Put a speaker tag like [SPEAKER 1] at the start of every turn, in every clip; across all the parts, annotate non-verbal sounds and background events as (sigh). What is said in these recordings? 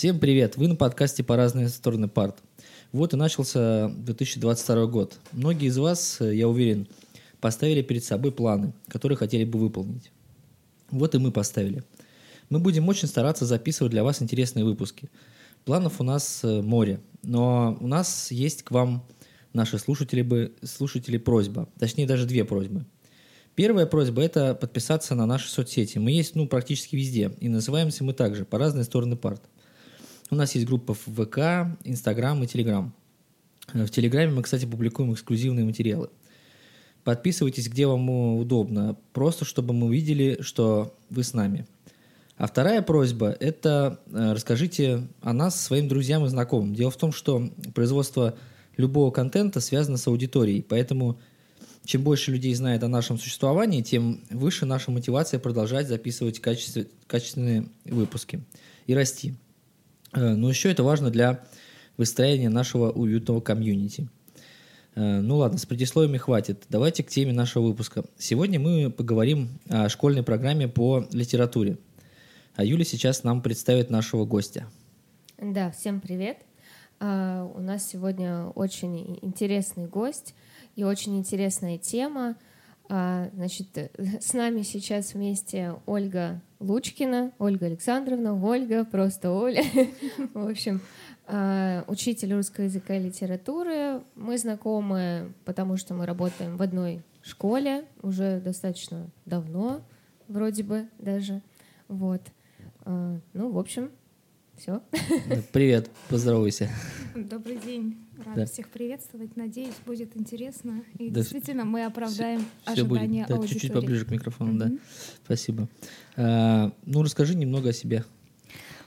[SPEAKER 1] Всем привет! Вы на подкасте «По разные стороны парт». Вот и начался 2022 год. Многие из вас, я уверен, поставили перед собой планы, которые хотели бы выполнить. Вот и мы поставили. Мы будем очень стараться записывать для вас интересные выпуски. Планов у нас э, море, но у нас есть к вам, наши слушатели, бы, слушатели просьба, точнее даже две просьбы. Первая просьба – это подписаться на наши соцсети. Мы есть ну, практически везде, и называемся мы также «По разные стороны парт». У нас есть группа в ВК, Инстаграм и Телеграм. В Телеграме мы, кстати, публикуем эксклюзивные материалы. Подписывайтесь, где вам удобно, просто чтобы мы увидели, что вы с нами. А вторая просьба – это э, расскажите о нас своим друзьям и знакомым. Дело в том, что производство любого контента связано с аудиторией, поэтому чем больше людей знает о нашем существовании, тем выше наша мотивация продолжать записывать качественные выпуски и расти. Э, но еще это важно для выстроения нашего уютного комьюнити. Э, ну ладно, с предисловиями хватит. Давайте к теме нашего выпуска. Сегодня мы поговорим о школьной программе по литературе. А Юля сейчас нам представит нашего гостя.
[SPEAKER 2] Да, всем привет. Uh, у нас сегодня очень интересный гость и очень интересная тема. Значит, (laughs) с нами сейчас вместе Ольга Лучкина, Ольга Александровна, Ольга, просто Оля. (laughs) В общем, а, учитель русского языка и литературы. Мы знакомы, потому что мы работаем в одной школе уже достаточно давно, вроде бы даже. Вот. А, ну, в общем, все.
[SPEAKER 1] Привет, поздоровайся.
[SPEAKER 3] Добрый день. Рада да. всех приветствовать. Надеюсь, будет интересно. И да, действительно, мы оправдаем все, ожидания все будет.
[SPEAKER 1] Да, Чуть-чуть поближе к микрофону, mm-hmm. да. Спасибо. А, ну, расскажи немного о себе.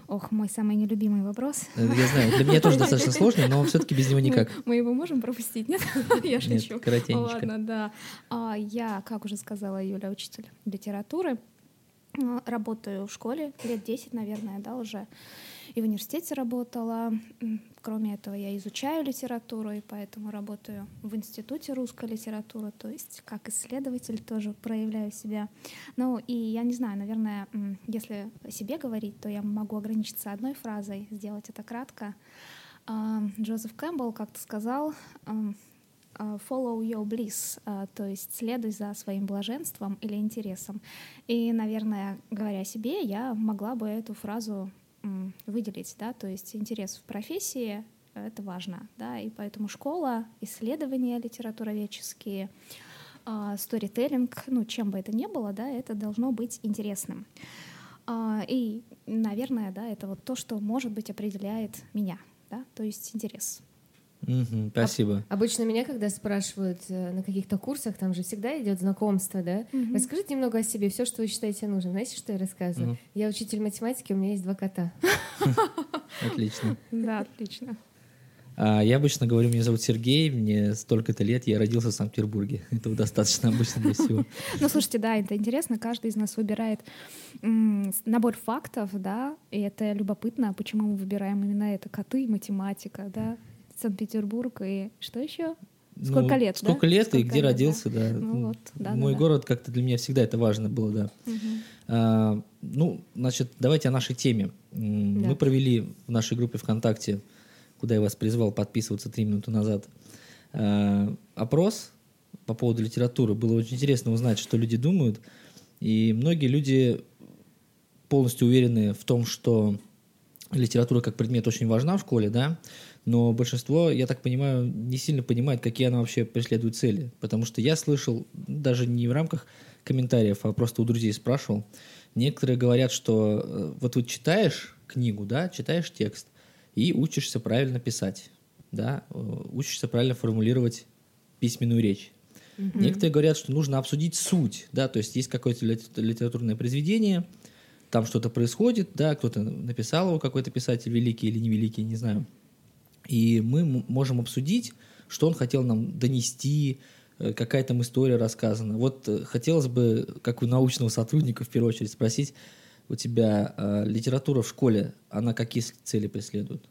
[SPEAKER 3] Ох, мой самый нелюбимый вопрос.
[SPEAKER 1] Э, я знаю, для меня тоже достаточно (laughs) сложный, но все-таки без него никак.
[SPEAKER 3] Мы, мы его можем пропустить, нет? (laughs)
[SPEAKER 1] Я шучу. Нет,
[SPEAKER 3] Ладно, да. А, я, как уже сказала Юля, учитель литературы. А, работаю в школе лет 10, наверное, да, уже и в университете работала. Кроме этого, я изучаю литературу, и поэтому работаю в Институте русской литературы, то есть как исследователь тоже проявляю себя. Ну и я не знаю, наверное, если себе говорить, то я могу ограничиться одной фразой, сделать это кратко. А, Джозеф Кэмпбелл как-то сказал, а, follow your bliss, а, то есть следуй за своим блаженством или интересом. И, наверное, говоря себе, я могла бы эту фразу выделить, да, то есть интерес в профессии — это важно, да, и поэтому школа, исследования литературоведческие, а, сторителлинг, ну, чем бы это ни было, да, это должно быть интересным. А, и, наверное, да, это вот то, что, может быть, определяет меня, да, то есть интерес.
[SPEAKER 1] Угу, спасибо.
[SPEAKER 2] Об, обычно меня, когда спрашивают э, на каких-то курсах, там же всегда идет знакомство, да? Угу. Расскажите немного о себе, все, что вы считаете нужным. Знаете, что я рассказываю? Угу. Я учитель математики, у меня есть два кота. (laughs)
[SPEAKER 1] Отлично.
[SPEAKER 3] Да, отлично.
[SPEAKER 1] А, я обычно говорю, меня зовут Сергей, мне столько-то лет, я родился в Санкт-Петербурге. (laughs) Этого достаточно обычно для всего. (laughs)
[SPEAKER 3] Ну, слушайте, да, это интересно. Каждый из нас выбирает набор фактов, да, и это любопытно, почему мы выбираем именно это. Коты, математика, да, Санкт-Петербург и что еще? Ну, сколько ну, лет?
[SPEAKER 1] Сколько
[SPEAKER 3] да?
[SPEAKER 1] лет
[SPEAKER 3] сколько
[SPEAKER 1] и где лет, родился, да. да. Ну, вот, да Мой да, город да. как-то для меня всегда это важно было, да. Угу. А, ну, значит, давайте о нашей теме. Да. Мы провели в нашей группе ВКонтакте, куда я вас призвал подписываться три минуты назад, а, опрос по поводу литературы. Было очень интересно узнать, что люди думают. И многие люди полностью уверены в том, что литература как предмет очень важна в школе, да, но большинство, я так понимаю, не сильно понимает, какие она вообще преследует цели. Потому что я слышал, даже не в рамках комментариев, а просто у друзей спрашивал, некоторые говорят, что э, вот вы читаешь книгу, да, читаешь текст и учишься правильно писать, да, э, учишься правильно формулировать письменную речь. Mm-hmm. Некоторые говорят, что нужно обсудить суть, да, то есть есть какое-то литературное произведение, там что-то происходит, да, кто-то написал его, какой-то писатель великий или невеликий, не знаю, и мы можем обсудить, что он хотел нам донести, э, какая там история рассказана. Вот э, хотелось бы, как у научного сотрудника, в первую очередь спросить, у тебя э, литература в школе, она какие цели преследует?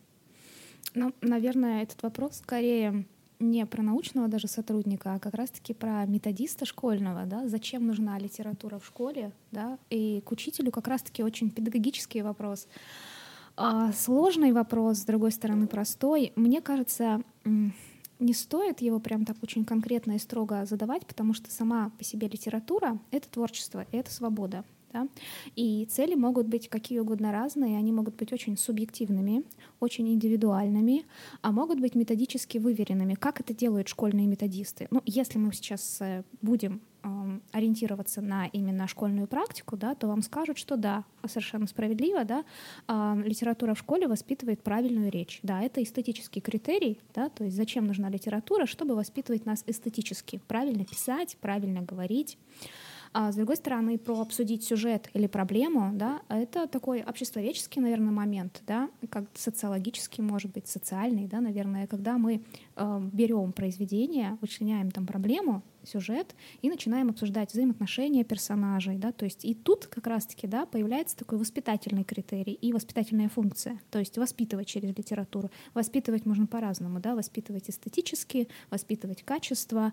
[SPEAKER 3] Ну, наверное, этот вопрос скорее не про научного даже сотрудника, а как раз-таки про методиста школьного, да, зачем нужна литература в школе, да, и к учителю как раз-таки очень педагогический вопрос. А, сложный вопрос, с другой стороны, простой. Мне кажется, не стоит его прям так очень конкретно и строго задавать, потому что сама по себе литература — это творчество, это свобода. Да? И цели могут быть какие угодно разные, они могут быть очень субъективными, очень индивидуальными, а могут быть методически выверенными, как это делают школьные методисты. Ну, если мы сейчас э, будем ориентироваться на именно школьную практику, да, то вам скажут, что да, совершенно справедливо, да, литература в школе воспитывает правильную речь. Да, это эстетический критерий, да, то есть зачем нужна литература, чтобы воспитывать нас эстетически, правильно писать, правильно говорить. А с другой стороны, про обсудить сюжет или проблему, да, это такой обществоведческий, наверное, момент, да, как социологический, может быть, социальный, да, наверное, когда мы э, берем произведение, вычленяем там проблему, сюжет и начинаем обсуждать взаимоотношения персонажей, да, то есть и тут как раз-таки, да, появляется такой воспитательный критерий и воспитательная функция, то есть воспитывать через литературу. Воспитывать можно по-разному, да, воспитывать эстетически, воспитывать качество,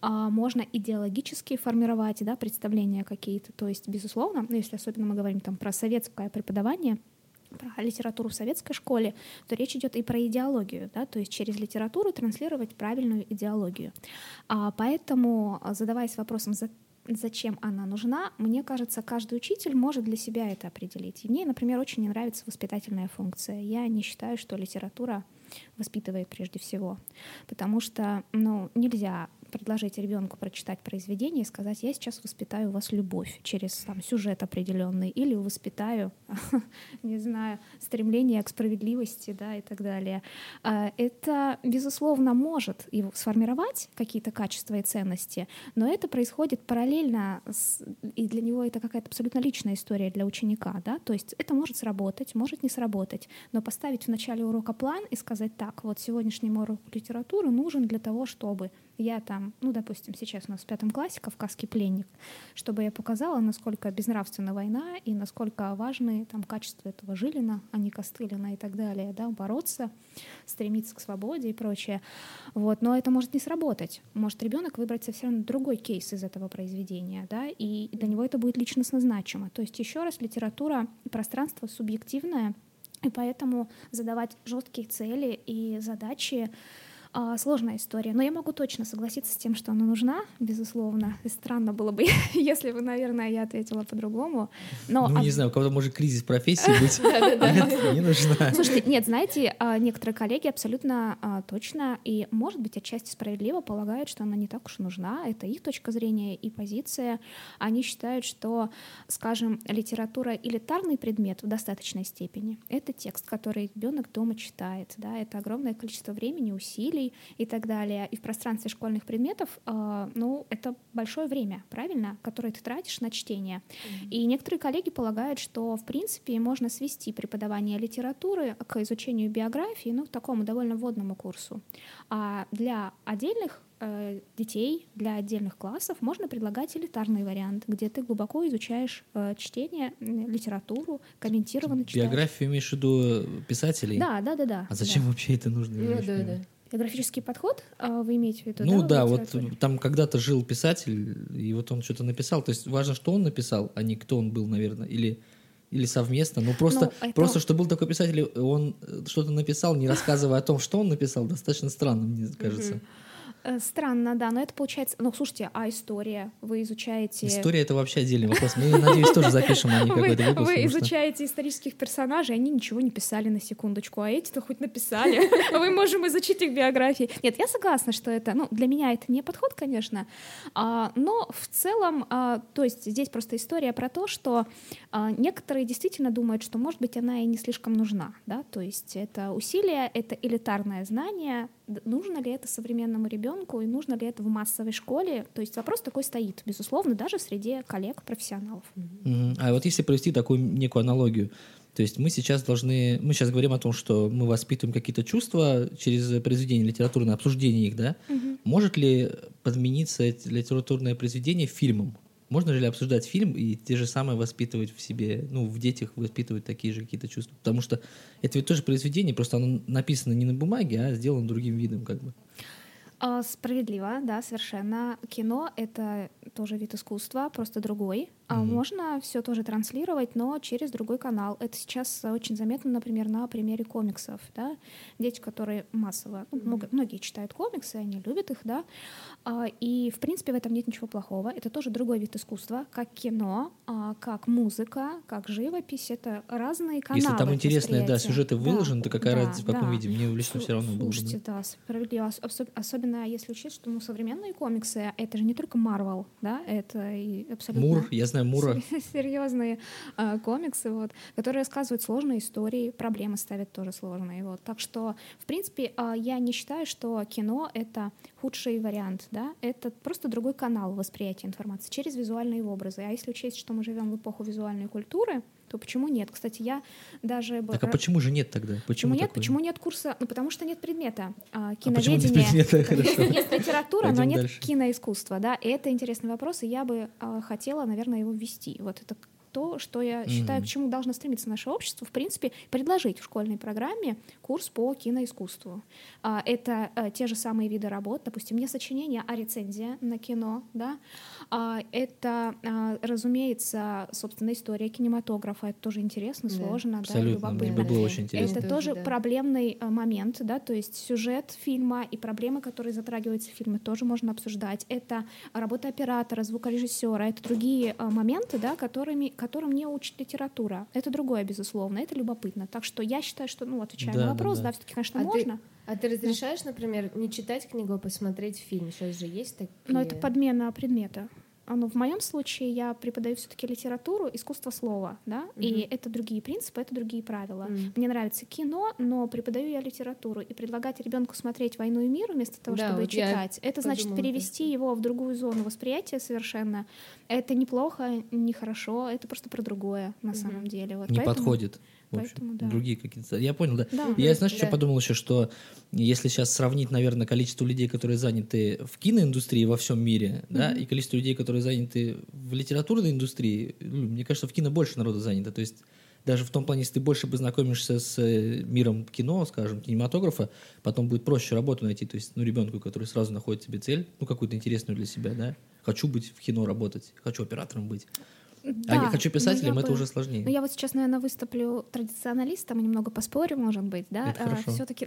[SPEAKER 3] а можно идеологически формировать, да, представления какие-то, то есть, безусловно, если особенно мы говорим там про советское преподавание, про литературу в советской школе, то речь идет и про идеологию, да, то есть через литературу транслировать правильную идеологию. А, поэтому, задаваясь вопросом, за зачем она нужна, мне кажется, каждый учитель может для себя это определить. И мне, например, очень не нравится воспитательная функция. Я не считаю, что литература воспитывает прежде всего, потому что ну, нельзя предложить ребенку прочитать произведение и сказать, я сейчас воспитаю у вас любовь через там, сюжет определенный, или воспитаю, (laughs) не знаю, стремление к справедливости, да, и так далее. А, это, безусловно, может его сформировать какие-то качества и ценности, но это происходит параллельно, с, и для него это какая-то абсолютно личная история для ученика, да, то есть это может сработать, может не сработать, но поставить в начале урока план и сказать так, вот сегодняшний урок литературы нужен для того, чтобы я там, ну, допустим, сейчас у нас в пятом классе «Кавказский пленник», чтобы я показала, насколько безнравственна война и насколько важны там качества этого Жилина, а не Костылина и так далее, да, бороться, стремиться к свободе и прочее. Вот. Но это может не сработать. Может ребенок выбрать совсем другой кейс из этого произведения, да, и для него это будет личностно значимо. То есть еще раз, литература и пространство субъективное, и поэтому задавать жесткие цели и задачи а, сложная история, но я могу точно согласиться с тем, что она нужна, безусловно. И странно было бы, (laughs) если бы, наверное, я ответила по-другому.
[SPEAKER 1] Но ну, не знаю, у кого-то может кризис профессии (laughs) быть, (laughs) не нужна.
[SPEAKER 3] Слушайте, нет, знаете, а, некоторые коллеги абсолютно а, точно и, может быть, отчасти справедливо полагают, что она не так уж нужна. Это их точка зрения и позиция. Они считают, что, скажем, литература элитарный предмет в достаточной степени. Это текст, который ребенок дома читает, да, это огромное количество времени, усилий, и так далее, и в пространстве школьных предметов, э, ну, это большое время, правильно, которое ты тратишь на чтение. Mm-hmm. И некоторые коллеги полагают, что, в принципе, можно свести преподавание литературы к изучению биографии, ну, к такому довольно вводному курсу. А для отдельных э, детей для отдельных классов можно предлагать элитарный вариант, где ты глубоко изучаешь э, чтение, литературу, комментированно читаешь.
[SPEAKER 1] Биографию имеешь в виду э, писателей?
[SPEAKER 3] Да, да, да, да.
[SPEAKER 1] А зачем
[SPEAKER 3] да.
[SPEAKER 1] вообще это нужно?
[SPEAKER 2] Да, да, да.
[SPEAKER 3] Графический подход а, вы имеете в виду?
[SPEAKER 1] Ну да, да вот там когда-то жил писатель, и вот он что-то написал. То есть важно, что он написал, а не кто он был, наверное, или или совместно. Ну просто, ну, это... просто что был такой писатель, он э, что-то написал, не рассказывая о том, что он написал, достаточно странно, мне кажется. Mm-hmm.
[SPEAKER 3] Э, странно, да, но это получается... Ну, слушайте, а история? Вы изучаете...
[SPEAKER 1] История — это вообще отдельный вопрос. Мы, надеюсь, тоже запишем о ней какой-то выпуск.
[SPEAKER 3] Вы изучаете исторических персонажей, они ничего не писали на секундочку, а эти-то хоть написали. (laughs) Мы можем изучить их биографии. Нет, я согласна, что это... Ну, для меня это не подход, конечно, а, но в целом, а, то есть здесь просто история про то, что а, некоторые действительно думают, что, может быть, она и не слишком нужна, да, то есть это усилие, это элитарное знание, нужно ли это современному ребенку и нужно ли это в массовой школе. То есть вопрос такой стоит, безусловно, даже среди коллег, профессионалов.
[SPEAKER 1] Mm-hmm. А вот если провести такую некую аналогию, то есть мы сейчас должны, мы сейчас говорим о том, что мы воспитываем какие-то чувства через произведение литературное, обсуждение их, да? Угу. Может ли подмениться литературное произведение фильмом? Можно ли обсуждать фильм и те же самые воспитывать в себе, ну, в детях воспитывать такие же какие-то чувства? Потому что это ведь тоже произведение, просто оно написано не на бумаге, а сделано другим видом, как бы.
[SPEAKER 3] А, справедливо, да, совершенно. Кино — это тоже вид искусства, просто другой. А можно все тоже транслировать, но через другой канал. Это сейчас очень заметно, например, на примере комиксов. Да? Дети, которые массово, ну, много, многие читают комиксы, они любят их, да, а, и в принципе в этом нет ничего плохого. Это тоже другой вид искусства, как кино, как музыка, как живопись. Это разные каналы.
[SPEAKER 1] Если там интересные, да, сюжеты выложены,
[SPEAKER 3] да,
[SPEAKER 1] то какая
[SPEAKER 3] да,
[SPEAKER 1] разница, в каком
[SPEAKER 3] да.
[SPEAKER 1] виде? Мне лично все равно было бы.
[SPEAKER 3] Слушайте, да, справедливо. Особ- Особенно если учесть, что ну, современные комиксы — это же не только Марвел, да, это и абсолютно...
[SPEAKER 1] Мур, я знаю Мура. (laughs)
[SPEAKER 3] серьезные а, комиксы, вот, которые рассказывают сложные истории, проблемы ставят тоже сложные. Вот. Так что, в принципе, а, я не считаю, что кино — это худший вариант. Да? Это просто другой канал восприятия информации через визуальные образы. А если учесть, что мы живем в эпоху визуальной культуры, то почему нет? Кстати, я даже...
[SPEAKER 1] Так а почему же нет тогда? Почему,
[SPEAKER 3] Почему нет?
[SPEAKER 1] такое?
[SPEAKER 3] Почему нет курса? Ну, потому что нет предмета а,
[SPEAKER 1] А почему нет предмета? (laughs)
[SPEAKER 3] Есть литература, но
[SPEAKER 1] Пойдем
[SPEAKER 3] нет
[SPEAKER 1] дальше.
[SPEAKER 3] киноискусства, да, и это интересный вопрос, и я бы а, хотела, наверное, его ввести. Вот это то, что я считаю,
[SPEAKER 1] Мгм.
[SPEAKER 3] к чему должно стремиться наше общество, в принципе, предложить в школьной программе курс по киноискусству. А, Это а, те же самые виды работ, допустим, не сочинение, а рецензия на кино, да. А, Это, а, разумеется, собственно, история кинематографа, это тоже интересно,
[SPEAKER 2] Да.
[SPEAKER 3] сложно, да,
[SPEAKER 1] Абсолютно, мне
[SPEAKER 3] любопытно.
[SPEAKER 1] бы было очень интересно.
[SPEAKER 3] Это
[SPEAKER 2] Тоже,
[SPEAKER 3] тоже
[SPEAKER 2] да.
[SPEAKER 3] проблемный э, момент, да, то есть сюжет фильма и проблемы, которые затрагиваются в фильме, тоже можно обсуждать. Это работа оператора, звукорежиссера, это другие э, моменты, да, которыми, которым не учит литература. Это другое, безусловно, это любопытно. Так что я считаю, что, ну, отвечая
[SPEAKER 1] Да,
[SPEAKER 3] на
[SPEAKER 1] да,
[SPEAKER 3] вопрос,
[SPEAKER 1] да.
[SPEAKER 3] да, все-таки, конечно,
[SPEAKER 2] А ты-
[SPEAKER 3] можно,
[SPEAKER 2] А ты разрешаешь, например, не читать книгу, а посмотреть фильм? Сейчас же есть такие...
[SPEAKER 3] но это подмена предмета. А, Ну, в моем случае я преподаю все-таки литературу, искусство слова, да, и
[SPEAKER 2] Мгм.
[SPEAKER 3] это другие принципы, это другие правила.
[SPEAKER 2] М.
[SPEAKER 3] Мне нравится кино, но преподаю я литературу. И предлагать ребенку смотреть «Войну и мир» вместо того,
[SPEAKER 2] Да,
[SPEAKER 3] чтобы
[SPEAKER 2] вот
[SPEAKER 3] читать, это значит перевести
[SPEAKER 2] просто.
[SPEAKER 3] его в другую зону восприятия совершенно. Это неплохо, нехорошо, это просто про другое на
[SPEAKER 2] Мгм.
[SPEAKER 3] самом деле. Вот
[SPEAKER 1] Не
[SPEAKER 3] поэтому-
[SPEAKER 1] подходит. В общем,
[SPEAKER 3] поэтому да.
[SPEAKER 1] другие какие-то. Я понял, да.
[SPEAKER 3] Да.
[SPEAKER 1] Я, знаешь, что
[SPEAKER 2] Да.
[SPEAKER 1] подумал еще, что если сейчас сравнить, наверное, количество людей, которые заняты в киноиндустрии во всем мире, да,
[SPEAKER 3] Мгм.
[SPEAKER 1] и количество людей, которые заняты в литературной индустрии, ну, мне кажется, в кино больше народу занято. То есть даже в том плане, если ты больше познакомишься с э, миром кино, скажем, кинематографа, потом будет проще работу найти. То есть, ну, ребенку, который сразу находит себе цель, ну, какую-то интересную для себя, да. Хочу быть в кино работать, хочу оператором быть. А
[SPEAKER 3] Да,
[SPEAKER 1] я хочу писателем,
[SPEAKER 3] я
[SPEAKER 1] это
[SPEAKER 3] бы-
[SPEAKER 1] уже сложнее.
[SPEAKER 3] Ну, я вот сейчас, наверное, выступлю традиционалистом, и немного поспорю, может быть, да?
[SPEAKER 1] Хорошо.
[SPEAKER 3] Все-таки,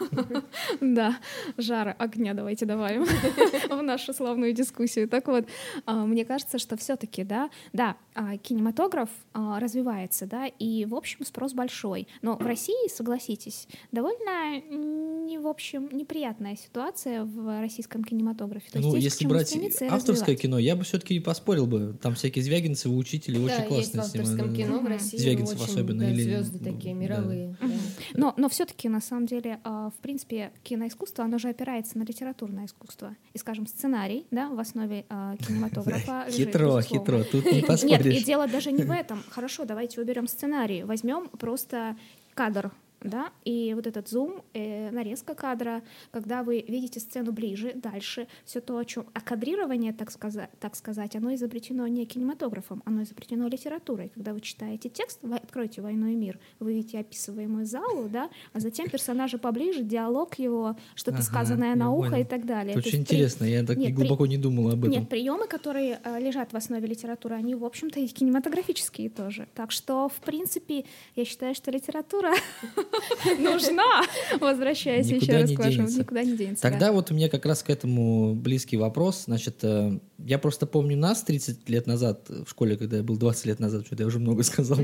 [SPEAKER 3] (laughs) да, жара огня давайте добавим (laughs) в нашу славную дискуссию. Так вот, а, мне кажется, что все-таки, да, да, а, кинематограф а, развивается, да, и, в общем, спрос большой. Но в России, согласитесь, довольно, не, в общем, неприятная ситуация в российском кинематографе.
[SPEAKER 1] Ну, если брать авторское кино, я бы все-таки поспорил бы. Там всякие Звягинцевы, учители,
[SPEAKER 2] Да,
[SPEAKER 1] очень
[SPEAKER 2] есть в
[SPEAKER 1] классные
[SPEAKER 2] авторском кино в. России
[SPEAKER 1] Звягинцев
[SPEAKER 2] очень,
[SPEAKER 1] особенно,
[SPEAKER 2] да,
[SPEAKER 1] или-
[SPEAKER 2] звезды такие
[SPEAKER 1] да.
[SPEAKER 2] мировые. да.
[SPEAKER 3] Мгм. Но, но все-таки, на самом деле, а, в принципе, киноискусство, оно же опирается на литературное искусство. И, скажем, сценарий, да, в основе а, кинематографа. (laughs)
[SPEAKER 1] Хитро, хитро. Тут не (laughs)
[SPEAKER 3] Нет, и
[SPEAKER 1] поспоришь.
[SPEAKER 3] дело даже не в (laughs) этом. Хорошо, давайте уберем сценарий. Возьмем просто кадр, да, и вот этот зум, э, нарезка кадра, когда вы видите сцену ближе, дальше, все то, о чем... А кадрирование, так сказать, так сказать, оно изобретено не кинематографом, оно изобретено литературой. Когда вы читаете текст, вы откроете «Войну и мир», вы видите описываемую залу, да, а затем персонажи поближе, диалог его, что-то
[SPEAKER 1] Ага,
[SPEAKER 3] сказанное на ухо
[SPEAKER 1] понял.
[SPEAKER 3] и так далее.
[SPEAKER 1] Это
[SPEAKER 3] То
[SPEAKER 1] очень
[SPEAKER 3] есть при-
[SPEAKER 1] интересно, я так
[SPEAKER 3] Нет, при-
[SPEAKER 1] глубоко не думал об этом.
[SPEAKER 3] нет, приемы, которые э, лежат в основе литературы, они, в общем-то, и кинематографические тоже. Так что, в принципе, я считаю, что литература (laughs) (laughs) нужна, возвращаясь еще раз к вашему, никуда не денется.
[SPEAKER 1] Тогда вот у меня как раз к этому близкий вопрос. Значит, э, я просто помню нас 30 лет назад в школе, когда я был 20 лет назад, что-то я уже много (laughs) сказал,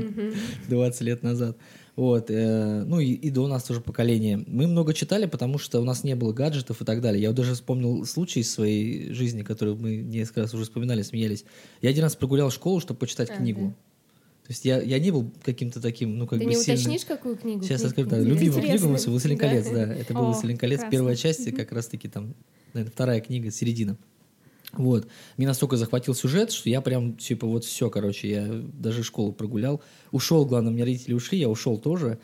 [SPEAKER 1] 20 лет назад. Вот, э, ну и, и до нас тоже поколение. Мы много читали, потому что у нас не было гаджетов и так далее. Я вот даже вспомнил случай из своей жизни, который мы несколько раз уже вспоминали, смеялись. Я один раз прогулял школу, чтобы почитать
[SPEAKER 2] А,
[SPEAKER 1] книгу.
[SPEAKER 2] да.
[SPEAKER 1] То есть я, я не был каким-то таким, ну как
[SPEAKER 2] Ты
[SPEAKER 1] бы
[SPEAKER 2] не
[SPEAKER 1] сильно-
[SPEAKER 2] уточнишь, какую книгу?
[SPEAKER 1] Сейчас
[SPEAKER 2] Книгу
[SPEAKER 1] скажу, да, любимая книга у нас. «Властелин
[SPEAKER 2] Да.
[SPEAKER 1] колец», да, это был «Властелин колец», первая часть, как раз-таки там, наверное, вторая книга, середина. Вот. Меня настолько захватил сюжет, что я прям, типа, вот все, короче, я даже школу прогулял. Ушел, главное, у меня родители ушли, я ушел тоже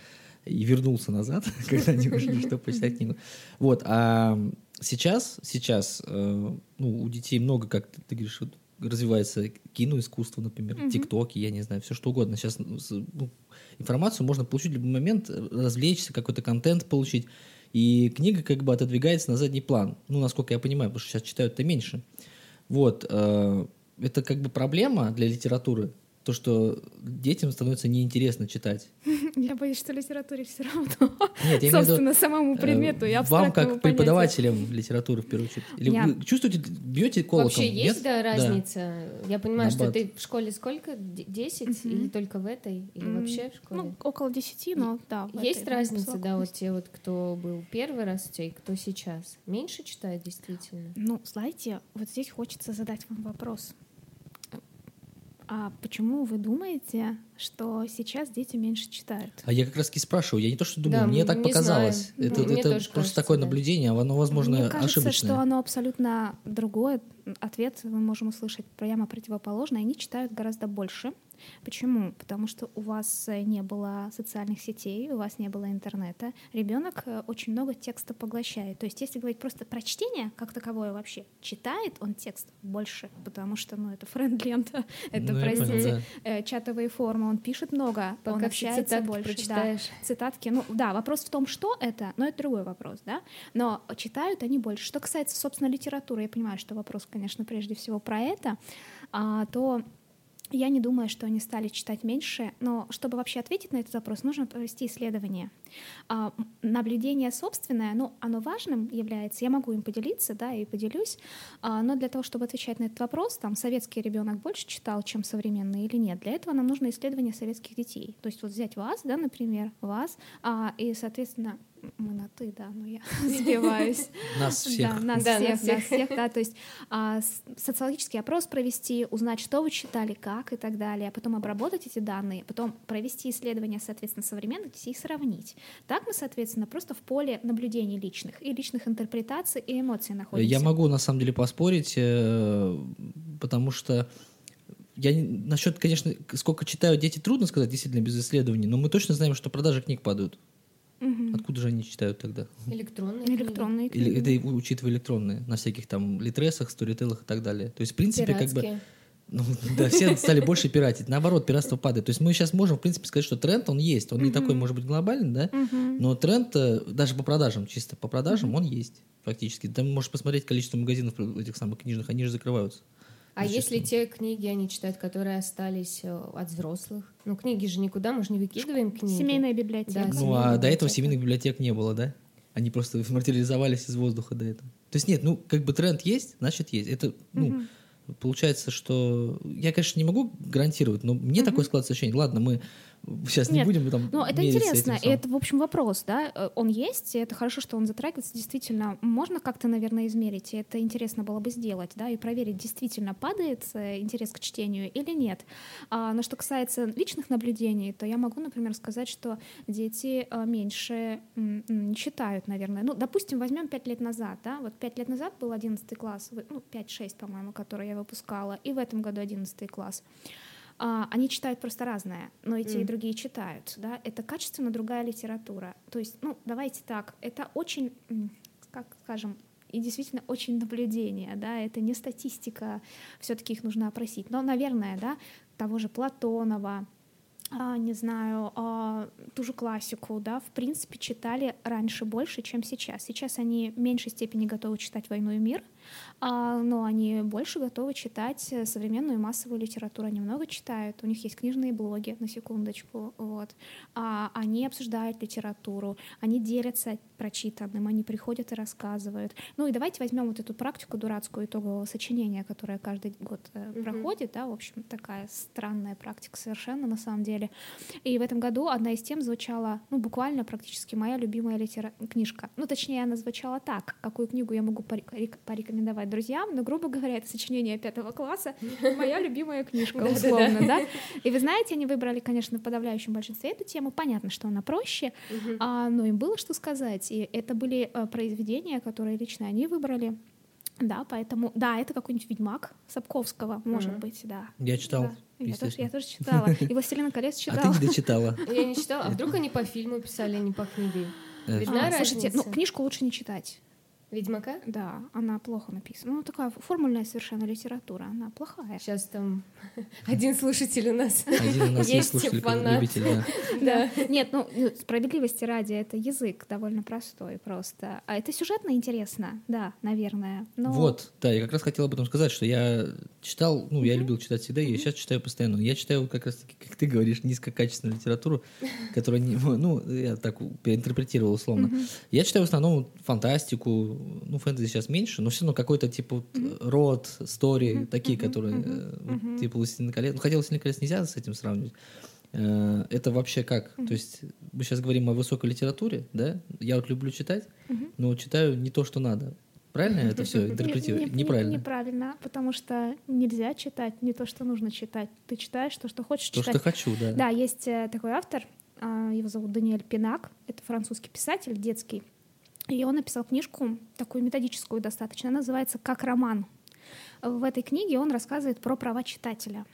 [SPEAKER 1] и вернулся назад, (laughs) когда они ушли, (laughs) чтобы почитать книгу. Вот, а сейчас, сейчас, э, ну, у детей много, как ты, ты говоришь, развивается киноискусство, например, тиктоки, я не знаю, все что угодно. Сейчас ну, ну, информацию можно получить в любой момент, развлечься, какой-то контент получить. И книга как бы отодвигается на задний план. Ну, насколько я понимаю, потому что сейчас читают-то меньше. Вот. э, Это как бы проблема для литературы, то, что детям становится неинтересно читать. (laughs)
[SPEAKER 3] Я боюсь, что литературе все равно.
[SPEAKER 1] Нет, я имею в виду,
[SPEAKER 3] Собственно, самому
[SPEAKER 1] э,
[SPEAKER 3] предмету и
[SPEAKER 1] Вам, как
[SPEAKER 3] понятию.
[SPEAKER 1] преподавателям литературы, в первую очередь. Или
[SPEAKER 3] Я-
[SPEAKER 1] вы чувствуете, бьете колоком?
[SPEAKER 2] Вообще есть,
[SPEAKER 1] нет?
[SPEAKER 2] да, разница? Я понимаю, что
[SPEAKER 1] Набат.
[SPEAKER 2] ты в школе сколько? Д- 10?
[SPEAKER 3] Мгм.
[SPEAKER 2] Или только в этой? Или
[SPEAKER 3] М,
[SPEAKER 2] вообще в школе?
[SPEAKER 3] Ну, около десяти, но да.
[SPEAKER 2] Есть
[SPEAKER 3] этой,
[SPEAKER 2] разница, да, вот те вот, кто был первый раз у тебя и кто сейчас? Меньше читает действительно?
[SPEAKER 3] Ну, знаете, вот здесь хочется задать вам вопрос. А почему вы думаете, что сейчас дети меньше читают?
[SPEAKER 1] А я как раз таки спрашиваю, я не то что думаю,
[SPEAKER 2] Да,
[SPEAKER 1] мне так показалось.
[SPEAKER 2] знаю.
[SPEAKER 1] Это,
[SPEAKER 2] мне
[SPEAKER 1] это просто
[SPEAKER 2] кажется,
[SPEAKER 1] такое
[SPEAKER 2] да.
[SPEAKER 1] наблюдение, а оно, возможно,
[SPEAKER 3] Мне кажется,
[SPEAKER 1] ошибочное.
[SPEAKER 3] что оно абсолютно другое. Ответ мы можем услышать прямо противоположный. Они читают гораздо больше. Почему? Потому что у вас э, не было социальных сетей, у вас не было интернета. Ребенок э, очень много текста поглощает. То есть, если говорить просто про чтение, как таковое вообще, читает он текст больше, потому что, ну, это френд-лента, (laughs) это,
[SPEAKER 1] Ну, я понял,
[SPEAKER 3] простите,
[SPEAKER 1] да.
[SPEAKER 3] э, чатовые формы, он пишет много, он
[SPEAKER 2] Пока все
[SPEAKER 3] общается
[SPEAKER 2] цитатки
[SPEAKER 3] больше. да
[SPEAKER 2] прочитаешь.
[SPEAKER 3] цитатки. Ну да, вопрос в том, что это, но это другой вопрос, да. Но читают они больше. Что касается, собственно, литературы, я понимаю, что вопрос, конечно, прежде всего про это, а, то я не думаю, что они стали читать меньше, но чтобы вообще ответить на этот вопрос, нужно провести исследование. А, наблюдение собственное, ну, оно важным является, я могу им поделиться, да, и поделюсь, а, но для того, чтобы отвечать на этот вопрос, там, советский ребенок больше читал, чем современный или нет, для этого нам нужно исследование советских детей. То есть вот взять вас, да, например, вас, а, и, соответственно, мы на «ты», да, но я (laughs) сбиваюсь.
[SPEAKER 1] Нас всех.
[SPEAKER 3] Да, нас
[SPEAKER 2] Да,
[SPEAKER 3] всех,
[SPEAKER 2] нас
[SPEAKER 3] нас
[SPEAKER 2] всех.
[SPEAKER 3] всех, да, то есть а, социологический опрос провести, узнать, что вы читали, как и так далее, а потом обработать эти данные, потом провести исследование, соответственно, современных детей и сравнить. Так мы, соответственно, просто в поле наблюдений личных и личных интерпретаций и эмоций находимся.
[SPEAKER 1] Я могу на самом деле поспорить, э, потому что я не- насчет, конечно, сколько читают дети, трудно сказать, действительно, без исследований, но мы точно знаем, что продажи книг падают. Откуда же они читают тогда?
[SPEAKER 2] Электронные книги.
[SPEAKER 3] Электронные
[SPEAKER 1] Или
[SPEAKER 3] книги.
[SPEAKER 1] это и учитывая электронные, на всяких там литресах, сторителлах и так далее. То есть, в принципе, как бы...
[SPEAKER 2] Пиратские.
[SPEAKER 1] Ну, да, все стали больше пиратить. Наоборот, пиратство падает. То есть мы сейчас можем, в принципе, сказать, что тренд, он есть. Он не такой, может быть, глобальный, да?
[SPEAKER 3] Мгм.
[SPEAKER 1] Но тренд, э, даже по продажам, чисто по продажам, он есть фактически. Там можешь посмотреть количество магазинов этих самых книжных, они же закрываются.
[SPEAKER 2] А если те книги они читают, которые остались э, от взрослых? Ну, книги же никуда, мы же не выкидываем книги.
[SPEAKER 3] Семейная библиотека.
[SPEAKER 2] Да,
[SPEAKER 1] Ну,
[SPEAKER 2] семейная
[SPEAKER 1] а до этого
[SPEAKER 2] библиотека.
[SPEAKER 1] семейных библиотек не было, да? Они просто материализовались из воздуха до этого. То есть нет, ну, как бы тренд есть, значит есть. Это, ну,
[SPEAKER 3] Мгм.
[SPEAKER 1] получается, что... Я, конечно, не могу гарантировать, но мне такое складывается ощущение. Ладно, мы сейчас не
[SPEAKER 3] Нет,
[SPEAKER 1] будем там
[SPEAKER 3] Ну, это интересно,
[SPEAKER 1] этим
[SPEAKER 3] и это, в общем, вопрос, да, э, он есть, и это хорошо, что он затрагивается, действительно, можно как-то, наверное, измерить, и это интересно было бы сделать, да, и проверить, действительно падает э, интерес к чтению или нет. А, но что касается личных наблюдений, то я могу, например, сказать, что дети э, меньше не читают, наверное. Ну, допустим, возьмем пять лет назад, да, вот пять лет назад был 11 класс, ну, 5-6, по-моему, который я выпускала, и в этом году 11 класс. А, они читают просто разное, но и те, и другие читают, да, это качественно другая литература. То есть, ну, давайте так, это очень, как скажем, и действительно очень наблюдение, да, это не статистика, все-таки их нужно опросить. Но, наверное, да, того же Платонова, а, не знаю, а, ту же классику, да, в принципе, читали раньше больше, чем сейчас. Сейчас они в меньшей степени готовы читать «Войну и мир», но они больше готовы читать э, современную массовую литературу. Они много читают, у них есть книжные блоги, на секундочку, вот. А, они обсуждают литературу, они делятся прочитанным, они приходят и рассказывают. Ну и давайте возьмем вот эту практику дурацкую итогового сочинения, которая каждый год
[SPEAKER 2] Мгм.
[SPEAKER 3] проходит, да, в общем, такая странная практика совершенно на самом деле. И в этом году одна из тем звучала, ну, буквально практически моя любимая литера... книжка. Ну, точнее, она звучала так, какую книгу я могу порек- рек- порекомендовать друзьям, но, грубо говоря, это сочинение пятого класса, (laughs) моя любимая книжка, условно, да. И вы знаете, они выбрали, конечно, в подавляющем большинстве эту тему. Понятно, что она проще, а, но им было что сказать. И это были э, произведения, которые лично они выбрали. Да, поэтому, да, это какой-нибудь Ведьмак Сапковского, может быть, да.
[SPEAKER 1] Я читал,
[SPEAKER 3] Да. Я тоже, я тоже читала. (laughs) И «Властелина колец»
[SPEAKER 1] А
[SPEAKER 3] читала.
[SPEAKER 1] ты не дочитала. (laughs)
[SPEAKER 2] Я не читала. А вдруг они по фильму писали, а не по книге? Видна
[SPEAKER 3] А, Слушайте, ну, книжку лучше не читать.
[SPEAKER 2] Ведьмака?
[SPEAKER 3] Да, она плохо написана. Ну, такая формульная совершенно литература, она плохая.
[SPEAKER 2] Сейчас там (laughs) один слушатель у нас.
[SPEAKER 1] Один у нас есть (laughs) слушатель,
[SPEAKER 2] фанат.
[SPEAKER 1] любитель, (laughs) да.
[SPEAKER 2] Да.
[SPEAKER 3] Нет, ну, ну, справедливости ради, это язык довольно простой просто. А это сюжетно интересно, да, наверное. Но...
[SPEAKER 1] Вот, да, я как раз хотел об этом сказать, что я читал, ну, я любил читать всегда, и я сейчас читаю постоянно. Я читаю как раз таки, как ты говоришь, низкокачественную литературу, которая, не, ну, я так переинтерпретировал условно. Я читаю в основном фантастику, ну, фэнтези сейчас меньше, но все равно какой-то типа вот, род, стори, такие, которые, э, вот, типа «Властелин колец». Ну, хотя «Властелин колец» нельзя с этим сравнивать. Э, Это вообще как? То есть мы сейчас говорим о высокой литературе, да? Я вот люблю читать, но читаю не то, что надо. Правильно (laughs) это все интерпретирую?
[SPEAKER 3] не- не-
[SPEAKER 1] Неправильно.
[SPEAKER 3] Неправильно, потому что нельзя читать не то, что нужно читать. Ты читаешь то, что хочешь
[SPEAKER 1] То,
[SPEAKER 3] читать.
[SPEAKER 1] что хочу, да.
[SPEAKER 3] Да, есть такой автор, а, его зовут Даниэль Пинак, это французский писатель детский, и он написал книжку, такую методическую достаточно, она называется «Как роман». В этой книге он рассказывает про права читателя.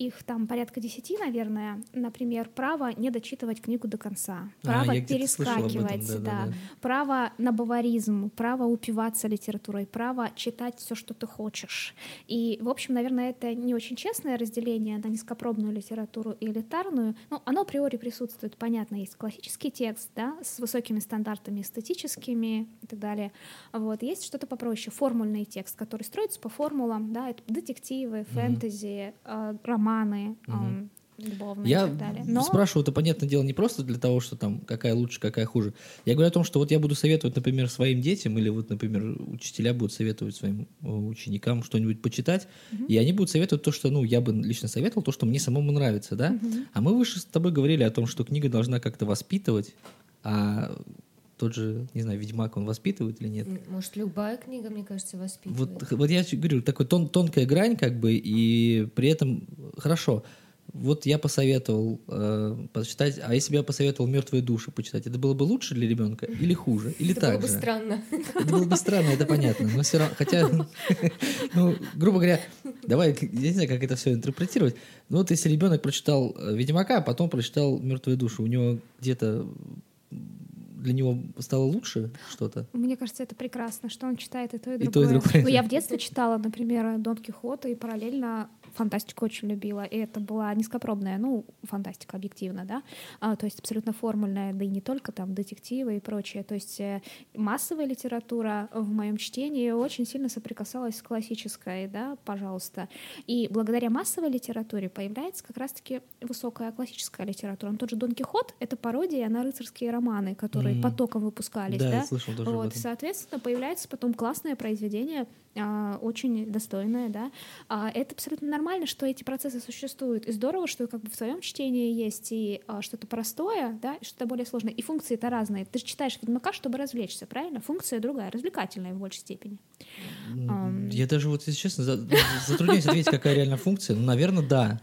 [SPEAKER 3] Их там порядка десяти, наверное. Например, право не дочитывать книгу до конца,
[SPEAKER 1] А,
[SPEAKER 3] право
[SPEAKER 1] слышал об этом,
[SPEAKER 3] перескакивать, да,
[SPEAKER 1] да-да-да.
[SPEAKER 3] право на баваризм, право упиваться литературой, право читать все, что ты хочешь. И, в общем, наверное, это не очень честное разделение на низкопробную литературу и элитарную. Ну, оно априори присутствует, понятно, есть классический текст, да, с высокими стандартами эстетическими и так далее. Вот. Есть что-то попроще, формульный текст, который строится по формулам, да, это детективы, фэнтези, э, романы, Э, любовные
[SPEAKER 1] Я
[SPEAKER 3] и так далее. Но
[SPEAKER 1] спрашиваю это, понятное дело, не просто для того, что там какая лучше, какая хуже. Я говорю о том, что вот я буду советовать, например, своим детям, или вот, например, учителя будут советовать своим э, ученикам что-нибудь почитать, и они будут советовать то, что, ну, я бы лично советовал, то, что мне самому нравится, да? А мы выше с тобой говорили о том, что книга должна как-то воспитывать, а тот же, не знаю, Ведьмак, он воспитывает или нет?
[SPEAKER 2] Может, любая книга, мне кажется, воспитывает.
[SPEAKER 1] Вот, вот я говорю, такой тон, тонкая грань, как бы, и при этом хорошо. Вот я посоветовал э, почитать, а если бы я посоветовал мертвые души почитать, это было бы лучше для ребенка или хуже? Или
[SPEAKER 2] Это
[SPEAKER 1] так
[SPEAKER 2] было бы
[SPEAKER 1] же?
[SPEAKER 2] странно.
[SPEAKER 1] Это было бы странно, это понятно. Но все равно, хотя, ну, грубо говоря, давай, я не знаю, как это все интерпретировать. Ну вот если ребенок прочитал Ведьмака, а потом прочитал Мертвые души, у него где-то для него стало лучше что-то?
[SPEAKER 3] Мне кажется, это прекрасно, что он читает и то, и
[SPEAKER 1] И
[SPEAKER 3] другое.
[SPEAKER 1] то, и другое.
[SPEAKER 3] Ну, я в (laughs) детстве читала, например, Дон Кихота и параллельно фантастику очень любила. И это была низкопробная, ну, фантастика объективно, да, а, то есть абсолютно формульная, да и не только там детективы и прочее. То есть э, массовая литература в моем чтении очень сильно соприкасалась с классической, да, пожалуйста. И благодаря массовой литературе появляется как раз-таки высокая классическая литература. Ну, тот же Дон Кихот — это пародия на рыцарские романы, которые
[SPEAKER 1] Мгм.
[SPEAKER 3] потоком выпускались,
[SPEAKER 1] Да,
[SPEAKER 3] да?
[SPEAKER 1] слышал тоже
[SPEAKER 3] Вот, соответственно, появляется потом классное произведение, очень достойное, да. А, это абсолютно нормально, что эти процессы существуют. И здорово, что как бы в своем чтении есть и а, что-то простое, да, и что-то более сложное. И функции-то разные. Ты же читаешь Ведьмака, чтобы развлечься, правильно? Функция другая, развлекательная в большей степени.
[SPEAKER 1] Я даже вот, если честно, за- затрудняюсь ответить, какая реально функция. Ну, наверное, да.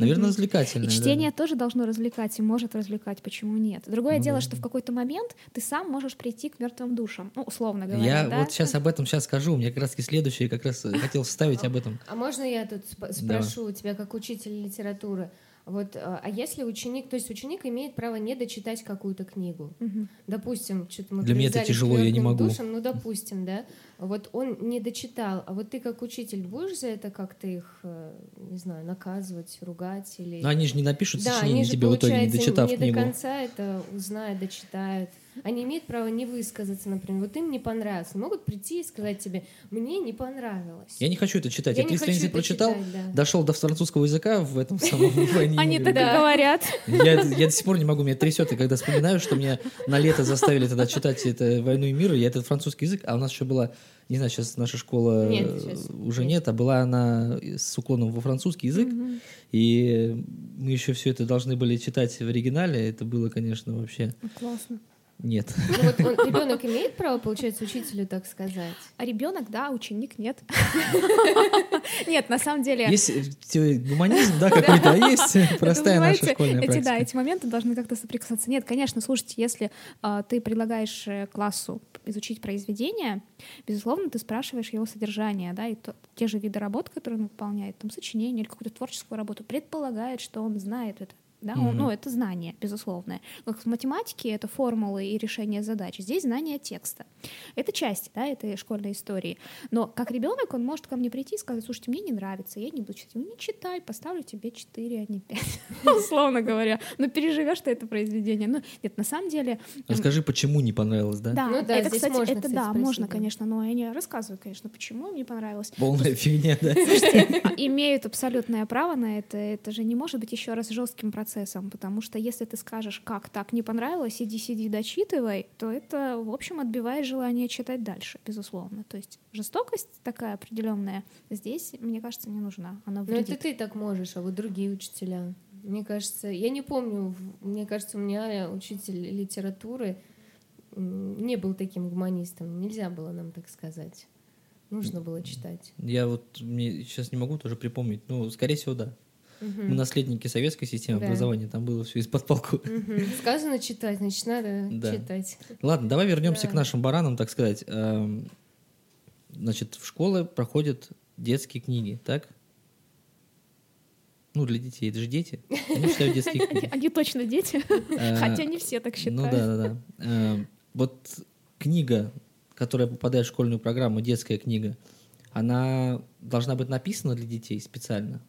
[SPEAKER 1] Наверное,
[SPEAKER 3] И
[SPEAKER 1] развлекательная. да.
[SPEAKER 3] чтение тоже должно развлекать и может развлекать, почему нет? Другое
[SPEAKER 1] Ну
[SPEAKER 3] дело,
[SPEAKER 1] да.
[SPEAKER 3] что в какой-то момент ты сам можешь прийти к мертвым душам, ну, условно говоря.
[SPEAKER 1] Я
[SPEAKER 3] да?
[SPEAKER 1] вот сейчас об этом сейчас скажу. У меня как раз таки следующее, как раз хотел вставить об этом.
[SPEAKER 2] А можно я тут сп- спрошу у тебя, как учитель литературы? Вот, а а если ученик, то есть ученик имеет право не дочитать какую-то книгу,
[SPEAKER 3] Мгм.
[SPEAKER 2] допустим, что-то мы
[SPEAKER 1] Для меня это тяжело, я не
[SPEAKER 2] «Мёртвым
[SPEAKER 1] могу».
[SPEAKER 2] душам», ну, допустим, да, вот он не дочитал, а вот ты как учитель будешь за это как-то их, э, не знаю, наказывать, ругать или...
[SPEAKER 1] Но они же не напишут
[SPEAKER 2] Да,
[SPEAKER 1] сочинение
[SPEAKER 2] они же,
[SPEAKER 1] тебе в итоге, не
[SPEAKER 2] получается,
[SPEAKER 1] дочитав
[SPEAKER 2] не
[SPEAKER 1] книгу.
[SPEAKER 2] до конца это узнают, дочитают. Они имеют право не высказаться, например. Вот им не понравилось. Они могут прийти и сказать тебе, мне не понравилось.
[SPEAKER 1] Я не хочу это читать.
[SPEAKER 2] Я
[SPEAKER 1] Я
[SPEAKER 2] не
[SPEAKER 1] 300
[SPEAKER 2] хочу
[SPEAKER 1] страниц
[SPEAKER 2] это
[SPEAKER 1] прочитал,
[SPEAKER 2] читать, да.
[SPEAKER 1] дошел до французского языка в этом самом (laughs) «Войне
[SPEAKER 3] Они
[SPEAKER 1] мире».
[SPEAKER 3] так и говорят.
[SPEAKER 1] Я, я до сих пор не могу, меня трясет, и когда вспоминаю, что меня на лето заставили тогда читать это «Войну и мир», я этот французский язык, а у нас еще была, не знаю, сейчас наша школа
[SPEAKER 2] Нет,
[SPEAKER 1] э,
[SPEAKER 2] сейчас
[SPEAKER 1] уже
[SPEAKER 2] нет.
[SPEAKER 1] нет, а была она с уклоном во французский язык,
[SPEAKER 3] Мгм.
[SPEAKER 1] и мы еще все это должны были читать в оригинале, это было, конечно, вообще
[SPEAKER 3] Классно.
[SPEAKER 1] Нет.
[SPEAKER 2] Ну вот он, (laughs) ребенок имеет право, получается, учителю так сказать.
[SPEAKER 3] А ребенок, да, ученик нет. (laughs) Нет, на самом деле.
[SPEAKER 1] Есть э, гуманизм, да, какой-то, а есть простая наша школьная
[SPEAKER 3] эти, да,
[SPEAKER 1] практика.
[SPEAKER 3] эти моменты должны как-то соприкасаться. Нет, конечно, слушайте, если а, ты предлагаешь э, классу изучить произведение, безусловно, ты спрашиваешь его содержание, да, и то- те же виды работ, которые он выполняет, там, сочинение или какую-то творческую работу, предполагает, что он знает это Да? Mm-hmm. Ну, это знание, безусловное. Как в математике это формулы и решение задач. Здесь знание текста. Это часть да, этой школьной истории. Но как ребенок он может ко мне прийти и сказать, слушайте, мне не нравится, я не буду читать. Ну, не читай, поставлю тебе 4, а не 5. (laughs) Условно говоря. Но ну, переживешь ты это произведение. Ну, нет, на самом деле...
[SPEAKER 1] Расскажи, почему не понравилось, да?
[SPEAKER 3] Да, ну, да это, кстати, можно, это кстати, да, можно, конечно, но я не рассказываю, конечно, почему мне понравилось.
[SPEAKER 1] Полная фигня, да?
[SPEAKER 3] Слушайте, (laughs) имеют абсолютное право на это. Это же не может быть еще раз жестким процессом процессом, потому что если ты скажешь, как так не понравилось, иди сиди дочитывай, то это, в общем, отбивает желание читать дальше, безусловно. То есть жестокость такая определенная здесь, мне кажется, не нужна. Она вредит.
[SPEAKER 2] Но это ты так можешь, а вот другие учителя. Мне кажется, я не помню, мне кажется, у меня учитель литературы не был таким гуманистом. Нельзя было нам так сказать. Нужно было читать.
[SPEAKER 1] Я вот мне сейчас не могу тоже припомнить. Ну, скорее всего, да. Угу. Мы наследники советской системы да. образования, там было все из-под полку. Угу.
[SPEAKER 2] Сказано читать, значит, надо да. читать.
[SPEAKER 1] Ладно, давай вернемся да. к нашим баранам, так сказать. Эм, значит, в школе проходят детские книги, так? Ну, для детей, это же дети. Они читают детские книги.
[SPEAKER 3] Они точно дети, э, хотя не все так считают.
[SPEAKER 1] Ну да, да, да. Эм, вот книга, которая попадает в школьную программу, детская книга, она должна быть написана для детей специально?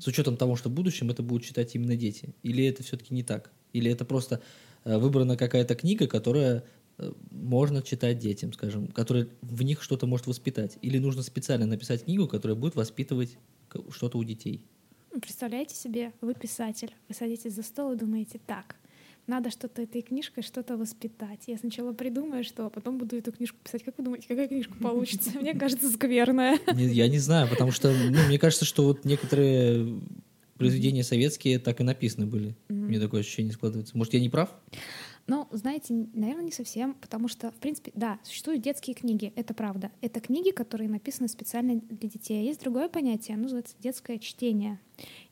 [SPEAKER 1] С учетом того, что в будущем это будут читать именно дети. Или это все-таки не так? Или это просто э, выбрана какая-то книга, которая э, можно читать детям, скажем, которая в них что-то может воспитать? Или нужно специально написать книгу, которая будет воспитывать что-то у детей?
[SPEAKER 3] Представляете себе, вы писатель, вы садитесь за стол и думаете, так, надо что-то этой книжкой что-то воспитать. Я сначала придумаю, что, а потом буду эту книжку писать. Как вы думаете, какая книжка (laughs) получится? Мне кажется, скверная.
[SPEAKER 1] Я не знаю, потому что ну, мне кажется, что вот некоторые произведения советские так и написаны были. Мне такое ощущение складывается. Может, я не прав?
[SPEAKER 3] Ну, знаете, наверное, не совсем, потому что, в принципе, да, существуют детские книги, это правда. Это книги, которые написаны специально для детей. А есть другое понятие, оно называется детское чтение.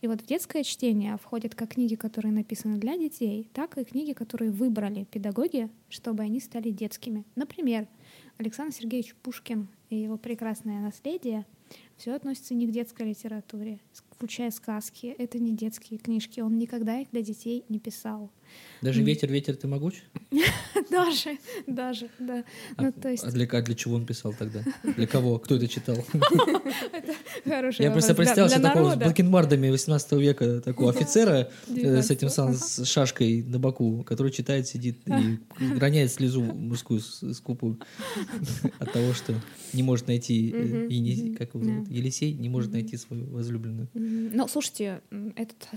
[SPEAKER 3] И вот в детское чтение входят как книги, которые написаны для детей, так и книги, которые выбрали педагоги, чтобы они стали детскими. Например, Александр Сергеевич Пушкин и его прекрасное наследие все относится не к детской литературе, включая сказки. Это не детские книжки. Он никогда их для детей не писал.
[SPEAKER 1] Даже ветер, ветер, ты могуч? (laughs)
[SPEAKER 3] даже, даже, да.
[SPEAKER 1] А, ну, то есть... а, для, а для чего он писал тогда? Для кого? Кто это читал? (laughs)
[SPEAKER 3] Хороший
[SPEAKER 1] Я просто представил себе такого с бакенбардами 18 века, (laughs) такого офицера э, с этим с шашкой на боку, который читает, сидит и роняет слезу мужскую скупую от того, что не может найти, э, как его зовут, Елисей, не может найти свою возлюбленную.
[SPEAKER 3] Ну, слушайте,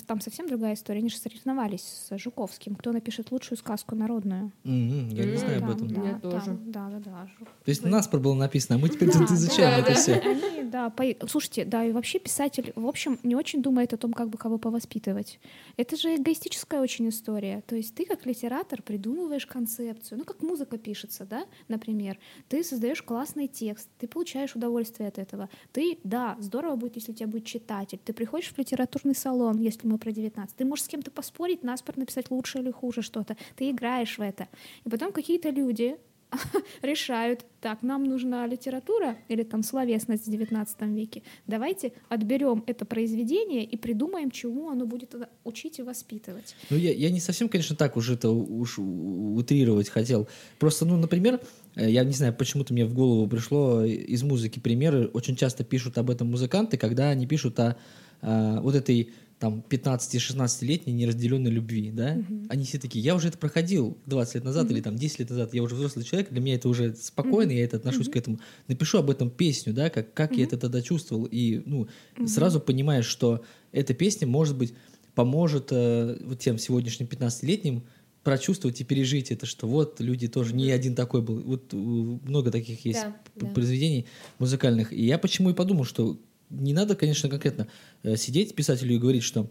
[SPEAKER 3] там совсем другая история. Они же соревновались с Жуковским кто напишет лучшую сказку народную.
[SPEAKER 1] Mm-hmm, я не знаю об этом.
[SPEAKER 2] Да, я тоже.
[SPEAKER 3] Да, да, да.
[SPEAKER 1] То есть нас было написано, а мы теперь тут изучаем это все.
[SPEAKER 3] Они, да, слушайте, да, и вообще писатель, в общем, не очень думает о том, как бы кого повоспитывать. Это же эгоистическая очень история. То есть ты как литератор придумываешь концепцию, ну как музыка пишется, да, например. Ты создаешь классный текст, ты получаешь удовольствие от этого. Ты, да, здорово будет, если у тебя будет читатель. Ты приходишь в литературный салон, если мы про 19. Ты можешь с кем-то поспорить, наспор написать лучше или хуже что-то. Ты играешь в это. И потом какие-то люди (laughs) решают, так, нам нужна литература или там словесность в XIX веке, давайте отберем это произведение и придумаем, чему оно будет учить и воспитывать.
[SPEAKER 1] Ну, я, я не совсем, конечно, так уже это уж утрировать хотел. Просто, ну, например, э, я не знаю, почему-то мне в голову пришло из музыки примеры, очень часто пишут об этом музыканты, когда они пишут о, о вот этой там 15-16-летней неразделенной любви, да, угу. они все такие, я уже это проходил 20 лет назад угу. или там 10 лет назад, я уже взрослый человек, для меня это уже спокойно, угу. я это отношусь угу. к этому. Напишу об этом песню, да, как, как угу. я это тогда чувствовал, и, ну, угу. сразу понимаешь, что эта песня, может быть, поможет э, вот тем сегодняшним 15-летним прочувствовать и пережить это, что вот люди тоже не один такой был. Вот много таких есть да, произведений да. музыкальных. И я почему и подумал, что не надо, конечно, конкретно э, сидеть писателю и говорить, что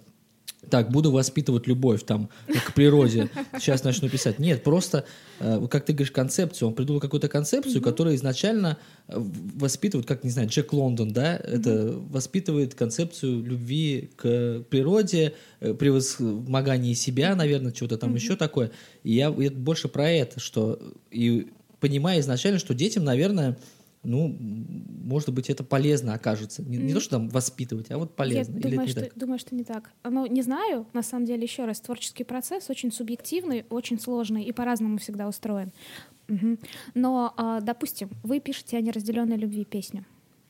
[SPEAKER 1] так, буду воспитывать любовь там к природе, сейчас начну писать. Нет, просто, э, как ты говоришь, концепцию. Он придумал какую-то концепцию, mm-hmm. которая изначально э, воспитывает, как, не знаю, Джек Лондон, да, mm-hmm. это воспитывает концепцию любви к природе, превозмогание себя, наверное, чего-то там mm-hmm. еще такое. И я, я больше про это, что и понимая изначально, что детям, наверное, ну, может быть, это полезно окажется. Не, не то, что там воспитывать, а вот полезно.
[SPEAKER 3] Я
[SPEAKER 1] Или
[SPEAKER 3] думаю, что,
[SPEAKER 1] так?
[SPEAKER 3] думаю, что не так. Ну, не знаю, на самом деле, еще раз, творческий процесс очень субъективный, очень сложный и по-разному всегда устроен. Мгм. Но, а, допустим, вы пишете о неразделенной любви песню.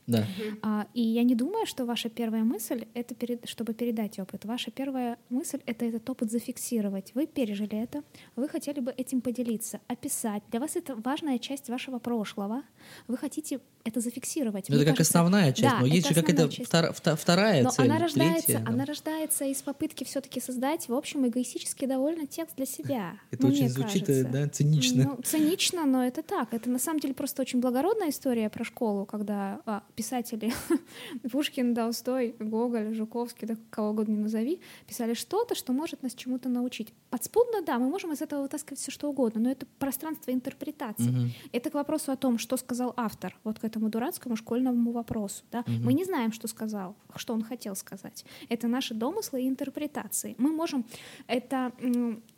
[SPEAKER 1] Да.
[SPEAKER 3] А, и я не думаю, что ваша первая мысль — это перед- чтобы передать опыт. Ваша первая мысль — это этот опыт зафиксировать. Вы пережили это, вы хотели бы этим поделиться, описать. Для вас это важная часть вашего прошлого. Вы хотите это зафиксировать.
[SPEAKER 1] Ну,
[SPEAKER 3] Мне
[SPEAKER 1] это как
[SPEAKER 3] кажется,
[SPEAKER 1] основная часть,
[SPEAKER 3] да,
[SPEAKER 1] но есть же какая-то втора- вта- вторая
[SPEAKER 3] Но
[SPEAKER 1] цель,
[SPEAKER 3] она рождается,
[SPEAKER 1] третья. да.
[SPEAKER 3] она рождается из попытки все-таки создать, в общем, эгоистически довольно текст для себя. (laughs)
[SPEAKER 1] Это
[SPEAKER 3] Ну,
[SPEAKER 1] очень звучит, э,
[SPEAKER 3] кажется.
[SPEAKER 1] да, цинично.
[SPEAKER 3] Ну, цинично, но это так. Это на самом деле просто очень благородная история про школу, когда а, писатели (laughs) Пушкин, Толстой, Гоголь, Жуковский, да кого угодно не назови, писали что-то, что может нас чему-то научить. Подспудно, да, мы можем из этого вытаскивать все что угодно, но это пространство интерпретации.
[SPEAKER 1] Мгм.
[SPEAKER 3] Это к вопросу о том, что сказал автор, вот к этому дурацкому школьному вопросу. Да? Мы не знаем, что сказал, что он хотел сказать. Это наши домыслы и интерпретации. Мы можем это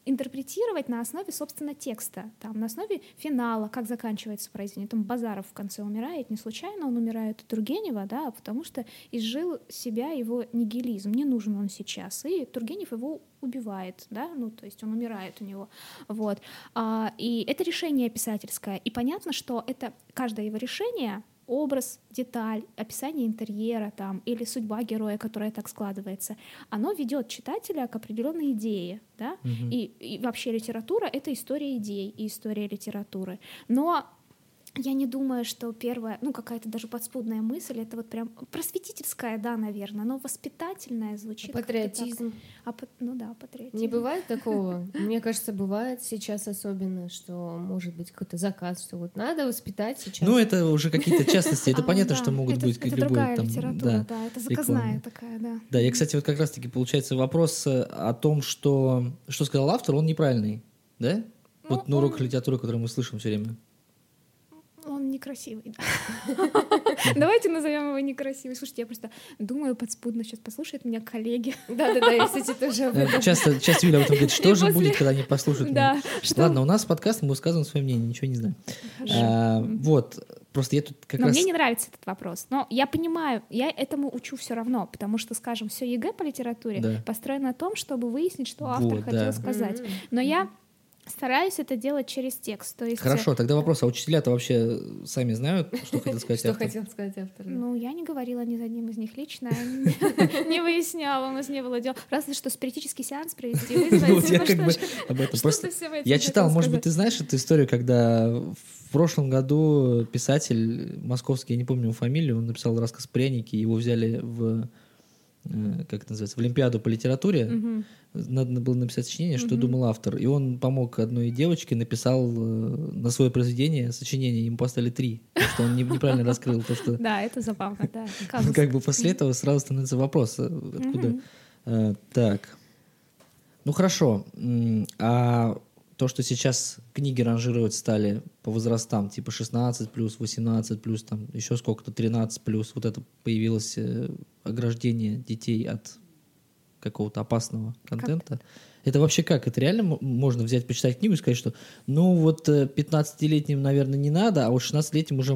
[SPEAKER 3] интерпретировать на основе, собственно, текста, там, на основе финала, как заканчивается произведение. Там Базаров в конце умирает, не случайно он умирает от Тургенева, да, потому что изжил себя его нигилизм, не нужен он сейчас. И Тургенев его убивает, да, ну, то есть он умирает у него, вот. А, и это решение писательское, и понятно, что это каждое его решение образ, деталь, описание интерьера там, или судьба героя, которая так складывается, оно ведет читателя к определенной идее, да, и, и вообще литература — это история идей и история литературы. Но я не думаю, что первая, ну, какая-то даже подспудная мысль, это вот прям просветительская, да, наверное, но воспитательная звучит.
[SPEAKER 2] Патриотизм.
[SPEAKER 3] А, ну да, патриотизм.
[SPEAKER 2] Не бывает такого? Мне кажется, бывает сейчас особенно, что может быть какой-то заказ, что вот надо воспитать сейчас.
[SPEAKER 1] Ну, это уже какие-то частности. Это (laughs)
[SPEAKER 3] А,
[SPEAKER 1] понятно, что могут быть
[SPEAKER 3] это
[SPEAKER 1] как любой
[SPEAKER 3] другая
[SPEAKER 1] там.
[SPEAKER 3] литература,
[SPEAKER 1] да.
[SPEAKER 3] да, это заказная такая, да.
[SPEAKER 1] Да, я, кстати, вот как раз-таки получается вопрос э, о том, что, что сказал автор, он неправильный, да?
[SPEAKER 3] Ну,
[SPEAKER 1] вот на уроках литературы, который мы слышим все время.
[SPEAKER 3] Он некрасивый, да. (laughs) Давайте назовем его некрасивый. Слушайте, я просто думаю подспудно, сейчас послушают меня коллеги.
[SPEAKER 2] Да-да-да, я, кстати, тоже
[SPEAKER 1] Э. Часто, часто Юля об этом говорит, (laughs) что же будет, когда они послушают меня? Ладно, у нас подкаст, мы высказываем свое мнение, ничего не знаю. А, вот, просто я тут как
[SPEAKER 3] Но
[SPEAKER 1] раз...
[SPEAKER 3] мне не нравится этот вопрос. Но я понимаю, я этому учу все равно, потому что, скажем, все ЕГЭ по литературе
[SPEAKER 1] Да.
[SPEAKER 3] построено на том, чтобы выяснить, что автор хотел сказать. Но я стараюсь это делать через текст. То есть,
[SPEAKER 1] Хорошо, тогда вопрос, а учителя-то вообще сами знают, что хотел сказать
[SPEAKER 2] Что
[SPEAKER 1] автор?
[SPEAKER 2] хотел сказать автор?
[SPEAKER 3] Ну, я не говорила ни за одним из них лично, (laughs) не выясняла, у нас не было дел. Разве что спиритический сеанс провести, вызвать. (laughs)
[SPEAKER 1] Ну, я
[SPEAKER 3] ну,
[SPEAKER 1] как
[SPEAKER 3] что
[SPEAKER 1] бы об этом
[SPEAKER 3] что
[SPEAKER 1] просто... Я читал, может быть, ты знаешь эту историю, когда в прошлом году писатель московский, я не помню его фамилию, он написал рассказ «Пряники», его взяли в, э, как это называется, в Олимпиаду по литературе.
[SPEAKER 3] Мгм.
[SPEAKER 1] Надо было написать сочинение, что
[SPEAKER 3] Мгм.
[SPEAKER 1] думал автор. И он помог одной девочке, написал э, на свое произведение сочинение, ему поставили три, потому что он не- неправильно раскрыл то, что... (laughs)
[SPEAKER 3] Да, это забавно, да. (laughs) казус.
[SPEAKER 1] Как бы после этого сразу становится вопрос, э, откуда... Э, Так. Ну хорошо. А то, что сейчас книги ранжировать стали по возрастам, типа 16 плюс, 18 плюс, там еще сколько-то, 13 плюс, вот это появилось э, ограждение детей от какого-то опасного контента. Это вообще как? Это реально можно взять, почитать книгу и сказать, что ну вот э, 15-летним, наверное, не надо, а вот 16-летним уже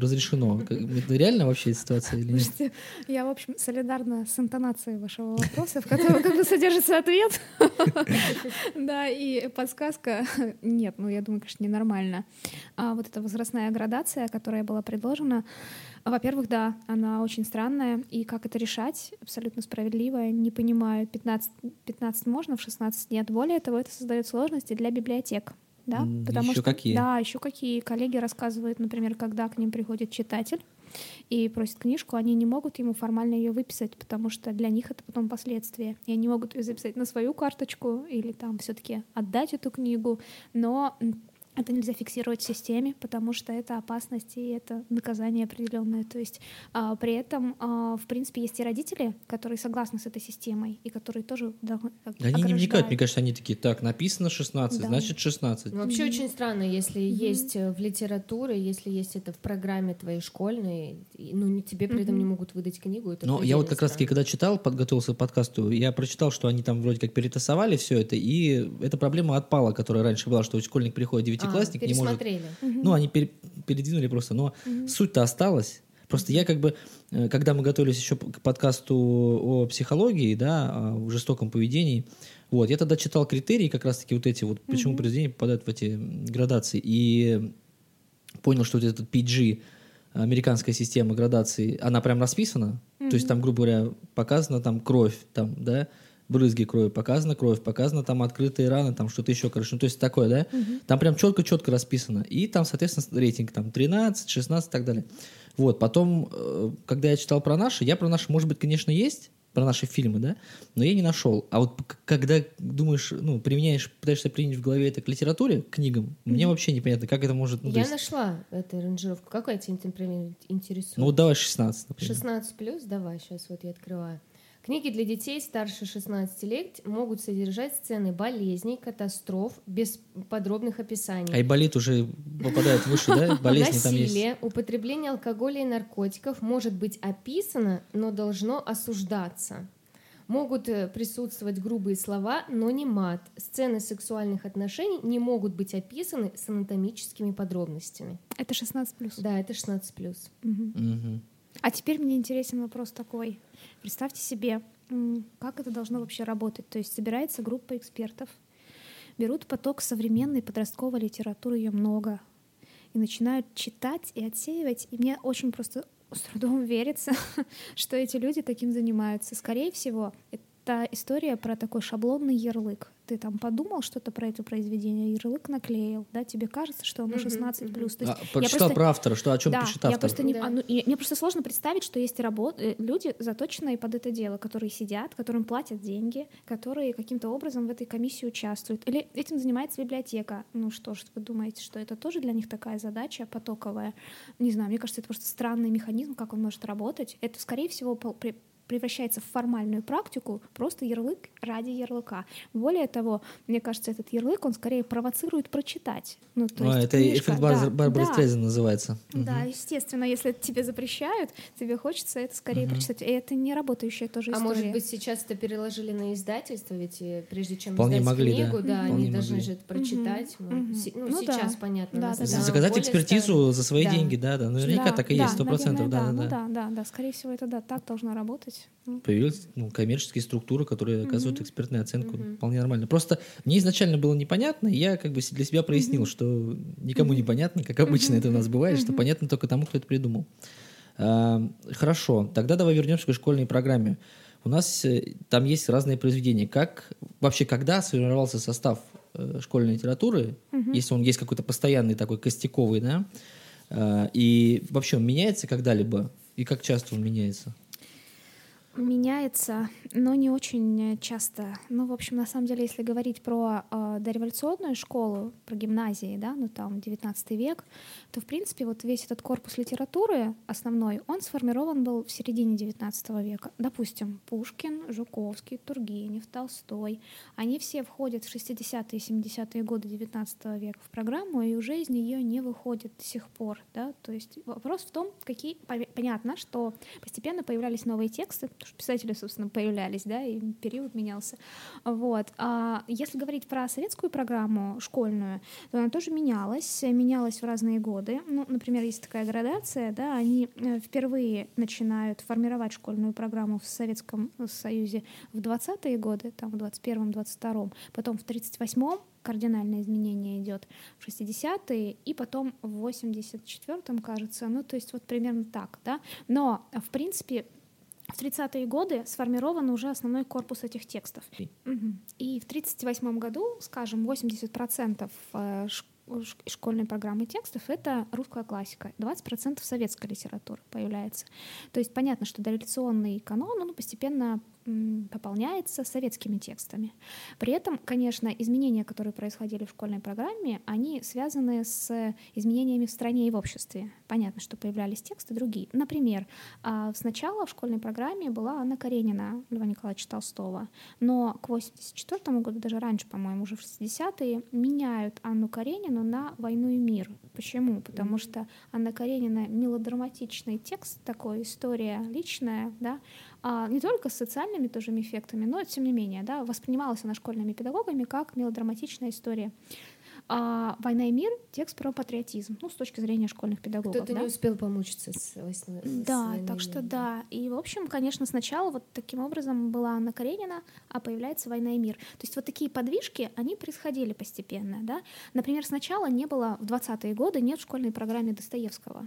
[SPEAKER 1] разрешено. Это реально вообще ситуация или нет?
[SPEAKER 3] Слушайте, я, в общем, солидарна с интонацией вашего вопроса, в котором как бы содержится ответ. (laughs) Да, и подсказка нет, ну я думаю, конечно, ненормально. А вот эта возрастная градация, которая была предложена, во-первых, да, она очень странная, и как это решать, абсолютно справедливо, не понимаю, 15, 15 можно, в 16 нет. Более того, это создает сложности для библиотек. Да, потому
[SPEAKER 1] ещё
[SPEAKER 3] что
[SPEAKER 1] какие?
[SPEAKER 3] да, еще какие коллеги рассказывают, например, когда к ним приходит читатель и просит книжку, они не могут ему формально ее выписать, потому что для них это потом последствия. И они могут ее записать на свою карточку или там все-таки отдать эту книгу, но это нельзя фиксировать в системе, потому что это опасность и это наказание определенное. То есть а, при этом, а, в принципе, есть и родители, которые согласны с этой системой и которые тоже должны как бы
[SPEAKER 1] Они не вникают, мне кажется, они такие, так, написано 16,
[SPEAKER 3] Да.
[SPEAKER 1] значит 16.
[SPEAKER 2] Ну, Вообще
[SPEAKER 3] Мгм.
[SPEAKER 2] очень странно, если
[SPEAKER 3] Мгм.
[SPEAKER 2] есть э, в литературе, если есть это в программе твоей школьной, ну не- тебе при этом
[SPEAKER 3] Мгм.
[SPEAKER 2] не могут выдать книгу. Это
[SPEAKER 1] Но я вот как раз таки, когда читал, подготовился к подкасту, я прочитал, что они там вроде как перетасовали все это, и эта проблема отпала, которая раньше была, что школьник приходит десятиклассник
[SPEAKER 2] а,
[SPEAKER 1] не может... Ну, они пере- передвинули просто, но суть-то осталась. Просто я как бы, э, когда мы готовились еще к подкасту о психологии, да, о жестоком поведении, вот, я тогда читал критерии как раз-таки вот эти вот, почему произведения попадают в эти градации, и понял, что вот этот PG, американская система градации, она прям расписана, то есть там, грубо говоря, показана там кровь, там, да, брызги крови, показана кровь, показано там открытые раны, там что-то еще, короче, ну, то есть такое, да, там прям четко-четко расписано, и там, соответственно, рейтинг там 13, 16 и так далее. Вот, потом, э, когда я читал про наши, я про наши, может быть, конечно, есть, про наши фильмы, да, но я не нашел. А вот когда думаешь, ну, применяешь, пытаешься применить в голове это к литературе, к книгам, мне вообще непонятно, как это может... ну,
[SPEAKER 2] Я
[SPEAKER 1] есть-
[SPEAKER 2] нашла эту ранжировку. Какая тебя, например, интересует?
[SPEAKER 1] ну, вот давай 16, например.
[SPEAKER 2] 16 плюс, давай, сейчас вот я открываю. Книги для детей старше 16 лет могут содержать сцены болезней, катастроф, без подробных описаний.
[SPEAKER 1] Айболит уже попадает выше, да? (laughs) Болезни там есть.
[SPEAKER 2] Насилие, употребление алкоголя и наркотиков может быть описано, но должно осуждаться. Могут э, присутствовать грубые слова, но не мат. Сцены сексуальных отношений не могут быть описаны с анатомическими подробностями.
[SPEAKER 3] Это 16 плюс.
[SPEAKER 2] Да, это 16+.
[SPEAKER 1] Мгм.
[SPEAKER 3] А теперь мне интересен вопрос такой. Представьте себе, как это должно вообще работать. То есть собирается группа экспертов, берут поток современной подростковой литературы, ее много, и начинают читать и отсеивать. И мне очень просто с трудом верится, (laughs) что эти люди таким занимаются. Скорее всего, это история про такой шаблонный ярлык. Ты там подумал что-то про это произведение, ярлык наклеил, да, тебе кажется, что оно
[SPEAKER 2] Мгм,
[SPEAKER 3] 16 плюс. То
[SPEAKER 1] А,
[SPEAKER 3] я
[SPEAKER 1] прочитал
[SPEAKER 3] просто-
[SPEAKER 1] про автора, что о чем
[SPEAKER 3] да,
[SPEAKER 1] пишет
[SPEAKER 3] я
[SPEAKER 1] автор.
[SPEAKER 3] просто не,
[SPEAKER 2] Да.
[SPEAKER 3] а, ну, и мне просто сложно представить, что есть работ, э, люди, заточенные под это дело, которые сидят, которым платят деньги, которые каким-то образом в этой комиссии участвуют. Или этим занимается библиотека. Ну что ж, вы думаете, что это тоже для них такая задача потоковая? Не знаю, мне кажется, это просто странный механизм, как он может работать. Это, скорее всего, превращается в формальную практику, просто ярлык ради ярлыка. Более того, мне кажется, этот ярлык, он скорее провоцирует прочитать. Ну, то
[SPEAKER 1] А,
[SPEAKER 3] есть
[SPEAKER 1] это
[SPEAKER 3] книжка,
[SPEAKER 1] эффект Бар-
[SPEAKER 3] да,
[SPEAKER 1] Барбары
[SPEAKER 3] да.
[SPEAKER 1] Стрейзен называется.
[SPEAKER 3] Да, естественно, если это тебе запрещают, тебе хочется это скорее
[SPEAKER 1] Мгм.
[SPEAKER 3] прочитать. И это не работающая тоже
[SPEAKER 2] А
[SPEAKER 3] история.
[SPEAKER 2] может быть, сейчас это переложили на издательство, ведь э, прежде чем
[SPEAKER 1] Вполне
[SPEAKER 2] издать
[SPEAKER 1] могли, да.
[SPEAKER 2] книгу, да,
[SPEAKER 1] Вполне
[SPEAKER 2] они должны
[SPEAKER 1] могли.
[SPEAKER 2] же это прочитать.
[SPEAKER 3] Мгм,
[SPEAKER 2] Ну, ну,
[SPEAKER 3] Ну да.
[SPEAKER 2] сейчас, понятно.
[SPEAKER 3] Да,
[SPEAKER 2] нас
[SPEAKER 3] да,
[SPEAKER 2] стало
[SPEAKER 3] да.
[SPEAKER 1] Заказать экспертизу
[SPEAKER 2] старым.
[SPEAKER 1] за свои
[SPEAKER 2] Да.
[SPEAKER 1] деньги, да, да. Наверняка
[SPEAKER 3] Да,
[SPEAKER 1] так и
[SPEAKER 3] да,
[SPEAKER 1] есть, сто процентов, да,
[SPEAKER 3] да,
[SPEAKER 1] да,
[SPEAKER 3] ну да, да, да, скорее всего, это да, так должно работать. Ну,
[SPEAKER 1] Появились ну, коммерческие структуры, которые оказывают
[SPEAKER 3] Мгм.
[SPEAKER 1] экспертную оценку.
[SPEAKER 2] Мгм.
[SPEAKER 1] Вполне нормально. Просто мне изначально было непонятно, и я как бы для себя прояснил, что никому не понятно, как обычно это у нас бывает, что понятно только тому, кто это придумал. А, Хорошо, тогда давай вернемся к школьной программе. У нас э, там есть разные произведения. Как вообще, когда сформировался состав э, школьной литературы, если он есть какой-то постоянный такой костяковый, да, а, и вообще он меняется когда-либо, и как часто он меняется?
[SPEAKER 3] Меняется, но не очень э, часто. Ну, в общем, на самом деле, если говорить про э, дореволюционную школу, про гимназии, да, ну там 19 век, то, в принципе, вот весь этот корпус литературы основной, он сформирован был в середине 19 века. Допустим, Пушкин, Жуковский, Тургенев, Толстой, они все входят в 60-е и 70-е годы 19 века в программу, и уже из нее не выходят до сих пор, да, то есть вопрос в том, какие, пон- понятно, что постепенно появлялись новые тексты, писатели, собственно, появлялись, да, и период менялся. Вот. А если говорить про советскую программу школьную, то она тоже менялась, менялась в разные годы. Ну, например, есть такая градация, да, они э, впервые начинают формировать школьную программу в Советском Союзе в 20-е годы, там, в 21-м, 22-м, потом в 38-м кардинальное изменение идет в 60-е, и потом в 84-м, кажется, ну, то есть вот примерно так, да. Но, в принципе, в 30-е годы сформирован уже основной корпус этих текстов. Мгм. И в 1938 году, скажем, 80% э, школьной программы текстов — это русская классика, 20% советской литературы появляется. То есть понятно, что дореволюционный канон, он постепенно пополняется советскими текстами. При этом, конечно, изменения, которые происходили в школьной программе, они связаны с изменениями в стране и в обществе. Понятно, что появлялись тексты другие. Например, а, сначала в школьной программе была Анна Каренина Льва Николаевича Толстого, но к 1984 году, даже раньше, по-моему, уже в 60-е, меняют Анну Каренину на «Войну и мир». Почему? Потому что Анна Каренина — мелодраматичный текст, такой история личная, да, а не только с социальными тоже эффектами, но тем не менее, да, воспринималась она школьными педагогами как мелодраматичная история. А «Война и мир» — текст про патриотизм, ну, с точки зрения школьных педагогов.
[SPEAKER 2] Кто-то
[SPEAKER 3] да?
[SPEAKER 2] не успел помучиться с, с
[SPEAKER 3] Да,
[SPEAKER 2] «Войной
[SPEAKER 3] так что
[SPEAKER 2] миром».
[SPEAKER 3] да. И, в общем, конечно, сначала вот таким образом была Анна Каренина, а появляется «Война и мир». То есть вот такие подвижки, они происходили постепенно, да. Например, сначала не было, в 20-е годы нет в школьной программе Достоевского.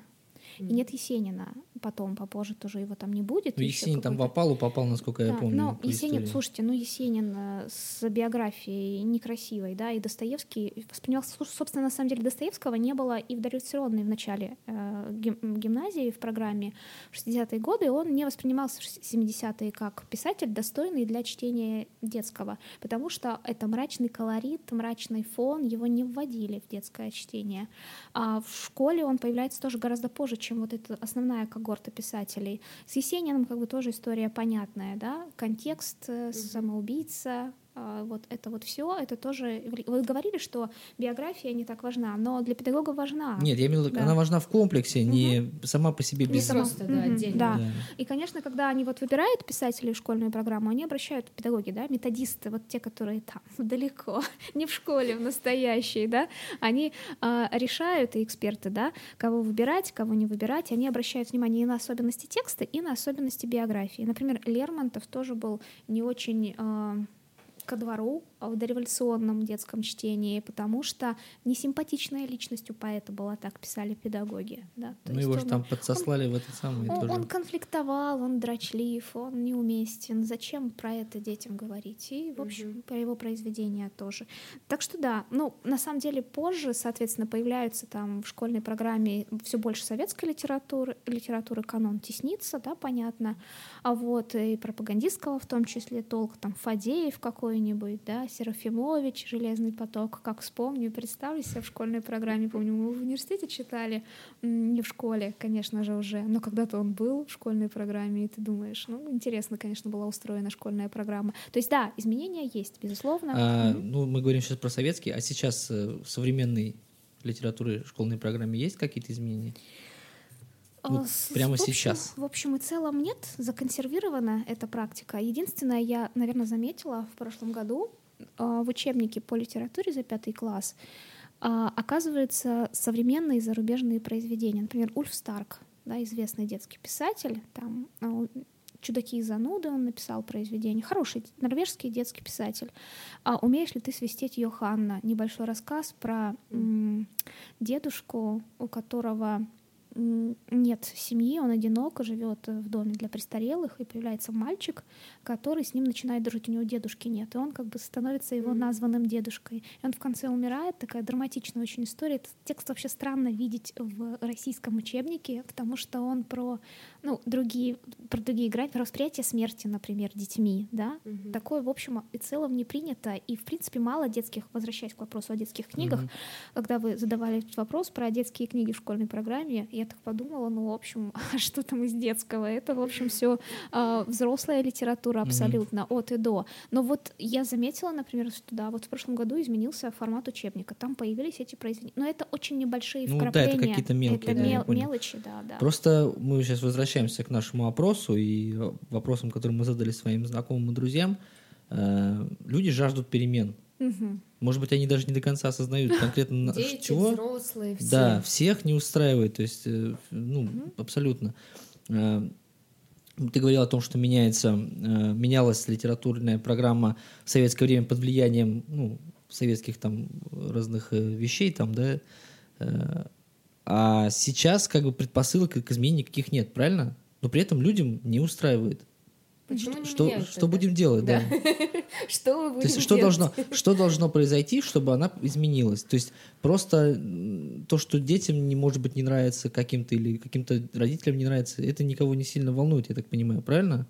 [SPEAKER 3] И нет Есенина. Потом, попозже тоже его там не будет.
[SPEAKER 1] Ну, Есенин там опалу попал, насколько я
[SPEAKER 3] да,
[SPEAKER 1] помню.
[SPEAKER 3] но Есенин,
[SPEAKER 1] истории.
[SPEAKER 3] слушайте, ну Есенин э, с биографией некрасивой, да, и Достоевский воспринимался, слушай, собственно, на самом деле Достоевского не было и в дореволюционной в начале э, гим- гимназии в программе в 60-е годы, он не воспринимался в 70-е как писатель, достойный для чтения детского, потому что это мрачный колорит, мрачный фон, его не вводили в детское чтение. А в школе он появляется тоже гораздо позже, чем вот эта основная когорта писателей. С Есениным как бы тоже история понятная, да, контекст, э, самоубийца, вот это вот все, это тоже... Вы говорили, что биография не так важна, но для педагога важна.
[SPEAKER 1] Нет, я имею в виду,
[SPEAKER 3] Да.
[SPEAKER 1] она важна в комплексе, не сама по себе
[SPEAKER 2] Не
[SPEAKER 1] без...
[SPEAKER 2] просто, да,
[SPEAKER 3] Мгм,
[SPEAKER 2] отдельно.
[SPEAKER 3] да.
[SPEAKER 1] Да.
[SPEAKER 3] И, конечно, когда они вот выбирают писателей в школьную программу, они обращают педагоги, да, методисты, вот те, которые там (laughs) далеко, не в школе, в настоящей, да, они а, решают, и эксперты, да, кого выбирать, кого не выбирать, они обращают внимание и на особенности текста, и на особенности биографии. Например, Лермонтов тоже был не очень а, ко двору а в дореволюционном детском чтении, потому что несимпатичная личность у поэта была, так писали педагоги. Да? То
[SPEAKER 1] Ну, его же
[SPEAKER 3] он-
[SPEAKER 1] там подсослали в этот самый
[SPEAKER 3] он,
[SPEAKER 1] тоже.
[SPEAKER 3] он конфликтовал, он дрочлив, он неуместен. Зачем про это детям говорить? И, в общем, про его произведения тоже. Так что да, ну, на самом деле позже, соответственно, появляются там в школьной программе все больше советской литературы, литературы канон теснится, да, понятно. А вот и пропагандистского в том числе толк, там Фадеев какой-нибудь, да, Серафимович, «Железный поток», как вспомню, представлю себя в школьной программе, помню, мы в университете читали, не в школе, конечно же, уже, но когда-то он был в школьной программе, и ты думаешь, ну, интересно, конечно, была устроена школьная программа. То есть, да, изменения есть, безусловно.
[SPEAKER 1] А, ну, мы говорим сейчас про советский, а сейчас э, в современной литературе школьной программе есть какие-то изменения? Вот
[SPEAKER 3] А, с-
[SPEAKER 1] прямо
[SPEAKER 3] в общем-
[SPEAKER 1] сейчас.
[SPEAKER 3] В общем и целом нет, законсервирована эта практика. Единственное, я, наверное, заметила в прошлом году а, в учебнике по литературе за пятый класс а, оказываются современные зарубежные произведения. Например, Ульф Старк, да, известный детский писатель, там «Чудаки и зануды» он написал произведение. Хороший норвежский детский писатель. А «Умеешь ли ты свистеть Йоханна?» Небольшой рассказ про м, дедушку, у которого нет семьи, он одиноко живет в доме для престарелых, и появляется мальчик, который с ним начинает дружить, у него дедушки нет, и он как бы становится его названным дедушкой. И он в конце умирает, такая драматичная очень история. Этот текст вообще странно видеть в российском учебнике, потому что он про, ну, другие, про другие грани, про восприятие смерти, например, детьми, да,
[SPEAKER 2] Мгм.
[SPEAKER 3] Такое, в общем и целом, не принято. И, в принципе, мало детских, возвращаясь к вопросу о детских книгах,
[SPEAKER 1] Мгм.
[SPEAKER 3] когда вы задавали этот вопрос про детские книги в школьной программе, я так подумала, ну, в общем, (laughs) а что там из детского? Это, в общем, все взрослая литература абсолютно, от и до. Но вот я заметила, например, что да, вот в прошлом году изменился формат учебника, там появились эти произведения. Но это очень небольшие
[SPEAKER 1] Ну да, это
[SPEAKER 3] вкрапления.
[SPEAKER 1] какие-то мелкие,
[SPEAKER 3] Это
[SPEAKER 1] да, я
[SPEAKER 3] мел- мелочи, да, да.
[SPEAKER 1] Просто мы сейчас возвращаемся к нашему опросу и э, вопросам, которые мы задали своим знакомым и друзьям. Э, Люди жаждут перемен.
[SPEAKER 3] Мгм.
[SPEAKER 1] Может быть, они даже не до конца осознают конкретно
[SPEAKER 2] Дети,
[SPEAKER 1] чего.
[SPEAKER 2] взрослые, все.
[SPEAKER 1] Да, всех не устраивает, то есть, э, ну, абсолютно. Э, Ты говорил о том, что меняется, э, менялась литературная программа в советское время под влиянием ну, советских там разных вещей, там, да. А сейчас как бы предпосылок к изменению никаких нет, правильно? Но при этом людям не устраивает.
[SPEAKER 2] Почему не
[SPEAKER 1] Что,
[SPEAKER 2] меняют
[SPEAKER 1] что будем делать, да? (laughs)
[SPEAKER 2] Что
[SPEAKER 1] То
[SPEAKER 2] будем
[SPEAKER 1] есть что
[SPEAKER 2] делать?
[SPEAKER 1] должно, что должно произойти, чтобы она изменилась? То есть просто то, что детям не может быть не нравится каким-то или каким-то родителям не нравится, это никого не сильно волнует, я так понимаю, правильно?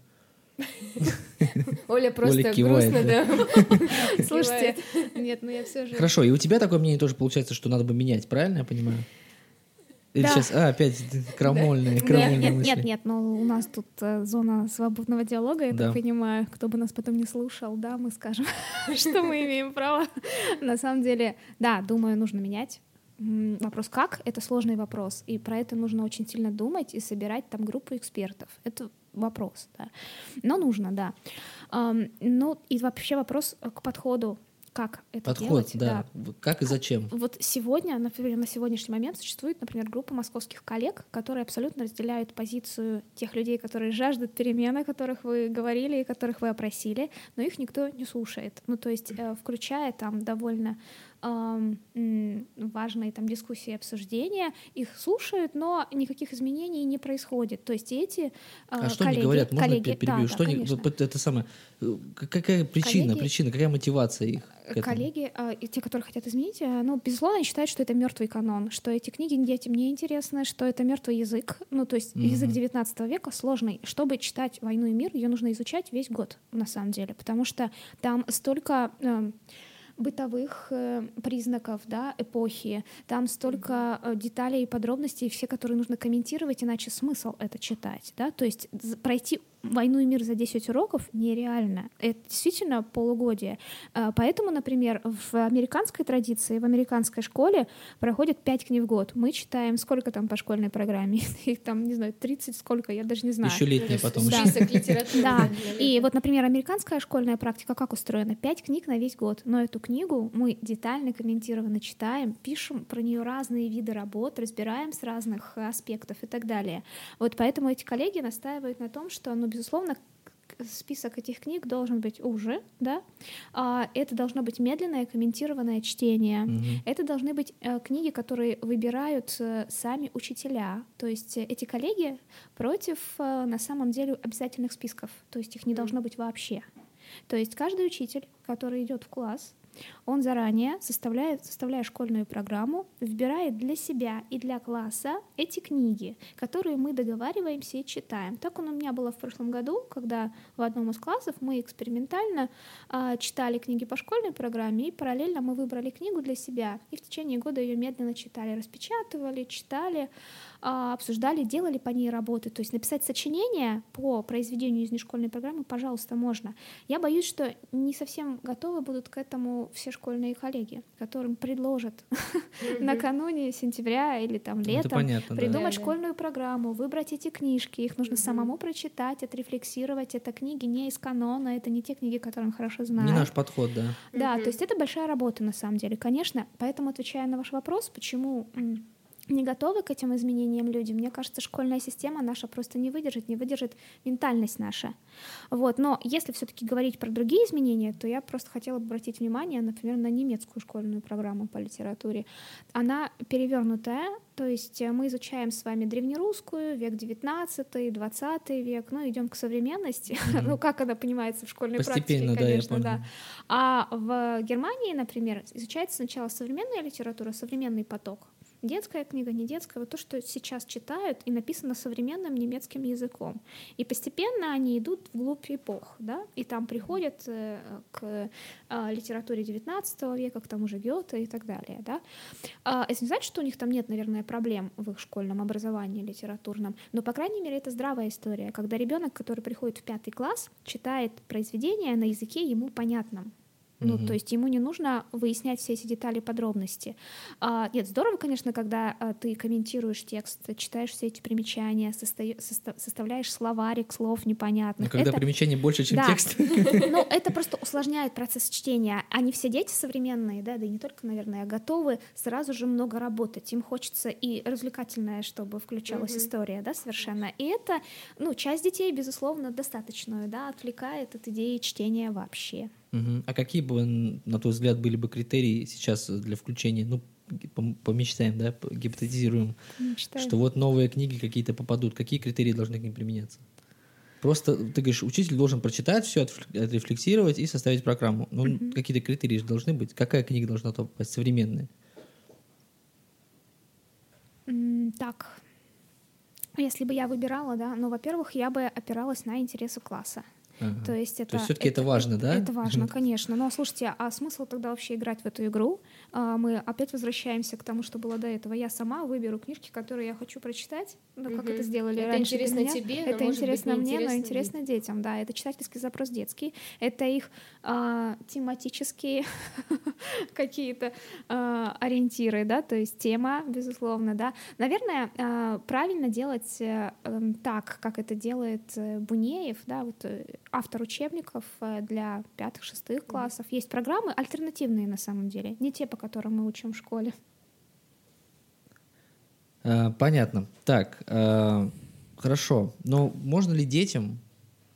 [SPEAKER 2] Оля просто
[SPEAKER 1] Оля кивает,
[SPEAKER 2] грустно, да. (laughs)
[SPEAKER 3] Слушайте, нет, ну я все же...
[SPEAKER 1] Хорошо, и у тебя такое мнение тоже получается, что надо бы менять, правильно я понимаю? Или
[SPEAKER 3] Да.
[SPEAKER 1] сейчас, а, опять крамольные,
[SPEAKER 3] Нет,
[SPEAKER 1] крамольные
[SPEAKER 3] нет,
[SPEAKER 1] мысли.
[SPEAKER 3] нет, нет, но у нас тут э, зона свободного диалога, я
[SPEAKER 1] Да.
[SPEAKER 3] так понимаю. Кто бы нас потом не слушал, да, мы скажем, (laughs) что мы имеем право. На самом деле, да, думаю, нужно менять. Вопрос как? Это сложный вопрос, и про это нужно очень сильно думать и собирать там группу экспертов. Это вопрос, да. Но нужно, да. Ну и вообще вопрос к подходу как это
[SPEAKER 1] Подход,
[SPEAKER 3] делать.
[SPEAKER 1] да. Как и зачем.
[SPEAKER 3] Вот сегодня, например, на сегодняшний момент существует, например, группа московских коллег, которые абсолютно разделяют позицию тех людей, которые жаждут перемен, о которых вы говорили и которых вы опросили, но их никто не слушает. Ну, то есть, э, включая там довольно важные там дискуссии обсуждения, их слушают, но никаких изменений не происходит. То есть эти
[SPEAKER 1] а
[SPEAKER 3] что
[SPEAKER 1] коллеги,
[SPEAKER 3] они
[SPEAKER 1] говорят? Можно
[SPEAKER 3] коллеги,
[SPEAKER 1] перебью?
[SPEAKER 3] Да,
[SPEAKER 1] что
[SPEAKER 3] да,
[SPEAKER 1] они, это самое, э, какая причина,
[SPEAKER 3] коллеги,
[SPEAKER 1] причина, какая мотивация их?
[SPEAKER 3] Коллеги, а, те, которые хотят изменить, э, ну, безусловно, они считают, что это мертвый канон, что эти книги детям не интересны, что это мертвый язык. Ну, то есть mm-hmm. язык 19 века сложный. Чтобы читать «Войну и мир», ее нужно изучать весь год, на самом деле, потому что там столько... Бытовых э, признаков да, эпохи, там столько э, деталей и подробностей, все, которые нужно комментировать, иначе смысл это читать. Да? То есть пройти «Войну и мир» за 10 уроков нереально. Это действительно полугодие. А, поэтому, например, в американской традиции, в американской школе проходят 5 книг в год. Мы читаем сколько там по школьной программе? (laughs) Их там, не знаю, 30 сколько, я даже не знаю.
[SPEAKER 1] Еще летние потом.
[SPEAKER 2] Да. Список литературы.
[SPEAKER 3] Да. И вот, например, американская школьная практика как устроена? 5 книг на весь год. Но эту книгу мы детально, комментированно читаем, пишем про нее разные виды работ, разбираем с разных аспектов и так далее. Вот поэтому эти коллеги настаивают на том, что ну, безусловно, список этих книг должен быть уже, да. А, это должно быть медленное комментированное чтение. Mm-hmm. Это должны быть э, книги, которые выбирают э, сами учителя. То есть э, эти коллеги против на самом деле обязательных списков. То есть их не должно быть вообще. То есть каждый учитель, который идет в класс, он заранее, составляет, составляя школьную программу, выбирает для себя и для класса эти книги, которые мы договариваемся и читаем. Так у меня было в прошлом году, когда в одном из классов мы экспериментально э, читали книги по школьной программе, и параллельно мы выбрали книгу для себя, и в течение года ее медленно читали, распечатывали, читали. А, обсуждали, делали по ней работы. То есть написать сочинение по произведению из нешкольной программы, пожалуйста, можно. Я боюсь, что не совсем готовы будут к этому все школьные коллеги, которым предложат (laughs) накануне сентября или там летом придумать школьную программу, выбрать эти книжки. Их нужно самому прочитать, отрефлексировать. Это книги не из канона, это не те книги, которые он хорошо знает.
[SPEAKER 1] Не наш подход, да.
[SPEAKER 3] Да, то есть это большая работа на самом деле, конечно. Поэтому, отвечая на ваш вопрос, почему не готовы к этим изменениям люди. Мне кажется, школьная система наша просто не выдержит, не выдержит ментальность наша. Вот. Но если все-таки говорить про другие изменения, то я просто хотела бы обратить внимание, например, на немецкую школьную программу по литературе. Она перевернутая, то есть мы изучаем с вами древнерусскую, век 19, 20 век, ну, идем к современности, mm-hmm. (laughs) ну, как она понимается в школьной
[SPEAKER 1] Постепенно,
[SPEAKER 3] практике, конечно,
[SPEAKER 1] да,
[SPEAKER 3] да. А в Германии, например, изучается сначала современная литература, современный поток, детская книга, не детская, вот то, что сейчас читают и написано современным немецким языком. И постепенно они идут вглубь эпох, да, и там приходят э, к э, литературе XIX века, к тому же Гёте и так далее, да. Э, это не значит, что у них там нет, наверное, проблем в их школьном образовании литературном, но, по крайней мере, это здравая история, когда ребенок, который приходит в пятый класс, читает произведение на языке ему понятном, ну, угу. то есть ему не нужно выяснять все эти детали, подробности. А, нет, здорово, конечно, когда а, ты комментируешь текст, читаешь все эти примечания, состо... состо... составляешь словарик слов непонятных.
[SPEAKER 1] Но когда это... примечаний больше, чем
[SPEAKER 3] да.
[SPEAKER 1] текст. (laughs)
[SPEAKER 3] Ну, (laughs) это просто усложняет процесс чтения. Они все дети современные, да, да и не только, наверное, готовы сразу же много работать. Им хочется и развлекательное, чтобы включалась угу. история, да, совершенно. И это, ну, часть детей, безусловно, достаточную, да, отвлекает от идеи чтения вообще.
[SPEAKER 1] Угу. А какие бы, на твой взгляд, были бы критерии сейчас для включения? Ну, помечтаем, да, гипотетизируем, Мечтаем. что вот новые книги какие-то попадут. Какие критерии должны к ним применяться? Просто ты говоришь, учитель должен прочитать все, отрефлексировать и составить программу. Ну, угу. какие-то критерии же должны быть. Какая книга должна попасть? Современная?
[SPEAKER 3] Так. Если бы я выбирала, да, ну, во-первых, я бы опиралась на интересы класса.
[SPEAKER 1] Ага. То есть это... То есть все-таки это, это важно, да?
[SPEAKER 3] Это важно, конечно. Но слушайте, а смысл тогда вообще играть в эту игру? А, мы опять возвращаемся к тому, что было до этого. Я сама выберу книжки, которые я хочу прочитать, ну, как угу. это сделали
[SPEAKER 2] это
[SPEAKER 3] раньше
[SPEAKER 2] интересно
[SPEAKER 3] меня.
[SPEAKER 2] тебе,
[SPEAKER 3] это интересно мне, но
[SPEAKER 2] интересно
[SPEAKER 3] детям. детям. Да, это читательский запрос детский. Это их а, тематические (laughs) какие-то а, ориентиры, да, то есть тема, безусловно, да. Наверное, а, правильно делать а, так, как это делает э, Бунеев, да, вот э, автор учебников э, для пятых-шестых классов. Есть программы альтернативные на самом деле, не те, по которым мы учим в школе.
[SPEAKER 1] А, понятно. Так, а, хорошо. Но можно ли детям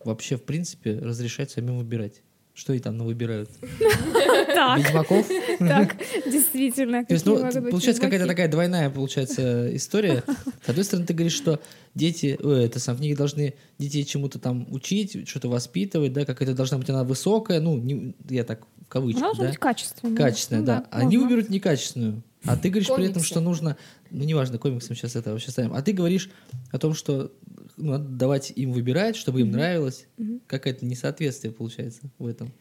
[SPEAKER 1] вообще, в принципе, разрешать самим выбирать? Что и там выбирают? (laughs) Ведьмаков?
[SPEAKER 3] Так, действительно.
[SPEAKER 1] То есть, ну, получается какая-то такая двойная, получается, история. С одной стороны, ты говоришь, что дети, это сам, книги должны детей чему-то там учить, что-то воспитывать, да, какая-то должна быть она высокая, ну, не, я так в кавычках, да?
[SPEAKER 3] быть качественная.
[SPEAKER 1] Качественная,
[SPEAKER 3] Ну
[SPEAKER 1] да. Они выберут некачественную. А ты говоришь при этом,
[SPEAKER 2] Комиксы.
[SPEAKER 1] что нужно, ну, неважно, комиксом сейчас это вообще ставим, а ты говоришь о том, что ну, надо давать им выбирать, чтобы им нравилось. Какое-то несоответствие получается в этом.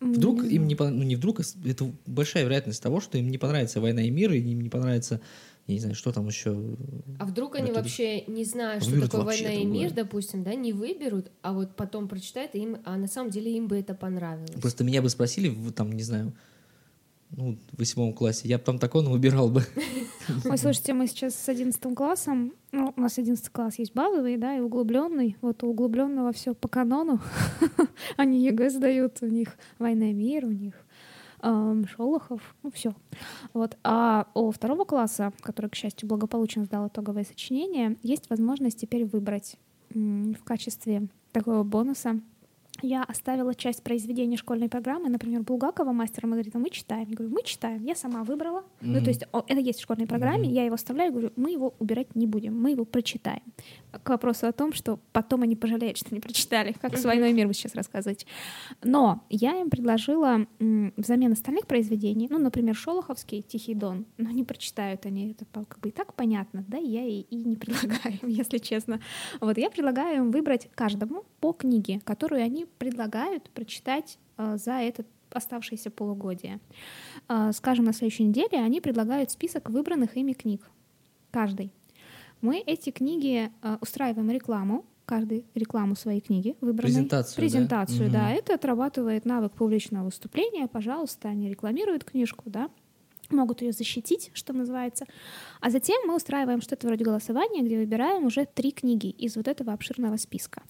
[SPEAKER 1] Вдруг им не понравится, ну не вдруг, а это большая вероятность того, что им не понравится «Война и мир», и им не понравится, я не знаю, что там еще.
[SPEAKER 2] А вдруг они вообще не знают, что такое война и мир, допустим, да, не выберут, а вот потом прочитают, и им, а на самом деле им бы это понравилось.
[SPEAKER 1] Просто меня бы спросили, там, не знаю, ну, в восьмом классе, я бы там такого выбирал бы. (laughs)
[SPEAKER 3] Ой, слушайте, мы сейчас с 11 классом, ну, у нас 11 класс есть базовый, да, и углубленный. Вот у углубленного все по канону. (laughs) Они ЕГЭ сдают, у них война и мир, у них эм, Шолохов, ну все. Вот. А у второго класса, который, к счастью, благополучно сдал итоговое сочинение, есть возможность теперь выбрать в качестве такого бонуса я оставила часть произведений школьной программы, например, Булгакова «Мастер и Маргарита». Мы читаем. Я говорю, мы читаем. Я сама выбрала. Ну,
[SPEAKER 1] Мгм.
[SPEAKER 3] то есть это есть в школьной программе,
[SPEAKER 1] Мгм.
[SPEAKER 3] я его оставляю, говорю, мы его убирать не будем, мы его прочитаем. К вопросу о том, что потом они пожалеют, что не прочитали, как с «Войной мир» вы сейчас рассказываете. Но я им предложила взамен остальных произведений, ну, например, Шолоховский «Тихий дон», но не прочитают они, это как бы и так понятно, да, я и, и не (laughs) предлагаю, если честно. Вот я предлагаю им выбрать каждому по книге, которую они предлагают прочитать э, за этот оставшееся полугодие. Э, Скажем, на следующей неделе они предлагают список выбранных ими книг. Каждый. Мы эти книги э, устраиваем рекламу, каждый рекламу своей книги выбранной.
[SPEAKER 1] Презентацию, да?
[SPEAKER 3] Презентацию, да.
[SPEAKER 1] Мгм.
[SPEAKER 3] Это отрабатывает навык публичного выступления. Пожалуйста, они рекламируют книжку, да могут ее защитить, что называется. А затем мы устраиваем что-то вроде голосования, где выбираем уже три книги из вот этого обширного списка.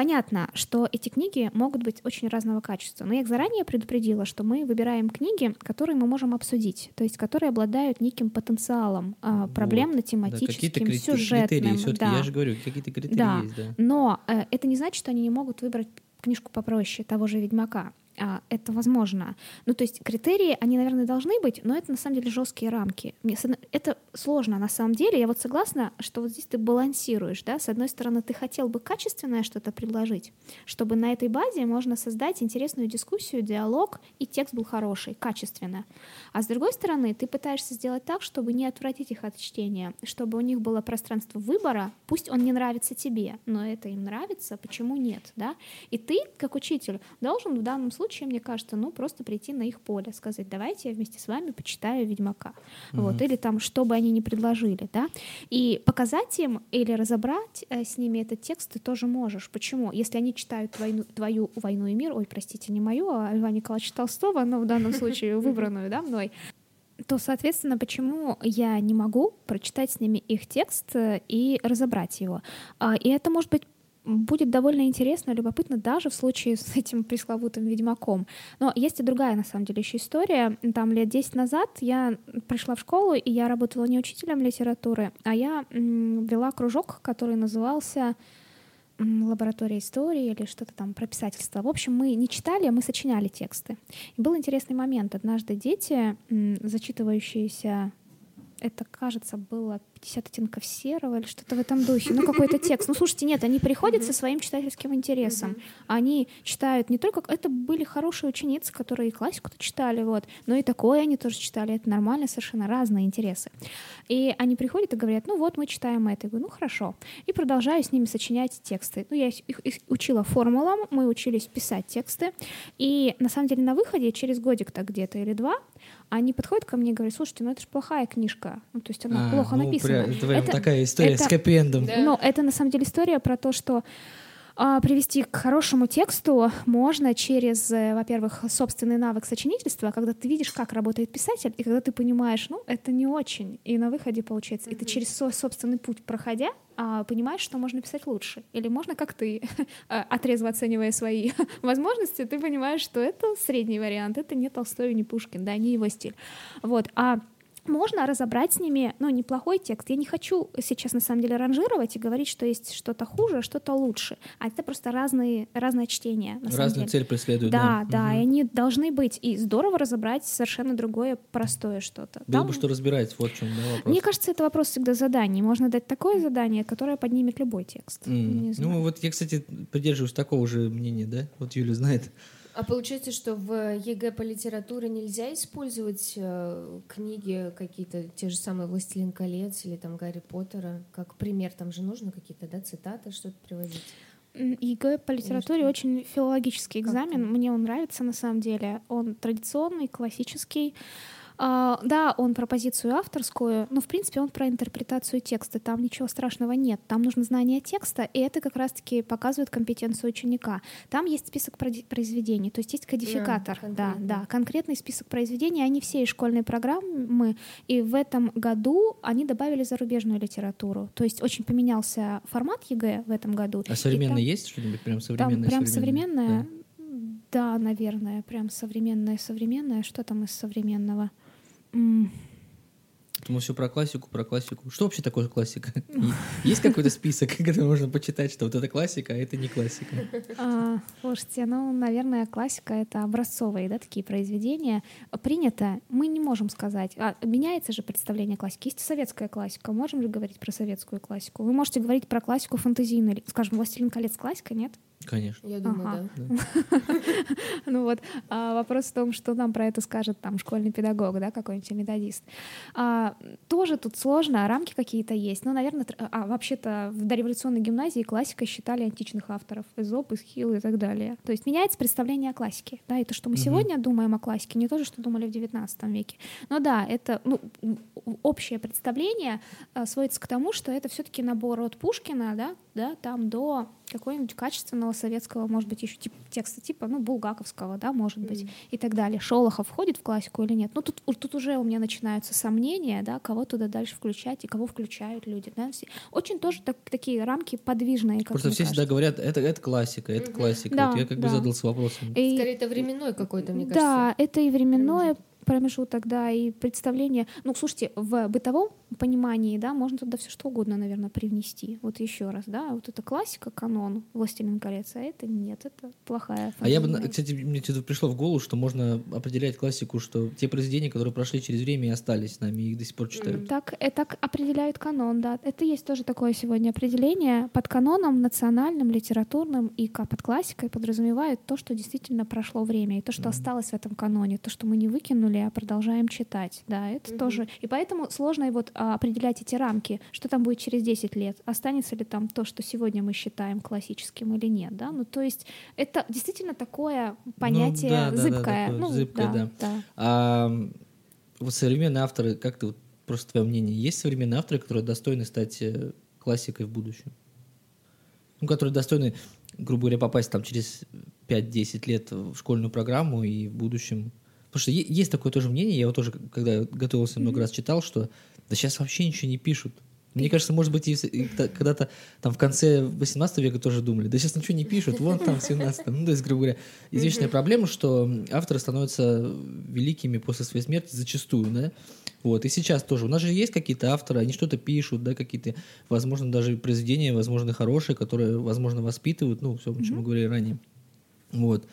[SPEAKER 3] Понятно, что эти книги могут быть очень разного качества, но я их заранее предупредила, что мы выбираем книги, которые мы можем обсудить, то есть которые обладают неким потенциалом а,
[SPEAKER 1] Вот.
[SPEAKER 3] проблемно-тематическим,
[SPEAKER 1] Да,
[SPEAKER 3] сюжетным.
[SPEAKER 1] критерии,
[SPEAKER 3] да.
[SPEAKER 1] я же говорю, какие-то критерии
[SPEAKER 3] Да.
[SPEAKER 1] есть, да.
[SPEAKER 3] Но э, это не значит, что они не могут выбрать книжку попроще того же Ведьмака. А, это возможно. Ну, то есть критерии, они, наверное, должны быть, но это на самом деле жесткие рамки. Мне Это сложно на самом деле. Я вот согласна, что вот здесь ты балансируешь, да. С одной стороны, ты хотел бы качественное что-то предложить, чтобы на этой базе можно создать интересную дискуссию, диалог, и текст был хороший, качественно. А с другой стороны, ты пытаешься сделать так, чтобы не отвратить их от чтения, чтобы у них было пространство выбора, пусть он не нравится тебе, но это им нравится, почему нет, да? И ты, как учитель, должен в данном случае, мне кажется, ну просто прийти на их поле, сказать, давайте я вместе с вами почитаю Ведьмака, вот, или там, что бы они ни предложили, да, и показать им или разобрать э, с ними этот текст ты тоже можешь. Почему? Если они читают твою, твою «Войну и мир», ой, простите, не мою, а Льва Николаевича Толстого, но в данном случае (laughs) выбранную, да, мной, то, соответственно, почему я не могу прочитать с ними их текст э, и разобрать его? А, И это может быть будет довольно интересно, любопытно даже в случае с этим пресловутым ведьмаком. Но есть и другая, на самом деле, еще история. Там лет 10 назад я пришла в школу, и я работала не учителем литературы, а я вела кружок, который назывался лаборатория истории или что-то там про писательство. В общем, мы не читали, а мы сочиняли тексты. И был интересный момент. Однажды дети, зачитывающиеся это, кажется, было 50 оттенков серого или что-то в этом духе. Ну, какой-то текст. Ну, слушайте, нет, они приходят со своим читательским интересом. Они читают не только... Это были хорошие ученицы, которые и классику-то читали, вот, но и такое они тоже читали. Это нормально, совершенно разные интересы. И они приходят и говорят, ну вот, мы читаем это. Я говорю, ну хорошо. И продолжаю с ними сочинять тексты. Ну, я их, их учила формулам, мы учились писать тексты. И на самом деле на выходе, через годик-то где-то или два, они подходят ко мне и говорят, слушайте, ну это же плохая книжка. Ну, то есть она
[SPEAKER 1] А,
[SPEAKER 3] плохо
[SPEAKER 1] ну,
[SPEAKER 3] написана.
[SPEAKER 1] Пря- это прям
[SPEAKER 3] Это-
[SPEAKER 1] такая история
[SPEAKER 3] это-
[SPEAKER 1] с хэппи-эндом.
[SPEAKER 2] Да.
[SPEAKER 3] но это на самом деле история про то, что а, привести к хорошему тексту можно через, э, во-первых, собственный навык сочинительства, когда ты видишь, как работает писатель, и когда ты понимаешь, ну, это не очень, и на выходе получается, и ты через свой собственный путь проходя, а понимаешь, что можно писать лучше. Или можно, как ты, (laughs) отрезво оценивая свои (laughs) возможности, ты понимаешь, что это средний вариант, это не Толстой, не Пушкин, да, не его стиль. Вот. А можно разобрать с ними, ну, неплохой текст. Я не хочу сейчас, на самом деле, ранжировать и говорить, что есть что-то хуже, а что-то лучше. А это просто разные, разное чтение. На
[SPEAKER 1] Разную цель преследуют.
[SPEAKER 3] Да,
[SPEAKER 1] да,
[SPEAKER 3] да, угу. и они должны быть. И здорово разобрать совершенно другое, простое что-то.
[SPEAKER 1] Было Там... бы что разбирать, вот в чем да, вопрос.
[SPEAKER 3] Мне кажется, это вопрос всегда заданий. Можно дать такое задание, которое поднимет любой текст.
[SPEAKER 1] Mm. Ну, вот я, кстати, придерживаюсь такого же мнения, да? Вот Юля знает.
[SPEAKER 2] А получается, что в ЕГЭ по литературе нельзя использовать э, книги какие-то, те же самые «Властелин колец» или там «Гарри Поттера», как пример? Там же нужно какие-то да, цитаты, что-то приводить.
[SPEAKER 3] ЕГЭ по литературе Конечно. очень филологический экзамен. Мне он нравится на самом деле. Он традиционный, классический. А, да, он про позицию авторскую, но в принципе он про интерпретацию текста. Там ничего страшного нет. Там нужно знание текста, и это как раз-таки показывает компетенцию ученика. Там есть список произведений, то есть есть кодификатор. Да, да, да, конкретный список произведений. Они все из школьной программы, и в этом году они добавили зарубежную литературу. То есть очень поменялся формат ЕГЭ в этом году.
[SPEAKER 1] А современное там, есть что-нибудь прям современное?
[SPEAKER 3] Там прям современное? Да. да, наверное, прям современное, современное. Что там из современного?
[SPEAKER 1] Мы все про классику, про классику. Что вообще такое классика? (laughs) Есть какой-то список, (laughs) который можно почитать, что вот это классика, а это не классика?
[SPEAKER 3] А, слушайте, ну, наверное, классика — это образцовые, да, такие произведения. Принято, мы не можем сказать. А, меняется же представление классики. Есть советская классика, можем же говорить про советскую классику. Вы можете говорить про классику фантазийную. Скажем, «Властелин колец» классика, нет?
[SPEAKER 1] Конечно.
[SPEAKER 2] Я думаю, ага.
[SPEAKER 3] да. (laughs) Ну вот, а вопрос в том, что нам про это скажет там школьный педагог, да, какой-нибудь методист. А, тоже тут сложно, рамки какие-то есть. Ну, наверное, а вообще-то в дореволюционной гимназии классикой считали античных авторов, Эзоп, Исхил и так далее. То есть меняется представление о классике, да, и то, что мы сегодня думаем о классике, не то же, что думали в XIX веке. Но да, это ну, общее представление а, сводится к тому, что это все-таки набор от Пушкина, да, да, там до какого-нибудь качественного советского, может быть, еще тип, текста типа, ну, булгаковского, да, может быть, mm. и так далее. Шолохов входит в классику или нет? Ну, тут, тут уже у меня начинаются сомнения, да, кого туда дальше включать и кого включают люди, да. Очень тоже так, такие рамки подвижные, как
[SPEAKER 1] Просто все всегда говорят, это, это классика, это mm-hmm. классика. Да, вот я как да. бы задался вопросом.
[SPEAKER 2] И... Скорее, это временной какой-то, мне кажется.
[SPEAKER 3] Да, это и временное, промежуток, да, и представление. Ну, слушайте, в бытовом понимании, да, можно туда все что угодно, наверное, привнести. Вот еще раз, да, вот это классика, канон «Властелин колец», а это нет, это плохая
[SPEAKER 1] А я бы, кстати, мне пришло в голову, что можно определять классику, что те произведения, которые прошли через время и остались с нами, их до сих пор читают.
[SPEAKER 3] Так, это так определяют канон, да. Это есть тоже такое сегодня определение. Под каноном национальным, литературным и под классикой подразумевает то, что действительно прошло время, и то, что mm. осталось в этом каноне, то, что мы не выкинули, а продолжаем читать. Да, это mm-hmm. тоже. И поэтому сложно вот а, определять эти рамки, что там будет через 10 лет, останется ли там то, что сегодня мы считаем классическим или нет. Да? Ну, то есть это действительно такое понятие ну, да, зыбкое. Да, да, ну,
[SPEAKER 1] зыбкое, да. да. да. А, вот современные авторы, как ты, вот, просто твое мнение, есть современные авторы, которые достойны стать э, классикой в будущем? Ну, которые достойны, грубо говоря, попасть там через 5-10 лет в школьную программу и в будущем Потому что есть такое тоже мнение, я его тоже, когда готовился, много mm-hmm. раз читал, что да сейчас вообще ничего не пишут. Мне кажется, может быть, (laughs) и, и когда-то там в конце 18 века тоже думали, да сейчас ничего не пишут, вон там в 17 Ну, то есть, грубо говоря, извечная mm-hmm. проблема, что авторы становятся великими после своей смерти зачастую, да. Вот, и сейчас тоже. У нас же есть какие-то авторы, они что-то пишут, да, какие-то, возможно, даже произведения, возможно, хорошие, которые, возможно, воспитывают, ну, все, о чем mm-hmm. мы говорили ранее. Вот.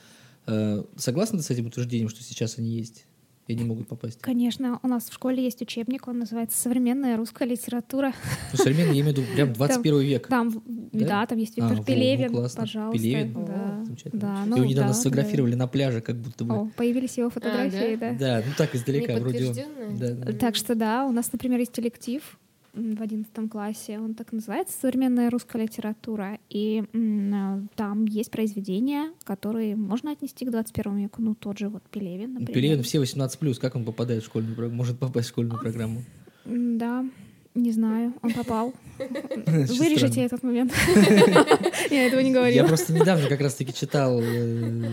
[SPEAKER 1] Э, согласны с этим утверждением, что сейчас они есть? и не могут попасть.
[SPEAKER 3] Конечно, у нас в школе есть учебник, он называется «Современная русская литература».
[SPEAKER 1] Ну, современная, я имею в виду прям 21 там, век.
[SPEAKER 3] Там, да? да, там есть Виктор а, Пелевин, ну, пожалуйста.
[SPEAKER 1] Пелевин?
[SPEAKER 3] Да.
[SPEAKER 1] Замечательно. Да, ну, его недавно да, сфотографировали да. на пляже, как будто бы. О,
[SPEAKER 3] появились его фотографии, а,
[SPEAKER 1] да? да? Да, ну так издалека вроде он. Да,
[SPEAKER 3] да. Так что да, у нас, например, есть коллектив, в одиннадцатом классе. Он так называется «Современная русская литература». И а, там есть произведения, которые можно отнести к 21 веку. Ну, тот же вот Пелевин, например.
[SPEAKER 1] Пелевин все 18+, как он попадает в школьную программу? Может попасть в школьную программу?
[SPEAKER 3] Да, не знаю, он попал. (laughs) Вырежите этот момент. (laughs) Я этого не говорила.
[SPEAKER 1] Я просто недавно как раз-таки читал э,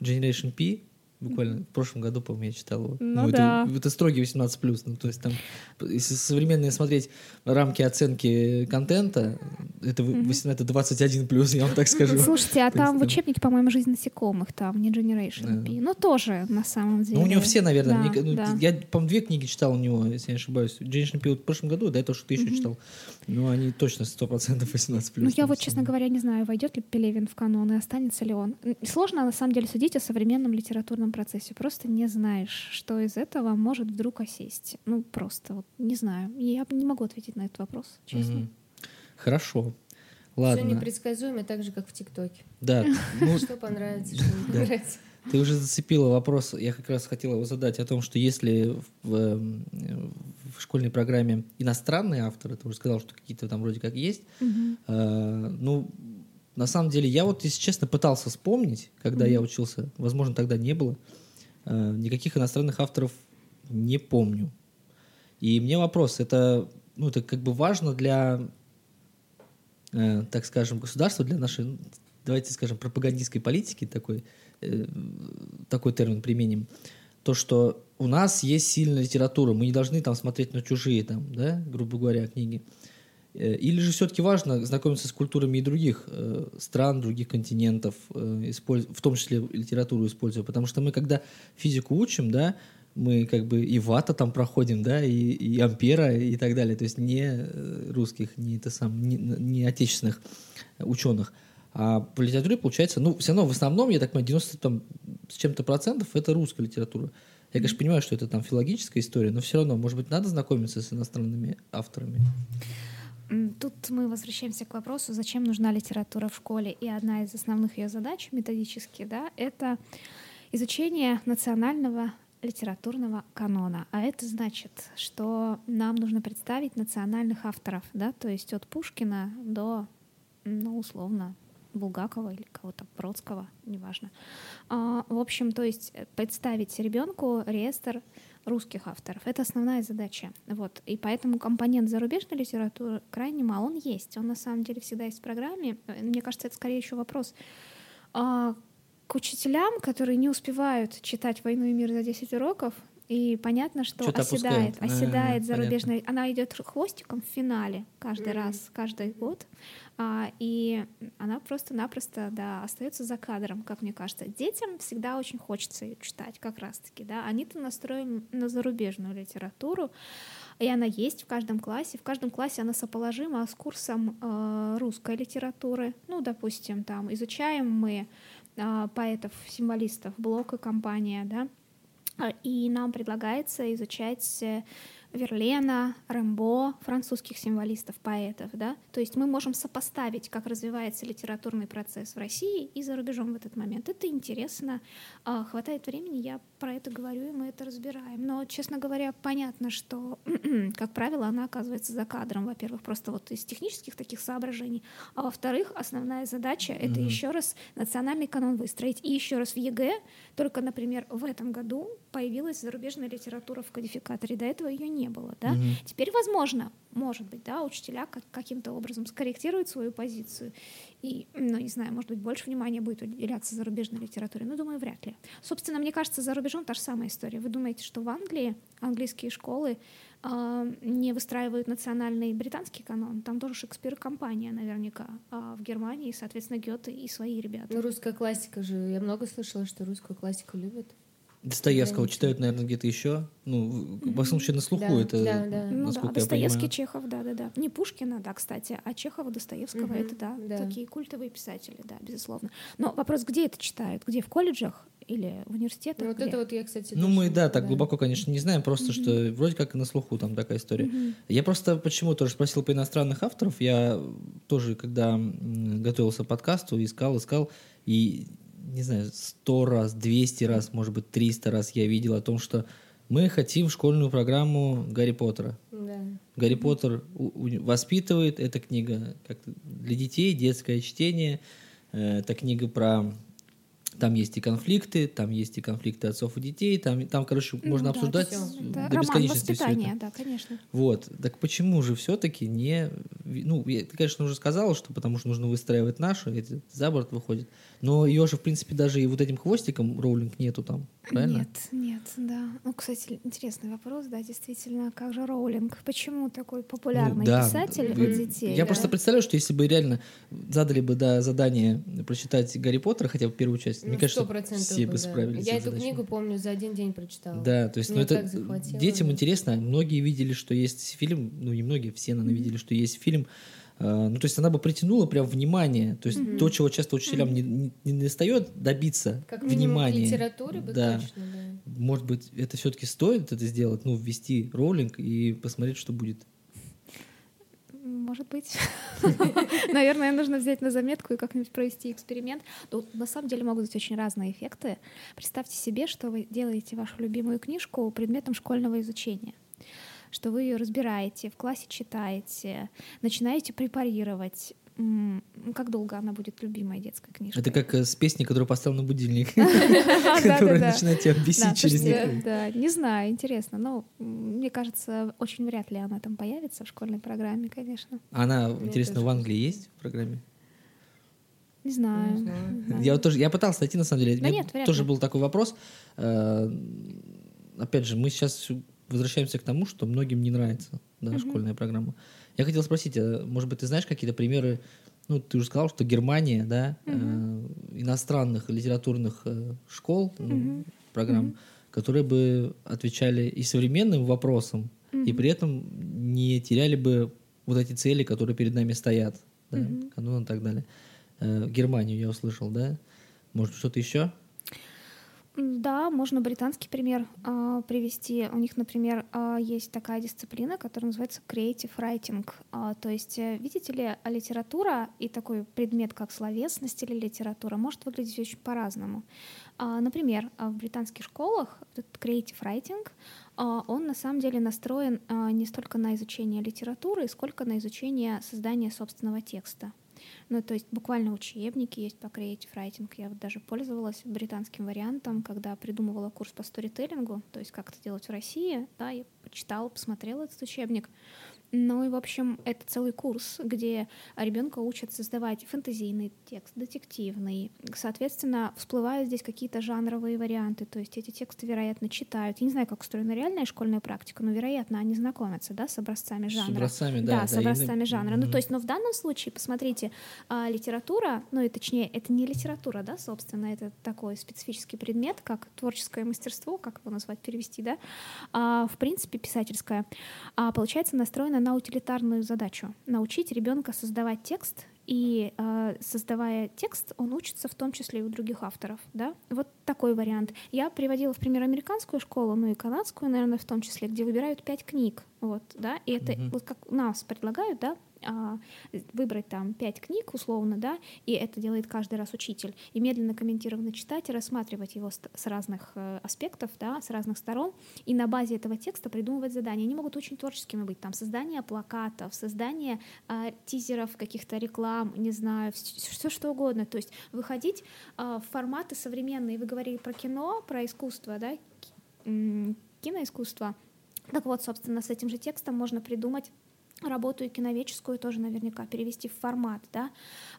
[SPEAKER 1] Generation P, Буквально в прошлом году, по-моему, я читал его.
[SPEAKER 3] Ну да.
[SPEAKER 1] Это, это строгий 18+. Ну, то есть там, если современные смотреть рамки оценки контента, это,
[SPEAKER 3] Мгм.
[SPEAKER 1] 18, это 21+, я вам так скажу. (laughs)
[SPEAKER 3] Слушайте, а
[SPEAKER 1] То
[SPEAKER 3] там в учебнике, по-моему, «Жизнь насекомых», там не Generation
[SPEAKER 1] Да.
[SPEAKER 3] P. Ну, тоже, на самом деле.
[SPEAKER 1] Ну, у него все, наверное,
[SPEAKER 3] Да,
[SPEAKER 1] мне ка- ну,
[SPEAKER 3] да.
[SPEAKER 1] я, по-моему, две книги читал у него, если я не ошибаюсь. Женщина пил в прошлом году, да, это что ты еще читал. Ну, они точно 100% 18+.
[SPEAKER 3] Ну, я вот, честно говоря, не знаю, войдет ли Пелевин в канон и останется ли он. Сложно, на самом деле, судить о современном литературном процессе. Просто не знаешь, что из этого может вдруг осесть. Ну, просто вот не знаю. Я не могу ответить на этот вопрос, честно.
[SPEAKER 1] Мгм. Хорошо.
[SPEAKER 2] Все
[SPEAKER 1] Ладно.
[SPEAKER 2] непредсказуемо, так же, как в ТикТоке.
[SPEAKER 1] Да, ну,
[SPEAKER 2] Что понравится, что не (laughs)
[SPEAKER 1] Да.
[SPEAKER 2] понравится.
[SPEAKER 1] Ты уже зацепила вопрос, я как раз хотел его задать, о том, что если в, эм, в школьной программе иностранные авторы, ты уже сказал, что какие-то там вроде как есть,
[SPEAKER 3] Мгм.
[SPEAKER 1] э, ну, на самом деле, я вот, если честно, пытался вспомнить, когда я учился, возможно, тогда не было, э, никаких иностранных авторов не помню. И мне вопрос, это, ну, это как бы важно для, э, так скажем, государства, для нашей, давайте скажем, пропагандистской политики такой, э, такой термин применим, то, что у нас есть сильная литература, мы не должны там смотреть на чужие, там, да, грубо говоря, книги. Э, Или же все-таки важно знакомиться с культурами и других э, стран, других континентов, э, в том числе литературу используя, потому что мы, когда физику учим, да, мы как бы и вата там проходим, да, и, и ампера и так далее, то есть не э, русских, не это сам, не, не отечественных ученых. А в литературе получается, ну, все равно в основном, я так понимаю, 90 там, с чем-то процентов это русская литература. Я, конечно, понимаю, что это там филологическая история, но все равно, может быть, надо знакомиться с иностранными авторами.
[SPEAKER 3] Тут мы возвращаемся к вопросу, зачем нужна литература в школе. И одна из основных ее задач методически, да, это изучение национального литературного канона. А это значит, что нам нужно представить национальных авторов, да, то есть от Пушкина до, ну, условно, Булгакова или кого-то Бродского, неважно. А, в общем, то есть э, представить ребенку реестр русских авторов. Это основная задача. Вот. И поэтому компонент зарубежной литературы крайне мал. Он есть. Он на самом деле всегда есть в программе. Э, Мне кажется, это скорее еще вопрос а, к учителям, которые не успевают читать «Войну и мир» за 10 уроков, и понятно, что
[SPEAKER 1] Что-то
[SPEAKER 3] оседает,
[SPEAKER 1] опускают. А,
[SPEAKER 3] оседает
[SPEAKER 1] понятно.
[SPEAKER 3] зарубежная. Она идет хвостиком в финале каждый раз, каждый год. А, и она просто-напросто, да, остается за кадром, как мне кажется. Детям всегда очень хочется ее читать, как раз-таки, да. Они-то настроены на зарубежную литературу, и она есть в каждом классе. В каждом классе она соположима с курсом э, русской литературы. Ну, допустим, там изучаем мы э, поэтов, символистов, Блок и компания, да. И нам предлагается изучать э, Верлена, Рембо, французских символистов, поэтов, да. То есть мы можем сопоставить, как развивается литературный процесс в России и за рубежом в этот момент. Это интересно. А, Хватает времени, я про это говорю, и мы это разбираем. Но, честно говоря, понятно, что, (clears throat) как правило, она оказывается за кадром, во-первых, просто вот из технических таких соображений, а во-вторых, основная задача — это
[SPEAKER 1] Мгм.
[SPEAKER 3] еще раз национальный канон выстроить. И еще раз в ЕГЭ, только, например, в этом году появилась зарубежная литература в кодификаторе. До этого ее не было, да?
[SPEAKER 1] Мгм.
[SPEAKER 3] Теперь, возможно, может быть, да, учителя как- каким-то образом скорректируют свою позицию. И, ну, не знаю, может быть, больше внимания будет уделяться зарубежной литературе. Ну, думаю, вряд ли. Собственно, мне кажется, за рубежом та же самая история. Вы думаете, что в Англии английские школы а, не выстраивают национальный британский канон? Там тоже Шекспир и компания наверняка. А в Германии, соответственно, Гёте и свои ребята.
[SPEAKER 2] Ну, русская классика же. Я много слышала, что русскую классику любят.
[SPEAKER 1] Достоевского читают, наверное, где-то еще. Ну, в- во всяком случае, на слуху
[SPEAKER 2] Да,
[SPEAKER 1] это,
[SPEAKER 2] да, да.
[SPEAKER 3] Ну да, Достоевский,
[SPEAKER 1] понимаю.
[SPEAKER 3] Чехов, да-да-да. Не Пушкина, да, кстати, а Чехова, Достоевского,
[SPEAKER 2] Мгм,
[SPEAKER 3] это да,
[SPEAKER 2] да.
[SPEAKER 3] такие культовые писатели, да, безусловно. Но вопрос, где это читают? Где, в колледжах или в университетах?
[SPEAKER 2] Ну, вот
[SPEAKER 3] Где?
[SPEAKER 2] это вот я, кстати,
[SPEAKER 1] Ну, мы, да, так глубоко, конечно, не знаем, просто что вроде как и на слуху там такая история.
[SPEAKER 3] Мгм.
[SPEAKER 1] Я просто почему тоже спросил по иностранных авторов. Я тоже, когда готовился к подкасту, искал, искал, и, не знаю, сто раз, 200 раз, может быть, 300 раз я видел о том, что мы хотим школьную программу Гарри Поттера.
[SPEAKER 2] Да.
[SPEAKER 1] Гарри Поттер воспитывает. Эта книга как для детей, детское чтение. Э, Это книга про Там есть и конфликты, там есть и конфликты отцов и детей, там, там короче,
[SPEAKER 3] Ну
[SPEAKER 1] можно
[SPEAKER 3] да,
[SPEAKER 1] обсуждать
[SPEAKER 2] всё.
[SPEAKER 1] до
[SPEAKER 3] Это роман
[SPEAKER 1] бесконечности всё это.
[SPEAKER 3] да, конечно.
[SPEAKER 1] Вот. Так почему же все-таки не... Ну, я- ты, конечно, уже сказала, что потому что нужно выстраивать нашу, эти за борт выходит. Но ее же, в принципе, даже и вот этим хвостиком роулинг нету там, правильно?
[SPEAKER 3] Нет, нет, да. Ну, кстати, интересный вопрос, да, действительно, как же Роулинг? Почему такой популярный
[SPEAKER 1] Ну, да.
[SPEAKER 3] писатель у детей?
[SPEAKER 1] Я
[SPEAKER 3] да?
[SPEAKER 1] просто представляю, что если бы реально задали бы да, задание прочитать Гарри Поттера, хотя бы первую часть, мне
[SPEAKER 2] Ну,
[SPEAKER 1] кажется,
[SPEAKER 2] 100%
[SPEAKER 1] все бы
[SPEAKER 2] да.
[SPEAKER 1] справились.
[SPEAKER 2] Я эту
[SPEAKER 1] задачей.
[SPEAKER 2] книгу, помню, за один день прочитала.
[SPEAKER 1] Да, то есть, ну
[SPEAKER 2] Меня
[SPEAKER 1] это детям интересно. Многие видели, что есть фильм, ну не многие, все, наверное, видели, что есть фильм. Э, Ну, то есть она бы притянула прям внимание. То есть то, чего часто учителям не, не, не достает, добиться
[SPEAKER 2] Как
[SPEAKER 1] внимания.
[SPEAKER 2] к литературе бы
[SPEAKER 1] Да.
[SPEAKER 2] точно, да.
[SPEAKER 1] Может быть, это все-таки стоит это сделать, ну, ввести роллинг и посмотреть, что будет.
[SPEAKER 3] Может быть. (laughs) Наверное, нужно взять на заметку и как-нибудь провести эксперимент. Тут на самом деле могут быть очень разные эффекты. Представьте себе, что вы делаете вашу любимую книжку предметом школьного изучения что вы ее разбираете, в классе читаете, начинаете препарировать. Ну, Как долго она будет любимой детской книжкой?
[SPEAKER 1] Это как э, с песней, которую поставил на будильник, (laughs) (laughs) которая начинает тебя бесить через них.
[SPEAKER 3] да, не знаю, интересно. Но мне кажется, очень вряд ли она там появится в школьной программе, конечно.
[SPEAKER 1] Она, интересно, в Англии есть в программе?
[SPEAKER 3] Не знаю.
[SPEAKER 2] Не.
[SPEAKER 1] Я вот тоже, я пытался найти, на самом деле.
[SPEAKER 3] Да
[SPEAKER 1] Мне
[SPEAKER 3] нет, вряд
[SPEAKER 1] тоже был такой вопрос. Э, Опять же, мы сейчас возвращаемся к тому, что многим не нравится да, школьная программа. Я хотел спросить, а, может быть, ты знаешь какие-то примеры? Ну, ты уже сказал, что Германия, да, э, иностранных литературных э, школ, ну, программ, которые бы отвечали и современным вопросам, и при этом не теряли бы вот эти цели, которые перед нами стоят, да, канон и так далее. Э, Германию я услышал, да? Может, что-то еще?
[SPEAKER 3] Да, можно британский пример а, привести. У них, например, а, есть такая дисциплина, которая называется creative writing. А, то есть, э, видите ли, а литература и такой предмет, как словесность или литература, может выглядеть очень по-разному. А, например, в британских школах этот creative writing, а, он на самом деле настроен а, не столько на изучение литературы, сколько на изучение создания собственного текста. Ну, то есть буквально учебники есть по creative writing. Я вот даже пользовалась британским вариантом, когда придумывала курс по сторителлингу, то есть как это делать в России, да, я почитала, посмотрела этот учебник. Ну и, в общем, это целый курс, где ребенка учат создавать фэнтезийный текст, детективный. Соответственно, всплывают здесь какие-то жанровые варианты, то есть эти тексты, вероятно, читают. Я не знаю, как устроена реальная школьная практика, но, вероятно, они знакомятся, да, с образцами
[SPEAKER 1] С
[SPEAKER 3] жанра.
[SPEAKER 1] образцами, да.
[SPEAKER 3] Да,
[SPEAKER 1] да,
[SPEAKER 3] с
[SPEAKER 1] и
[SPEAKER 3] образцами жанра. Ну, то есть, но в данном случае, посмотрите, а, литература, ну и точнее, это не литература, да, собственно, это такой специфический предмет, как творческое мастерство, как его назвать, перевести, да, а, в принципе, писательское, а, получается настроена на утилитарную задачу — научить ребенка создавать текст, и а, создавая текст, он учится в том числе и у других авторов, да. Вот такой вариант. Я приводила в пример американскую школу, ну и канадскую, наверное, в том числе, где выбирают пять книг, вот, да, и это
[SPEAKER 1] Мгм.
[SPEAKER 3] вот как нас предлагают, да, выбрать там пять книг условно, да, и это делает каждый раз учитель, и медленно комментированно читать и рассматривать его с, разных э, аспектов, да, с разных сторон, и на базе этого текста придумывать задания. Они могут очень творческими быть, там, создание плакатов, создание а, тизеров, каких-то реклам, не знаю, все что угодно, то есть выходить а, в форматы современные. Вы говорили про кино, про искусство, да, киноискусство. Так вот, собственно, с этим же текстом можно придумать работу киновеческую тоже наверняка перевести в формат, да,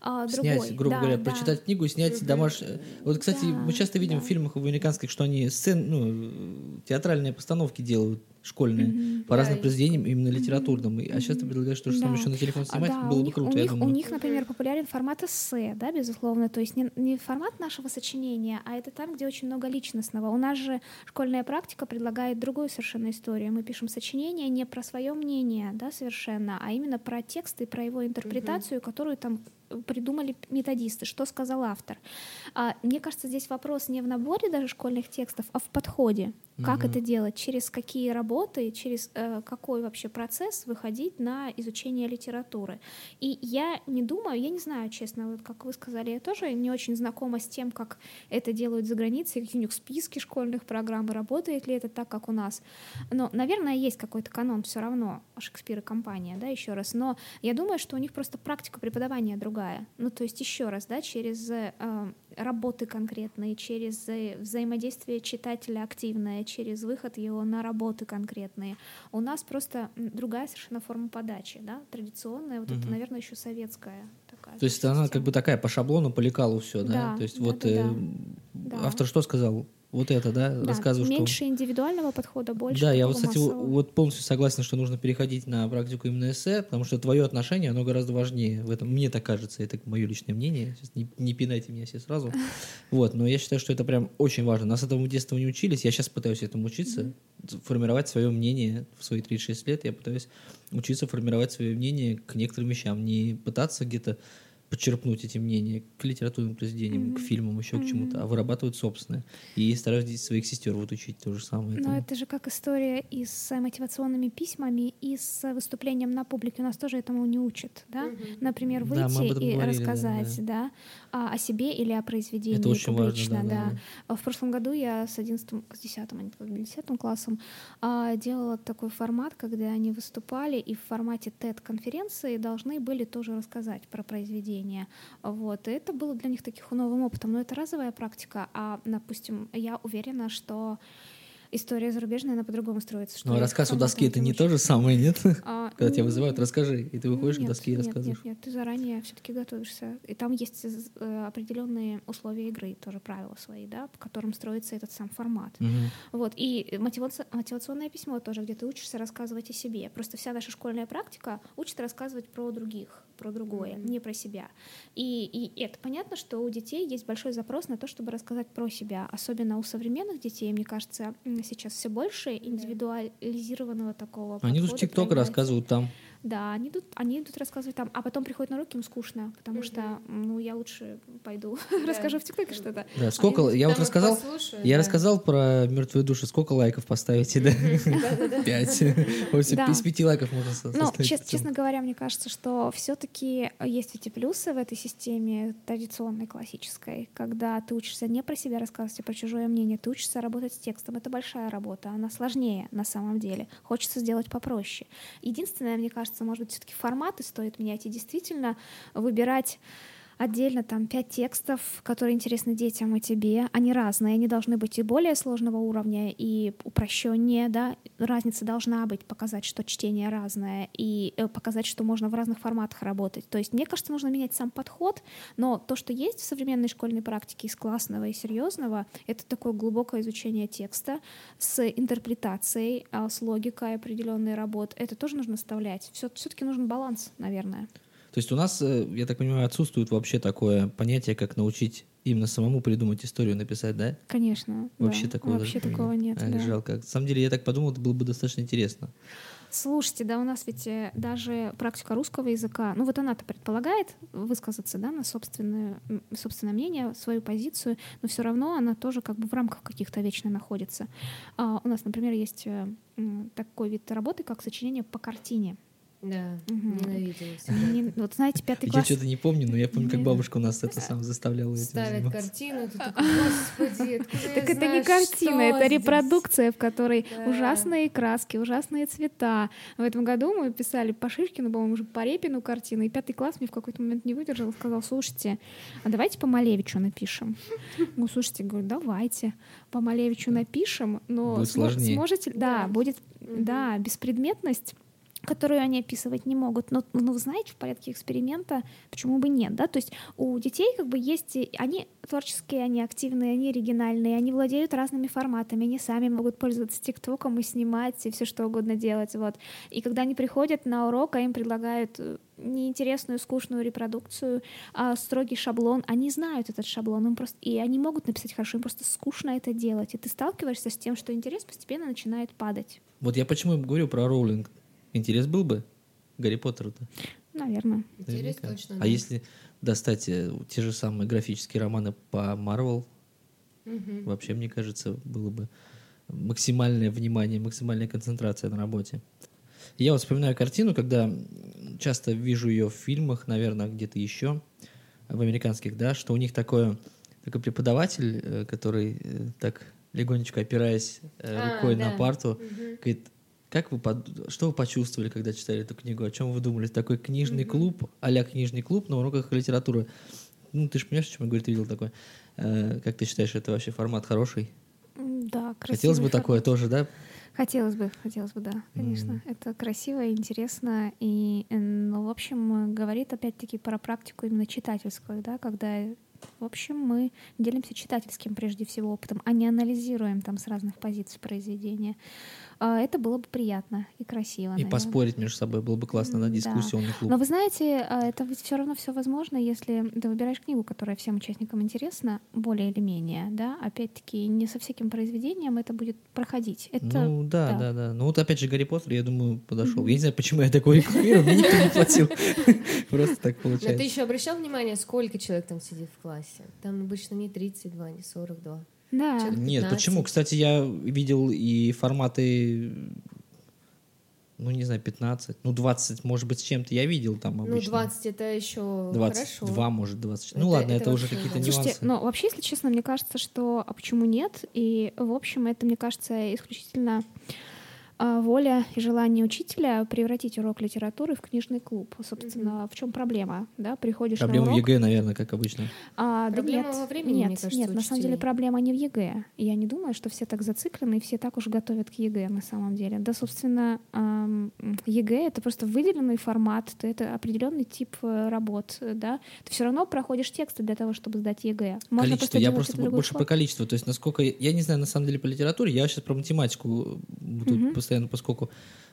[SPEAKER 3] а,
[SPEAKER 1] снять,
[SPEAKER 3] другой.
[SPEAKER 1] грубо
[SPEAKER 3] да,
[SPEAKER 1] говоря,
[SPEAKER 3] да.
[SPEAKER 1] прочитать книгу и снять домашнее. Вот, кстати,
[SPEAKER 3] Да,
[SPEAKER 1] мы часто видим
[SPEAKER 3] да.
[SPEAKER 1] в фильмах в американских, что они сцен, ну, театральные постановки делают школьные
[SPEAKER 3] Мгм.
[SPEAKER 1] по разным
[SPEAKER 2] Да, и-
[SPEAKER 1] произведениям, именно литературным. И- А сейчас ты предлагаешь то же самое
[SPEAKER 3] Да.
[SPEAKER 1] еще на телефон
[SPEAKER 3] А,
[SPEAKER 1] снимать,
[SPEAKER 3] да,
[SPEAKER 1] было бы круто,
[SPEAKER 3] у
[SPEAKER 1] я
[SPEAKER 3] них,
[SPEAKER 1] думаю.
[SPEAKER 3] у них, например, популярен формат эссе, да, безусловно, то есть не, не формат нашего сочинения, а это там, где очень много личностного. У нас же школьная практика предлагает другую совершенно историю. Мы пишем сочинение не про свое мнение, да, совершенно, а именно про текст и про его интерпретацию, которую там придумали методисты, что сказал автор. А, мне кажется, здесь вопрос не в наборе даже школьных текстов, а в подходе. Как
[SPEAKER 1] Мгм.
[SPEAKER 3] это делать, через какие работы, через э, какой вообще процесс выходить на изучение литературы. И я не думаю, я не знаю, честно, вот как вы сказали, я тоже не очень знакома с тем, как это делают за границей, какие у них списки школьных программ, работает ли это так, как у нас. Но, наверное, есть какой-то канон все равно, Шекспир и компания, да, еще раз. Но я думаю, что у них просто практика преподавания другая. Ну, то есть еще раз, да, через э, работы конкретные, через вза- взаимодействие читателя активное, через выход его на работы конкретные. У нас просто другая совершенно форма подачи, да, традиционная, вот это,
[SPEAKER 1] Мгм.
[SPEAKER 3] наверное, еще советская такая.
[SPEAKER 1] То есть она как
[SPEAKER 3] система.
[SPEAKER 1] бы такая по шаблону, по лекалу все, да?
[SPEAKER 3] Да,
[SPEAKER 1] То есть
[SPEAKER 3] да,
[SPEAKER 1] вот
[SPEAKER 3] да,
[SPEAKER 1] э,
[SPEAKER 3] да.
[SPEAKER 1] автор что сказал? Вот это, да?
[SPEAKER 3] Да,
[SPEAKER 1] Рассказываю, что...
[SPEAKER 3] меньше индивидуального подхода, больше
[SPEAKER 1] Да, я вот, кстати,
[SPEAKER 3] массового.
[SPEAKER 1] вот полностью согласен, что нужно переходить на практику именно эссе, потому что твое отношение, оно гораздо важнее. В этом мне так кажется, это мое личное мнение. Сейчас не, не пинайте меня все сразу. (laughs) Вот, но я считаю, что это прям очень важно. Нас этому в детстве не учились, я сейчас пытаюсь этому учиться, формировать свое мнение в свои 36 лет. Я пытаюсь учиться формировать свое мнение к некоторым вещам, не пытаться где-то подчерпнуть эти мнения к литературным произведениям, к
[SPEAKER 3] Мгм.
[SPEAKER 1] фильмам, еще к чему-то, а вырабатывать собственное. И стараюсь здесь своих сестер вот учить то же самое.
[SPEAKER 3] Но
[SPEAKER 1] этому.
[SPEAKER 3] это же как история и с мотивационными письмами, и с выступлением на публике. У нас тоже этому не учат, да? Например,
[SPEAKER 1] Да, мы об
[SPEAKER 3] выйти
[SPEAKER 1] этом
[SPEAKER 3] и
[SPEAKER 1] говорили, да,
[SPEAKER 3] рассказать, да, а, о себе или о произведении
[SPEAKER 1] Это очень важно,
[SPEAKER 3] публично,
[SPEAKER 1] да, да,
[SPEAKER 3] да. А В прошлом году я с 11, с 10, а не с 10 классом а, делала такой формат, когда они выступали и в формате TED-конференции должны были тоже рассказать про произведение. Вот. И это было для них таких новым опытом. Но это разовая практика, а, допустим, я уверена, что история зарубежная, она по-другому строится. что
[SPEAKER 1] Ну, а рассказ у доски это не то же самое, нет?
[SPEAKER 3] А,
[SPEAKER 1] Когда тебя
[SPEAKER 3] м,
[SPEAKER 1] вызывают, расскажи, и ты выходишь к доске и рассказываешь.
[SPEAKER 3] Нет, нет, ты заранее все-таки готовишься. И там есть э, определенные условия игры, тоже правила свои, да, по которым строится этот сам формат. Вот, и мотиваци- мотивационное письмо тоже, где ты учишься рассказывать о себе. Просто вся наша школьная практика учит рассказывать про других, про другое,
[SPEAKER 2] Мгм.
[SPEAKER 3] не про себя. И, и это понятно, что у детей есть большой запрос на то, чтобы рассказать про себя. Особенно у современных детей, мне кажется, сейчас все больше индивидуализированного такого
[SPEAKER 1] Они
[SPEAKER 3] подхода
[SPEAKER 1] ТикТок рассказывают там.
[SPEAKER 3] Да, они идут, они идут рассказывать там, а потом приходят на уроки, им скучно, потому
[SPEAKER 2] Мгм.
[SPEAKER 3] что, ну, я лучше пойду
[SPEAKER 2] Да. (laughs)
[SPEAKER 3] расскажу в ТикТоке что-то.
[SPEAKER 1] Да, сколько,
[SPEAKER 3] я
[SPEAKER 1] я вот рассказал, я
[SPEAKER 2] да.
[SPEAKER 1] рассказал про мертвые души, сколько лайков поставите, да? Пять. (laughs) Из пяти лайков можно
[SPEAKER 3] Ну, честно говоря, мне кажется, что все-таки есть эти плюсы в этой системе традиционной, классической, когда ты учишься не про себя рассказывать, а про чужое мнение, ты учишься работать с текстом. Это большая работа, она сложнее на самом деле. Хочется сделать попроще. Единственное, мне кажется, может быть, все-таки форматы стоит менять и действительно выбирать отдельно там пять текстов, которые интересны детям и тебе. Они разные, они должны быть и более сложного уровня, и упрощеннее, да. Разница должна быть, показать, что чтение разное, и э, показать, что можно в разных форматах работать. То есть, мне кажется, нужно менять сам подход, но то, что есть в современной школьной практике из классного и серьезного, это такое глубокое изучение текста с интерпретацией, а, с логикой определенной работ. Это тоже нужно вставлять. Все-таки нужен баланс, наверное.
[SPEAKER 1] То есть у нас, э, я так понимаю, отсутствует вообще такое понятие, как научить именно самому придумать историю, написать, да?
[SPEAKER 3] Конечно.
[SPEAKER 1] Вообще
[SPEAKER 3] да.
[SPEAKER 1] такого
[SPEAKER 3] Вообще
[SPEAKER 1] даже-
[SPEAKER 3] такого нет.
[SPEAKER 1] А,
[SPEAKER 3] да.
[SPEAKER 1] Жалко. На самом деле, я так подумал, это было бы достаточно интересно.
[SPEAKER 3] Слушайте, да у нас ведь э, даже практика русского языка, ну вот она-то предполагает высказаться, да, на собственное, собственное мнение, свою позицию, но все равно она тоже как бы в рамках каких-то вечно находится. А, у нас, например, есть э, такой вид работы, как сочинение по картине.
[SPEAKER 2] Да, ненавидела (laughs)
[SPEAKER 3] вот знаете, пятый
[SPEAKER 1] Я
[SPEAKER 3] класс...
[SPEAKER 1] что-то не помню, но я помню, как бабушка у нас это (laughs) сам заставляла этим
[SPEAKER 2] Ставят картину, ты (laughs) такой, господи, я
[SPEAKER 3] Так это не картина, это
[SPEAKER 2] здесь?»
[SPEAKER 3] репродукция, в которой ужасные краски, ужасные цвета. В этом году мы писали по Шишкину, по-моему, уже по Репину картину, и пятый класс мне в какой-то момент не выдержал, сказал, слушайте, а давайте по Малевичу напишем. Ну, слушайте, говорю, давайте по Малевичу напишем, но сможете... Да,
[SPEAKER 2] Да.
[SPEAKER 3] будет, да, беспредметность которую они описывать не могут. Но, ну, вы знаете, в порядке эксперимента почему бы нет, да? То есть у детей как бы есть... Они творческие, они активные, они оригинальные, они владеют разными форматами, они сами могут пользоваться ТикТоком и снимать, и все что угодно делать, вот. И когда они приходят на урок, а им предлагают э, неинтересную, скучную репродукцию, а строгий шаблон, они знают этот шаблон, им просто, и они могут написать хорошо, им просто скучно это делать. И ты сталкиваешься с тем, что интерес постепенно начинает падать.
[SPEAKER 1] Вот я почему говорю про Роулинг. Интерес был бы Гарри Поттеру-то?
[SPEAKER 3] Наверное.
[SPEAKER 2] Интерес
[SPEAKER 1] Наверняка.
[SPEAKER 2] точно.
[SPEAKER 1] А
[SPEAKER 2] да.
[SPEAKER 1] если достать э, те же самые графические романы по Марвел,
[SPEAKER 2] Мгм.
[SPEAKER 1] вообще, мне кажется, было бы максимальное внимание, максимальная концентрация на работе. Я вот вспоминаю картину, когда часто вижу ее в фильмах, наверное, где-то еще, в американских, да, что у них такое, такой преподаватель, э, который так так легонечко опираясь э,
[SPEAKER 2] А,
[SPEAKER 1] рукой
[SPEAKER 2] да.
[SPEAKER 1] на парту,
[SPEAKER 2] Мгм.
[SPEAKER 1] говорит, как вы, под- что вы почувствовали, когда читали эту книгу? О чем вы думали? Такой книжный
[SPEAKER 2] Мгм.
[SPEAKER 1] клуб, а книжный клуб на уроках литературы. Ну, ты же понимаешь, о чем я говорю, ты видел такое. Э, Как ты считаешь, это вообще формат хороший?
[SPEAKER 3] Да, красивый
[SPEAKER 1] Хотелось бы такое
[SPEAKER 3] формат.
[SPEAKER 1] тоже, да?
[SPEAKER 3] Хотелось бы, хотелось бы, да, конечно. Это красиво, интересно и, ну, в общем, говорит опять-таки про практику именно читательскую, да, когда, в общем, мы делимся читательским прежде всего опытом, а не анализируем там с разных позиций произведения. А, Это было бы приятно и красиво.
[SPEAKER 1] И
[SPEAKER 3] наверное.
[SPEAKER 1] поспорить между собой было бы классно, да,
[SPEAKER 3] М, да.
[SPEAKER 1] дискуссионный клуб.
[SPEAKER 3] Но вы знаете, а, это ведь все равно все возможно, если ты выбираешь книгу, которая всем участникам интересна, более или менее, да. Опять-таки, не со всяким произведением это будет проходить. Это
[SPEAKER 1] Ну да,
[SPEAKER 3] да.
[SPEAKER 1] да, да. Ну вот опять же Гарри Поттер, я думаю, подошел. Я не знаю, почему я такой рекламирую, мне никто не платил. (laughs) Просто так
[SPEAKER 2] Но ты
[SPEAKER 1] получается.
[SPEAKER 2] еще обращал внимание, сколько человек там сидит в классе? Там обычно не 32, не 42.
[SPEAKER 3] Да.
[SPEAKER 1] Нет,
[SPEAKER 2] 15.
[SPEAKER 1] почему? Кстати, я видел и форматы, ну не знаю, 15, ну 20, может быть, с чем-то я видел там
[SPEAKER 2] Ну,
[SPEAKER 1] обычно.
[SPEAKER 2] 20 это еще
[SPEAKER 1] 22,
[SPEAKER 2] хорошо.
[SPEAKER 1] может, 20.
[SPEAKER 2] Это-
[SPEAKER 1] Ну ладно,
[SPEAKER 2] это
[SPEAKER 1] это уже какие-то
[SPEAKER 2] да.
[SPEAKER 3] Слушайте,
[SPEAKER 1] нюансы.
[SPEAKER 3] ну вообще, если честно, мне кажется, что а почему нет? И в общем, это, мне кажется, исключительно воля и желание учителя превратить урок литературы в книжный клуб. Собственно, в чем проблема? Да, приходишь
[SPEAKER 1] Проблема
[SPEAKER 3] на
[SPEAKER 1] в
[SPEAKER 3] урок,
[SPEAKER 1] ЕГЭ, наверное, как обычно.
[SPEAKER 3] А, да
[SPEAKER 2] Проблема
[SPEAKER 3] нет,
[SPEAKER 2] во времени,
[SPEAKER 3] нет,
[SPEAKER 2] мне кажется,
[SPEAKER 3] нет, на самом деле проблема не в ЕГЭ. Я не думаю, что все так зациклены и все так уж готовят к ЕГЭ на самом деле. Да, собственно, ЕГЭ — это просто выделенный формат, то это определенный тип э, работ, да. Ты все равно проходишь тексты для того, чтобы сдать ЕГЭ. Можно
[SPEAKER 1] количество, я просто
[SPEAKER 3] в другой
[SPEAKER 1] больше про
[SPEAKER 3] форме.
[SPEAKER 1] количество. То есть, насколько я не знаю, на самом деле по литературе, я сейчас про математику тут
[SPEAKER 3] Мгм.
[SPEAKER 1] Постоянно, поскольку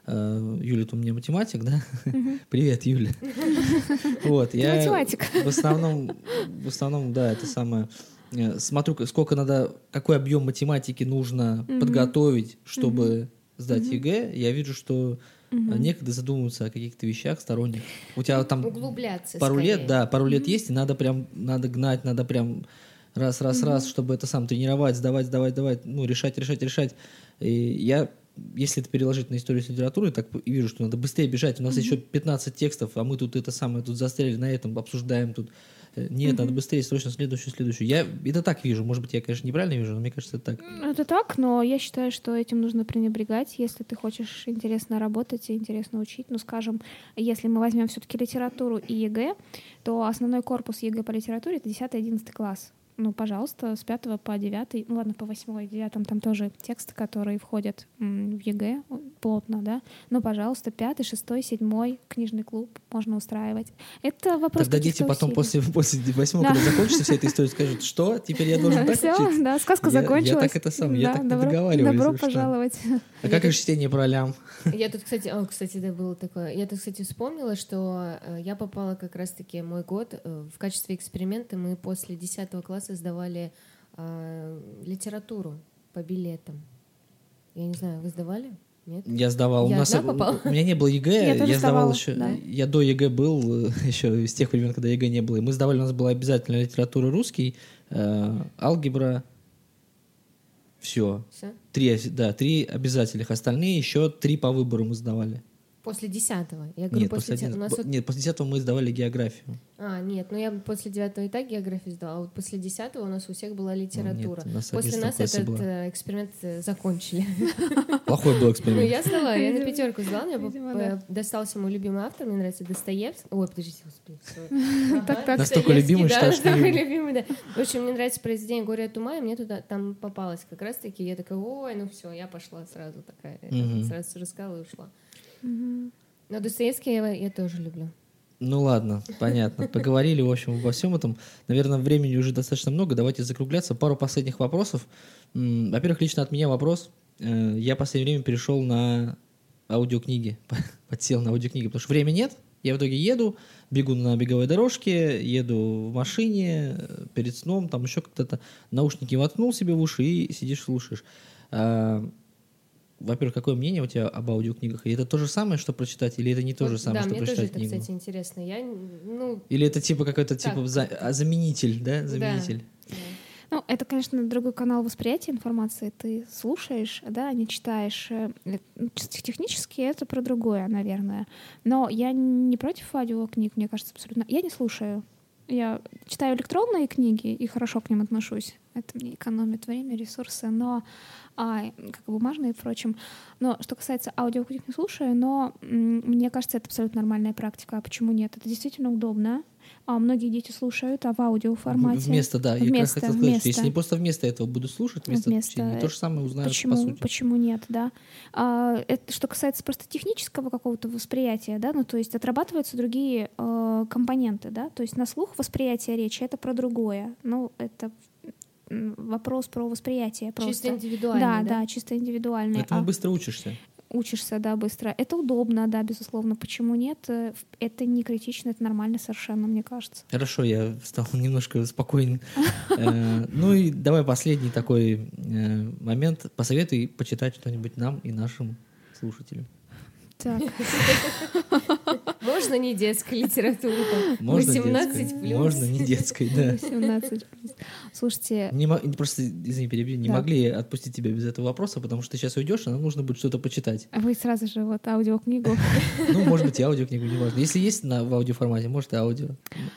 [SPEAKER 1] э, Юля у меня математик, да?
[SPEAKER 3] Мгм. (laughs)
[SPEAKER 1] Привет, Юля. (laughs) Вот, я
[SPEAKER 3] математик.
[SPEAKER 1] в основном, в основном, да, это самое. э, Смотрю, сколько надо, какой объем математики нужно
[SPEAKER 3] Мгм.
[SPEAKER 1] подготовить, чтобы сдать
[SPEAKER 3] Мгм.
[SPEAKER 1] ЕГЭ. Я вижу, что э,
[SPEAKER 3] Мгм.
[SPEAKER 1] некогда задумываться о каких-то вещах сторонних. У тебя там
[SPEAKER 2] Углубляться
[SPEAKER 1] пару
[SPEAKER 2] скорее.
[SPEAKER 1] лет, да, пару лет есть, и надо прям, надо гнать, надо прям раз, раз, раз, чтобы это сам тренировать, сдавать, сдавать, сдавать, ну, решать, решать, решать. И я, если это переложить на историю с литературой, так и вижу, что надо быстрее бежать. У нас еще 15 текстов, а мы тут это самое, тут застряли на этом, обсуждаем тут. Э, Нет, надо быстрее, срочно следующую, следующую. Я это так вижу. Может быть, я, конечно, неправильно вижу, но мне кажется, это так.
[SPEAKER 3] Это так, но я считаю, что этим нужно пренебрегать, если ты хочешь интересно работать и интересно учить. Ну, скажем, если мы возьмем все-таки литературу и ЕГЭ, то основной корпус ЕГЭ по литературе — это 10-11 класс. Ну, пожалуйста, с 5 по 9, ну ладно, по 8 и 9 там тоже тексты, которые входят в ЕГЭ плотно, да. Ну, пожалуйста, 5, 6, 7 книжный клуб можно устраивать. Это вопрос
[SPEAKER 1] Тогда дети потом
[SPEAKER 3] усилий.
[SPEAKER 1] после, после восьмого,
[SPEAKER 3] Да.
[SPEAKER 1] когда закончится вся эта (laughs) история, скажут, что, теперь я должен так учиться?
[SPEAKER 3] да, сказка
[SPEAKER 1] Я- я
[SPEAKER 3] закончилась.
[SPEAKER 1] так это сам, я
[SPEAKER 3] Да,
[SPEAKER 1] так не
[SPEAKER 3] добро,
[SPEAKER 1] договаривались,
[SPEAKER 3] Добро пожаловать.
[SPEAKER 1] А как же чтение по ролям? (laughs)
[SPEAKER 2] Я тут, кстати, о, кстати, да, было такое. Я тут, кстати, вспомнила, что э, я попала как раз-таки мой год э, в качестве эксперимента. Мы после 10 класса сдавали э, литературу по билетам. Я не знаю, вы сдавали? Нет?
[SPEAKER 1] Я сдавал.
[SPEAKER 2] Я
[SPEAKER 1] у, нас,
[SPEAKER 2] одна попала?
[SPEAKER 1] у меня не было (laughs) ЕГЭ,
[SPEAKER 3] Я
[SPEAKER 1] я, сдавал еще.
[SPEAKER 3] да.
[SPEAKER 1] Я до ЕГЭ был (laughs) еще из тех времен, когда ЕГЭ не было. И мы сдавали, у нас была обязательно литература русский, э, алгебра. Все.
[SPEAKER 2] Всё?
[SPEAKER 1] Три, да, три обязательных. Остальные еще три по выбору мы сдавали.
[SPEAKER 2] После 10 Я говорю,
[SPEAKER 1] Нет,
[SPEAKER 2] после,
[SPEAKER 1] после,
[SPEAKER 2] 10 у нас
[SPEAKER 1] одиннадцатого-
[SPEAKER 2] вот-
[SPEAKER 1] нет, после десятого мы сдавали географию.
[SPEAKER 2] А, нет, ну я после 9 и так географию сдала, а вот после 10 у нас у всех была литература.
[SPEAKER 1] Ну, нет, нас
[SPEAKER 2] после
[SPEAKER 1] 11
[SPEAKER 2] нас этот
[SPEAKER 1] было.
[SPEAKER 2] э, эксперимент э, закончили. (laughs)
[SPEAKER 1] Плохой был
[SPEAKER 2] Ну,
[SPEAKER 1] эксперимент.
[SPEAKER 2] я сдала, я на пятерку сдала, мне э, достался мой любимый автор, мне нравится Достоевский. Ой, подождите, господи. (laughs)
[SPEAKER 1] Настолько любимый, что
[SPEAKER 2] настолько любимый, да. В общем, мне нравится произведение «Горе от ума», и мне туда там попалось как раз-таки. Я такая, ой, ну все, я пошла сразу такая. Сразу рассказала и ушла.
[SPEAKER 3] Мгм.
[SPEAKER 2] Но Достоевский я, тоже люблю.
[SPEAKER 1] Ну ладно, понятно. (laughs) Поговорили, в общем, обо всем этом. Наверное, времени уже достаточно много. Давайте закругляться. Пару последних вопросов. Во-первых, лично от меня вопрос. Э, Я в последнее время перешел на аудиокниги. (laughs) Подсел на аудиокниги, потому что времени нет. Я в итоге еду, бегу на беговой дорожке, еду в машине, перед сном, там еще как-то наушники воткнул себе в уши и сидишь слушаешь. Во-первых, какое мнение у тебя об аудиокнигах? И это то же самое, что прочитать, или это не то
[SPEAKER 2] Вот,
[SPEAKER 1] же самое,
[SPEAKER 2] да,
[SPEAKER 1] что
[SPEAKER 2] мне тоже
[SPEAKER 1] прочитать
[SPEAKER 2] это,
[SPEAKER 1] книгу?
[SPEAKER 2] кстати, интересно. Я, ну,
[SPEAKER 1] Или это типа какой-то типа за- а, заменитель, да? Заменитель.
[SPEAKER 2] да.
[SPEAKER 3] Ну, это, конечно, другой канал восприятия информации. Ты слушаешь, да, а не читаешь. Э, э, чисто Технически это про другое, наверное. Но я не против аудиокниг, мне кажется, абсолютно. Я не слушаю. Я читаю электронные книги и хорошо к ним отношусь. Это мне экономит время, ресурсы, но а, как и бумажные и прочим. Но что касается аудиокниг, не слушаю, но м, мне кажется, это абсолютно нормальная практика. А почему нет? Это действительно удобно. А многие дети слушают, а в аудиоформате.
[SPEAKER 1] Вместо, да, я как
[SPEAKER 3] Вместо,
[SPEAKER 1] хотел сказать,
[SPEAKER 3] вместо.
[SPEAKER 1] если они просто вместо этого будут слушать, вместо,
[SPEAKER 3] Вместо-
[SPEAKER 1] обучения, то же самое узнают
[SPEAKER 3] Почему,
[SPEAKER 1] по сути.
[SPEAKER 3] почему нет, да? А, это что касается просто технического какого-то восприятия, да, ну то есть отрабатываются другие э, компоненты, да, то есть на слух восприятие речи это про другое, ну это вопрос про восприятие просто.
[SPEAKER 2] Чисто индивидуально,
[SPEAKER 3] Да,
[SPEAKER 2] да?
[SPEAKER 3] да, чисто индивидуальный.
[SPEAKER 1] Поэтому
[SPEAKER 3] А
[SPEAKER 1] быстро учишься.
[SPEAKER 3] учишься, да, быстро. Это удобно, да, безусловно. Почему нет? Э, Это не критично, это нормально совершенно, мне кажется.
[SPEAKER 1] Хорошо, я стал (laughs) немножко спокоен. Э, Ну и давай последний такой э, момент. Посоветуй почитать что-нибудь нам и нашим слушателям.
[SPEAKER 3] Так, (laughs)
[SPEAKER 2] Можно не детская литература,
[SPEAKER 1] Можно
[SPEAKER 2] 18
[SPEAKER 1] детской,
[SPEAKER 2] плюс.
[SPEAKER 1] Можно не детской, да.
[SPEAKER 3] 18 Слушайте,
[SPEAKER 1] Не просто, извини, перебью, не
[SPEAKER 3] Да.
[SPEAKER 1] могли отпустить тебя без этого вопроса, потому что ты сейчас уйдешь, и нам нужно будет что-то почитать.
[SPEAKER 3] а вы сразу же вот аудиокнигу.
[SPEAKER 1] Ну, может быть, и аудиокнигу, неважно. Если есть на, в аудиоформате, может, и аудио.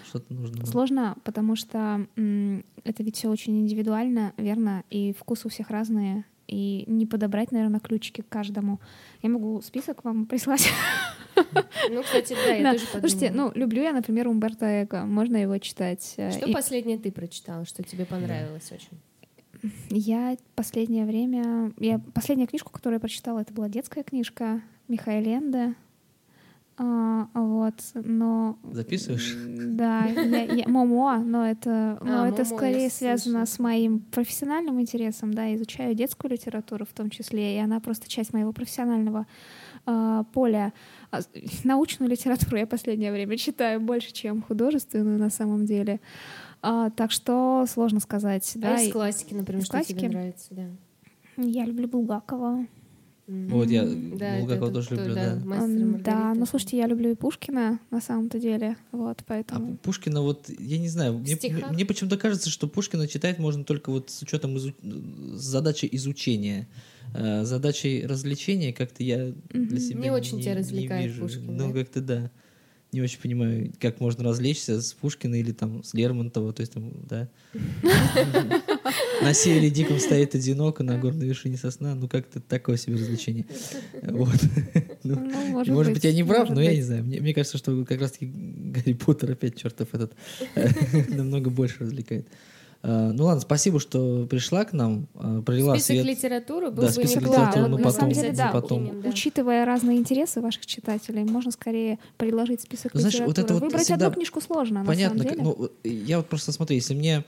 [SPEAKER 1] Что-то нужно.
[SPEAKER 3] Сложно, потому что это ведь все очень индивидуально, верно, и вкус у всех разные, и не подобрать, наверное, ключики к каждому. Я могу список вам прислать. (laughs)
[SPEAKER 2] Ну, кстати, да, я
[SPEAKER 3] Да.
[SPEAKER 2] тоже подумала.
[SPEAKER 3] Слушайте, ну, люблю я, например, Умберто Эко, можно его читать. э,
[SPEAKER 2] Что
[SPEAKER 3] и-
[SPEAKER 2] последнее ты прочитала, что тебе понравилось очень?
[SPEAKER 3] Я последнее время... Я последняя книжку, которую я прочитала, это была детская книжка Михаила Энде. А, вот, но...
[SPEAKER 1] Записываешь?
[SPEAKER 3] Да, я, я- Момо, но это, но
[SPEAKER 2] А,
[SPEAKER 3] это
[SPEAKER 2] Момо,
[SPEAKER 3] скорее связано
[SPEAKER 2] слышала.
[SPEAKER 3] с моим профессиональным интересом, да, изучаю детскую литературу в том числе, и она просто часть моего профессионального а, поля. А, (laughs) научную литературу я последнее время читаю больше, чем художественную на самом деле. А, так что сложно сказать.
[SPEAKER 2] А
[SPEAKER 3] да,
[SPEAKER 2] из
[SPEAKER 3] и-
[SPEAKER 2] классики, например,
[SPEAKER 3] из
[SPEAKER 2] что тебе
[SPEAKER 3] классики?
[SPEAKER 2] нравится? Да.
[SPEAKER 3] Я люблю Булгакова.
[SPEAKER 2] М.
[SPEAKER 1] Вот я
[SPEAKER 2] Да,
[SPEAKER 1] Булгакова тоже люблю,
[SPEAKER 2] да,
[SPEAKER 1] да.
[SPEAKER 2] «Мастер и
[SPEAKER 3] М,
[SPEAKER 2] Маргарита».
[SPEAKER 3] Да, ну слушайте, я люблю и Пушкина на самом-то деле. Вот,
[SPEAKER 1] А
[SPEAKER 3] поэтому.
[SPEAKER 1] Пушкина вот, я не знаю, мне, мне почему-то кажется, что Пушкина читать можно только вот с учетом изу- с задачей изучения. Э, Задачей развлечения как-то я для
[SPEAKER 3] Мгм.
[SPEAKER 1] себя
[SPEAKER 2] Не очень тебя
[SPEAKER 1] не
[SPEAKER 2] развлекает
[SPEAKER 1] вижу.
[SPEAKER 2] Пушкин,
[SPEAKER 1] Ну,
[SPEAKER 2] да?
[SPEAKER 1] как-то да. Не очень понимаю, как можно развлечься с Пушкина или там с Лермонтова, то есть там, да. (laughs) (laughs) На севере диком стоит одиноко, на горной вершине сосна. Ну, как-то такое себе развлечение. Вот. Ну,
[SPEAKER 3] Ну, может,
[SPEAKER 1] может быть, я не прав, но я не знаю. Мне, мне кажется, что как раз-таки Гарри Поттер опять чертов этот (laughs) намного больше развлекает. А, Ну ладно, спасибо, что пришла к нам, а, пролила
[SPEAKER 2] Список
[SPEAKER 1] свет.
[SPEAKER 2] литературы был
[SPEAKER 1] Да,
[SPEAKER 2] бы
[SPEAKER 1] список
[SPEAKER 2] неплохо.
[SPEAKER 1] литературы
[SPEAKER 2] Вот
[SPEAKER 1] мы
[SPEAKER 3] на
[SPEAKER 1] потом-
[SPEAKER 3] самом деле, да,
[SPEAKER 1] потом.
[SPEAKER 2] упомянем, да.
[SPEAKER 3] Учитывая разные интересы ваших читателей, можно скорее предложить список
[SPEAKER 1] Ну, знаешь, вот
[SPEAKER 3] литературы.
[SPEAKER 1] это вот
[SPEAKER 3] Выбрать
[SPEAKER 1] всегда
[SPEAKER 3] одну книжку сложно,
[SPEAKER 1] Понятно,
[SPEAKER 3] на самом деле.
[SPEAKER 1] ну, я вот просто смотрю, если мне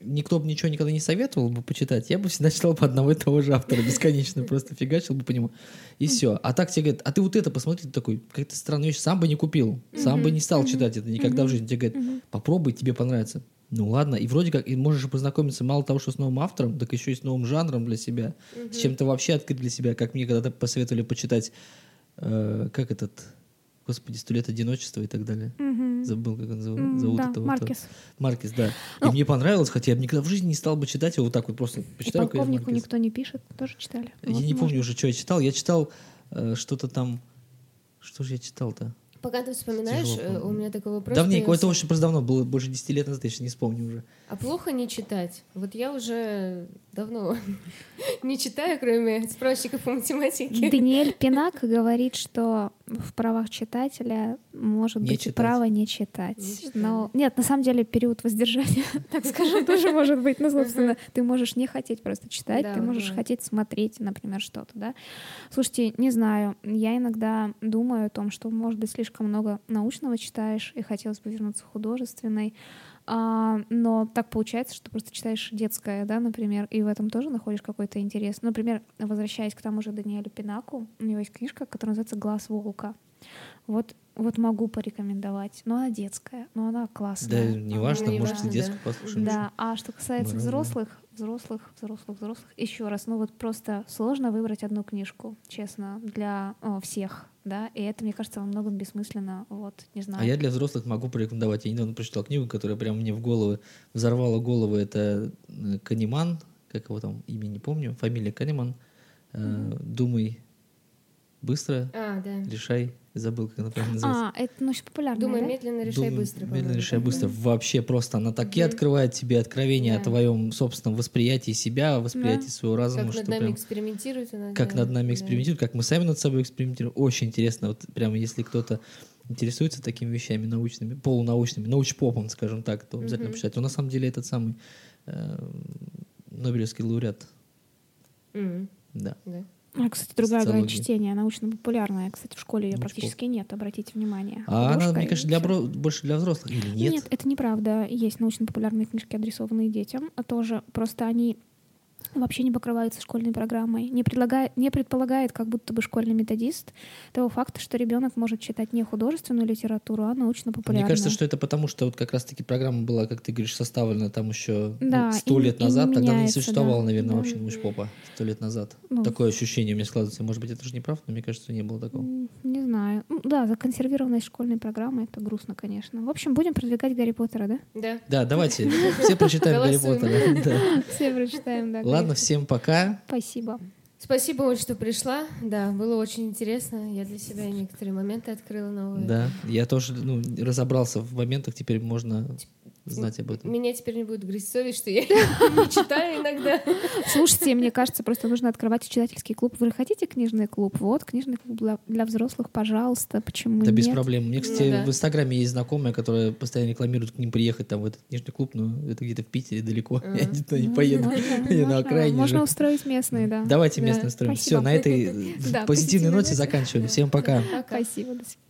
[SPEAKER 1] никто бы ничего никогда не советовал бы почитать, я бы всегда читал по одного и того же автора бесконечно, просто фигачил бы по нему, и все. А так тебе говорят, а ты вот это посмотри, ты такой, какая-то странная вещь, сам бы не купил, сам бы не стал читать это никогда в жизни. Тебе говорят, попробуй, тебе понравится. Ну ладно, и вроде как, и можешь же познакомиться мало того, что с новым автором, так еще и с новым жанром для себя, с чем-то вообще открыть для себя, как мне когда-то посоветовали почитать, э, как этот, господи, «Сто лет одиночества» и так далее.
[SPEAKER 3] Мгм.
[SPEAKER 1] Забыл, как он зовут.
[SPEAKER 3] М,
[SPEAKER 1] зовут
[SPEAKER 3] Да,
[SPEAKER 1] этого
[SPEAKER 3] Маркес.
[SPEAKER 1] автора. Маркес, да.
[SPEAKER 3] Ну.
[SPEAKER 1] и мне понравилось, хотя я бы никогда в жизни не стал бы читать его вот так вот просто.
[SPEAKER 3] И
[SPEAKER 1] Почитаю, какой
[SPEAKER 3] полковнику никто не пишет. Тоже читали?
[SPEAKER 1] Я
[SPEAKER 3] Вот,
[SPEAKER 1] не помню
[SPEAKER 3] можно.
[SPEAKER 1] уже, что я читал. Я читал э, что-то там... Что же я читал-то?
[SPEAKER 2] Пока ты вспоминаешь,
[SPEAKER 1] Тяжело
[SPEAKER 2] э, у
[SPEAKER 1] помню.
[SPEAKER 2] меня такой вопрос.
[SPEAKER 1] Давненько, это очень просто давно, было больше 10 лет назад, я сейчас не вспомню уже.
[SPEAKER 2] А плохо не читать? Вот я уже давно (laughs) не читаю, кроме справочников по математике.
[SPEAKER 3] Даниэль Пинак говорит, что в правах читателя может
[SPEAKER 1] Не
[SPEAKER 3] быть
[SPEAKER 1] читать.
[SPEAKER 3] право не читать.
[SPEAKER 2] Не читать.
[SPEAKER 3] Но нет, на самом деле период воздержания, (laughs) так скажем, тоже может быть. Ну, собственно, ты можешь не хотеть просто читать,
[SPEAKER 2] Да,
[SPEAKER 3] ты можешь
[SPEAKER 2] бывает.
[SPEAKER 3] хотеть смотреть, например, что-то, да. Слушайте, не знаю, я иногда думаю о том, что, может быть, слишком много научного читаешь, и хотелось бы вернуться к художественной. А, но так получается, что просто читаешь детское, да, например, и в этом тоже находишь какой-то интерес. Например, возвращаясь к тому же Даниэлю Пинаку, у него есть книжка, которая называется «Глаз волка». Вот, вот могу порекомендовать. Но она детская, но она
[SPEAKER 1] Да,
[SPEAKER 3] классная.
[SPEAKER 1] неважно,
[SPEAKER 2] ну,
[SPEAKER 1] может,
[SPEAKER 2] неважно,
[SPEAKER 1] и детскую
[SPEAKER 2] да.
[SPEAKER 1] послушаем.
[SPEAKER 3] Да, а что касается
[SPEAKER 1] разные.
[SPEAKER 3] взрослых, взрослых, взрослых, взрослых, еще раз, ну вот просто сложно выбрать одну книжку, честно, для э, всех, да, и это, мне кажется, во многом бессмысленно, вот, не знаю.
[SPEAKER 1] А я для взрослых могу порекомендовать. Я недавно прочитал книгу, которая прямо мне в голову взорвала голову. Это э, Канеман, как его там имя не помню, фамилия Канеман. Э, Думай быстро,
[SPEAKER 2] А, да.
[SPEAKER 1] решай. Забыл, как она правильно называется.
[SPEAKER 3] А, это, ну, очень популярная,
[SPEAKER 2] Думай
[SPEAKER 3] да?
[SPEAKER 2] медленно, решай
[SPEAKER 1] Думай
[SPEAKER 2] быстро.
[SPEAKER 1] Медленно
[SPEAKER 2] по-моему,
[SPEAKER 1] решай
[SPEAKER 2] да.
[SPEAKER 1] быстро. Вообще просто она такие
[SPEAKER 2] Мгм.
[SPEAKER 1] открывает тебе откровения о
[SPEAKER 2] Да.
[SPEAKER 1] твоем собственном восприятии себя, восприятии своего разума,
[SPEAKER 2] Как
[SPEAKER 1] что
[SPEAKER 2] над нами
[SPEAKER 1] прям
[SPEAKER 2] экспериментируют иногда.
[SPEAKER 1] как над нами
[SPEAKER 2] да.
[SPEAKER 1] экспериментируют, как мы сами над собой экспериментируем. Очень интересно. Вот прямо если кто-то интересуется такими вещами научными, полунаучными, научпопом, скажем так, то обязательно
[SPEAKER 2] Мгм.
[SPEAKER 1] почитайте. Он на самом деле этот самый э, Нобелевский лауреат.
[SPEAKER 2] М,
[SPEAKER 1] Да.
[SPEAKER 2] да.
[SPEAKER 3] А, кстати, другая грань
[SPEAKER 1] Социология.
[SPEAKER 3] чтения, научно-популярная. Кстати, в школе ее
[SPEAKER 1] Научпоп.
[SPEAKER 3] практически нет, обратите внимание.
[SPEAKER 1] А она,
[SPEAKER 3] Художка
[SPEAKER 1] мне кажется, для бро- больше для взрослых или нет?
[SPEAKER 3] Нет, это неправда. Есть научно-популярные книжки, адресованные детям, а тоже просто они вообще не покрываются школьной программой. Не, предлагает, не предполагает, как будто бы школьный методист, того факта, что ребенок может читать не художественную литературу, а научно-популярную.
[SPEAKER 1] Мне кажется, что это потому, что вот как раз-таки программа была, как ты говоришь, составлена там еще
[SPEAKER 3] Да,
[SPEAKER 1] сто лет
[SPEAKER 3] и не
[SPEAKER 1] назад, тогда не
[SPEAKER 3] меняется,
[SPEAKER 1] существовало,
[SPEAKER 3] да.
[SPEAKER 1] наверное,
[SPEAKER 3] Да.
[SPEAKER 1] вообще научпопа сто лет назад.
[SPEAKER 3] Ну.
[SPEAKER 1] Такое ощущение у меня складывается. Может быть, это же не прав, но мне кажется, не было такого.
[SPEAKER 3] Не знаю. Ну, Да, законсервированность школьной программы это грустно, конечно. В общем, будем продвигать Гарри Поттера, да?
[SPEAKER 2] Да.
[SPEAKER 1] Да, давайте, все прочитаем Гарри. Поттера. (laughs)
[SPEAKER 3] Все прочитаем, да.
[SPEAKER 1] Ладно,
[SPEAKER 3] Гарри.
[SPEAKER 1] всем пока.
[SPEAKER 3] Спасибо.
[SPEAKER 2] Спасибо, Оль, что пришла. Да, было очень интересно. Я для себя некоторые моменты открыла новые.
[SPEAKER 1] Да, я тоже ну, разобрался в моментах, теперь можно знать об этом.
[SPEAKER 2] Меня теперь не будет грызть совесть, что я (laughs) не читаю иногда.
[SPEAKER 3] Слушайте, мне кажется, просто нужно открывать читательский клуб. Вы хотите книжный клуб? Вот, книжный клуб для, для взрослых, пожалуйста. Почему
[SPEAKER 1] Да без
[SPEAKER 3] нет?
[SPEAKER 1] проблем. Мне, кстати,
[SPEAKER 2] Ну да.
[SPEAKER 1] в Инстаграме есть знакомая, которая постоянно рекламирует к ним приехать там в этот книжный клуб, но это где-то в Питере далеко.
[SPEAKER 2] Ага. (laughs)
[SPEAKER 1] Я туда не
[SPEAKER 3] Ну,
[SPEAKER 1] поеду.
[SPEAKER 3] можно,
[SPEAKER 1] Я на
[SPEAKER 3] можно.
[SPEAKER 1] окраине
[SPEAKER 3] Можно устроить местные, да.
[SPEAKER 1] Давайте
[SPEAKER 2] Да,
[SPEAKER 1] местно строим. Все, на этой (laughs) позитивной
[SPEAKER 3] ноте
[SPEAKER 1] заканчиваем. Всем пока.
[SPEAKER 2] Пока.
[SPEAKER 3] Спасибо. До свидания.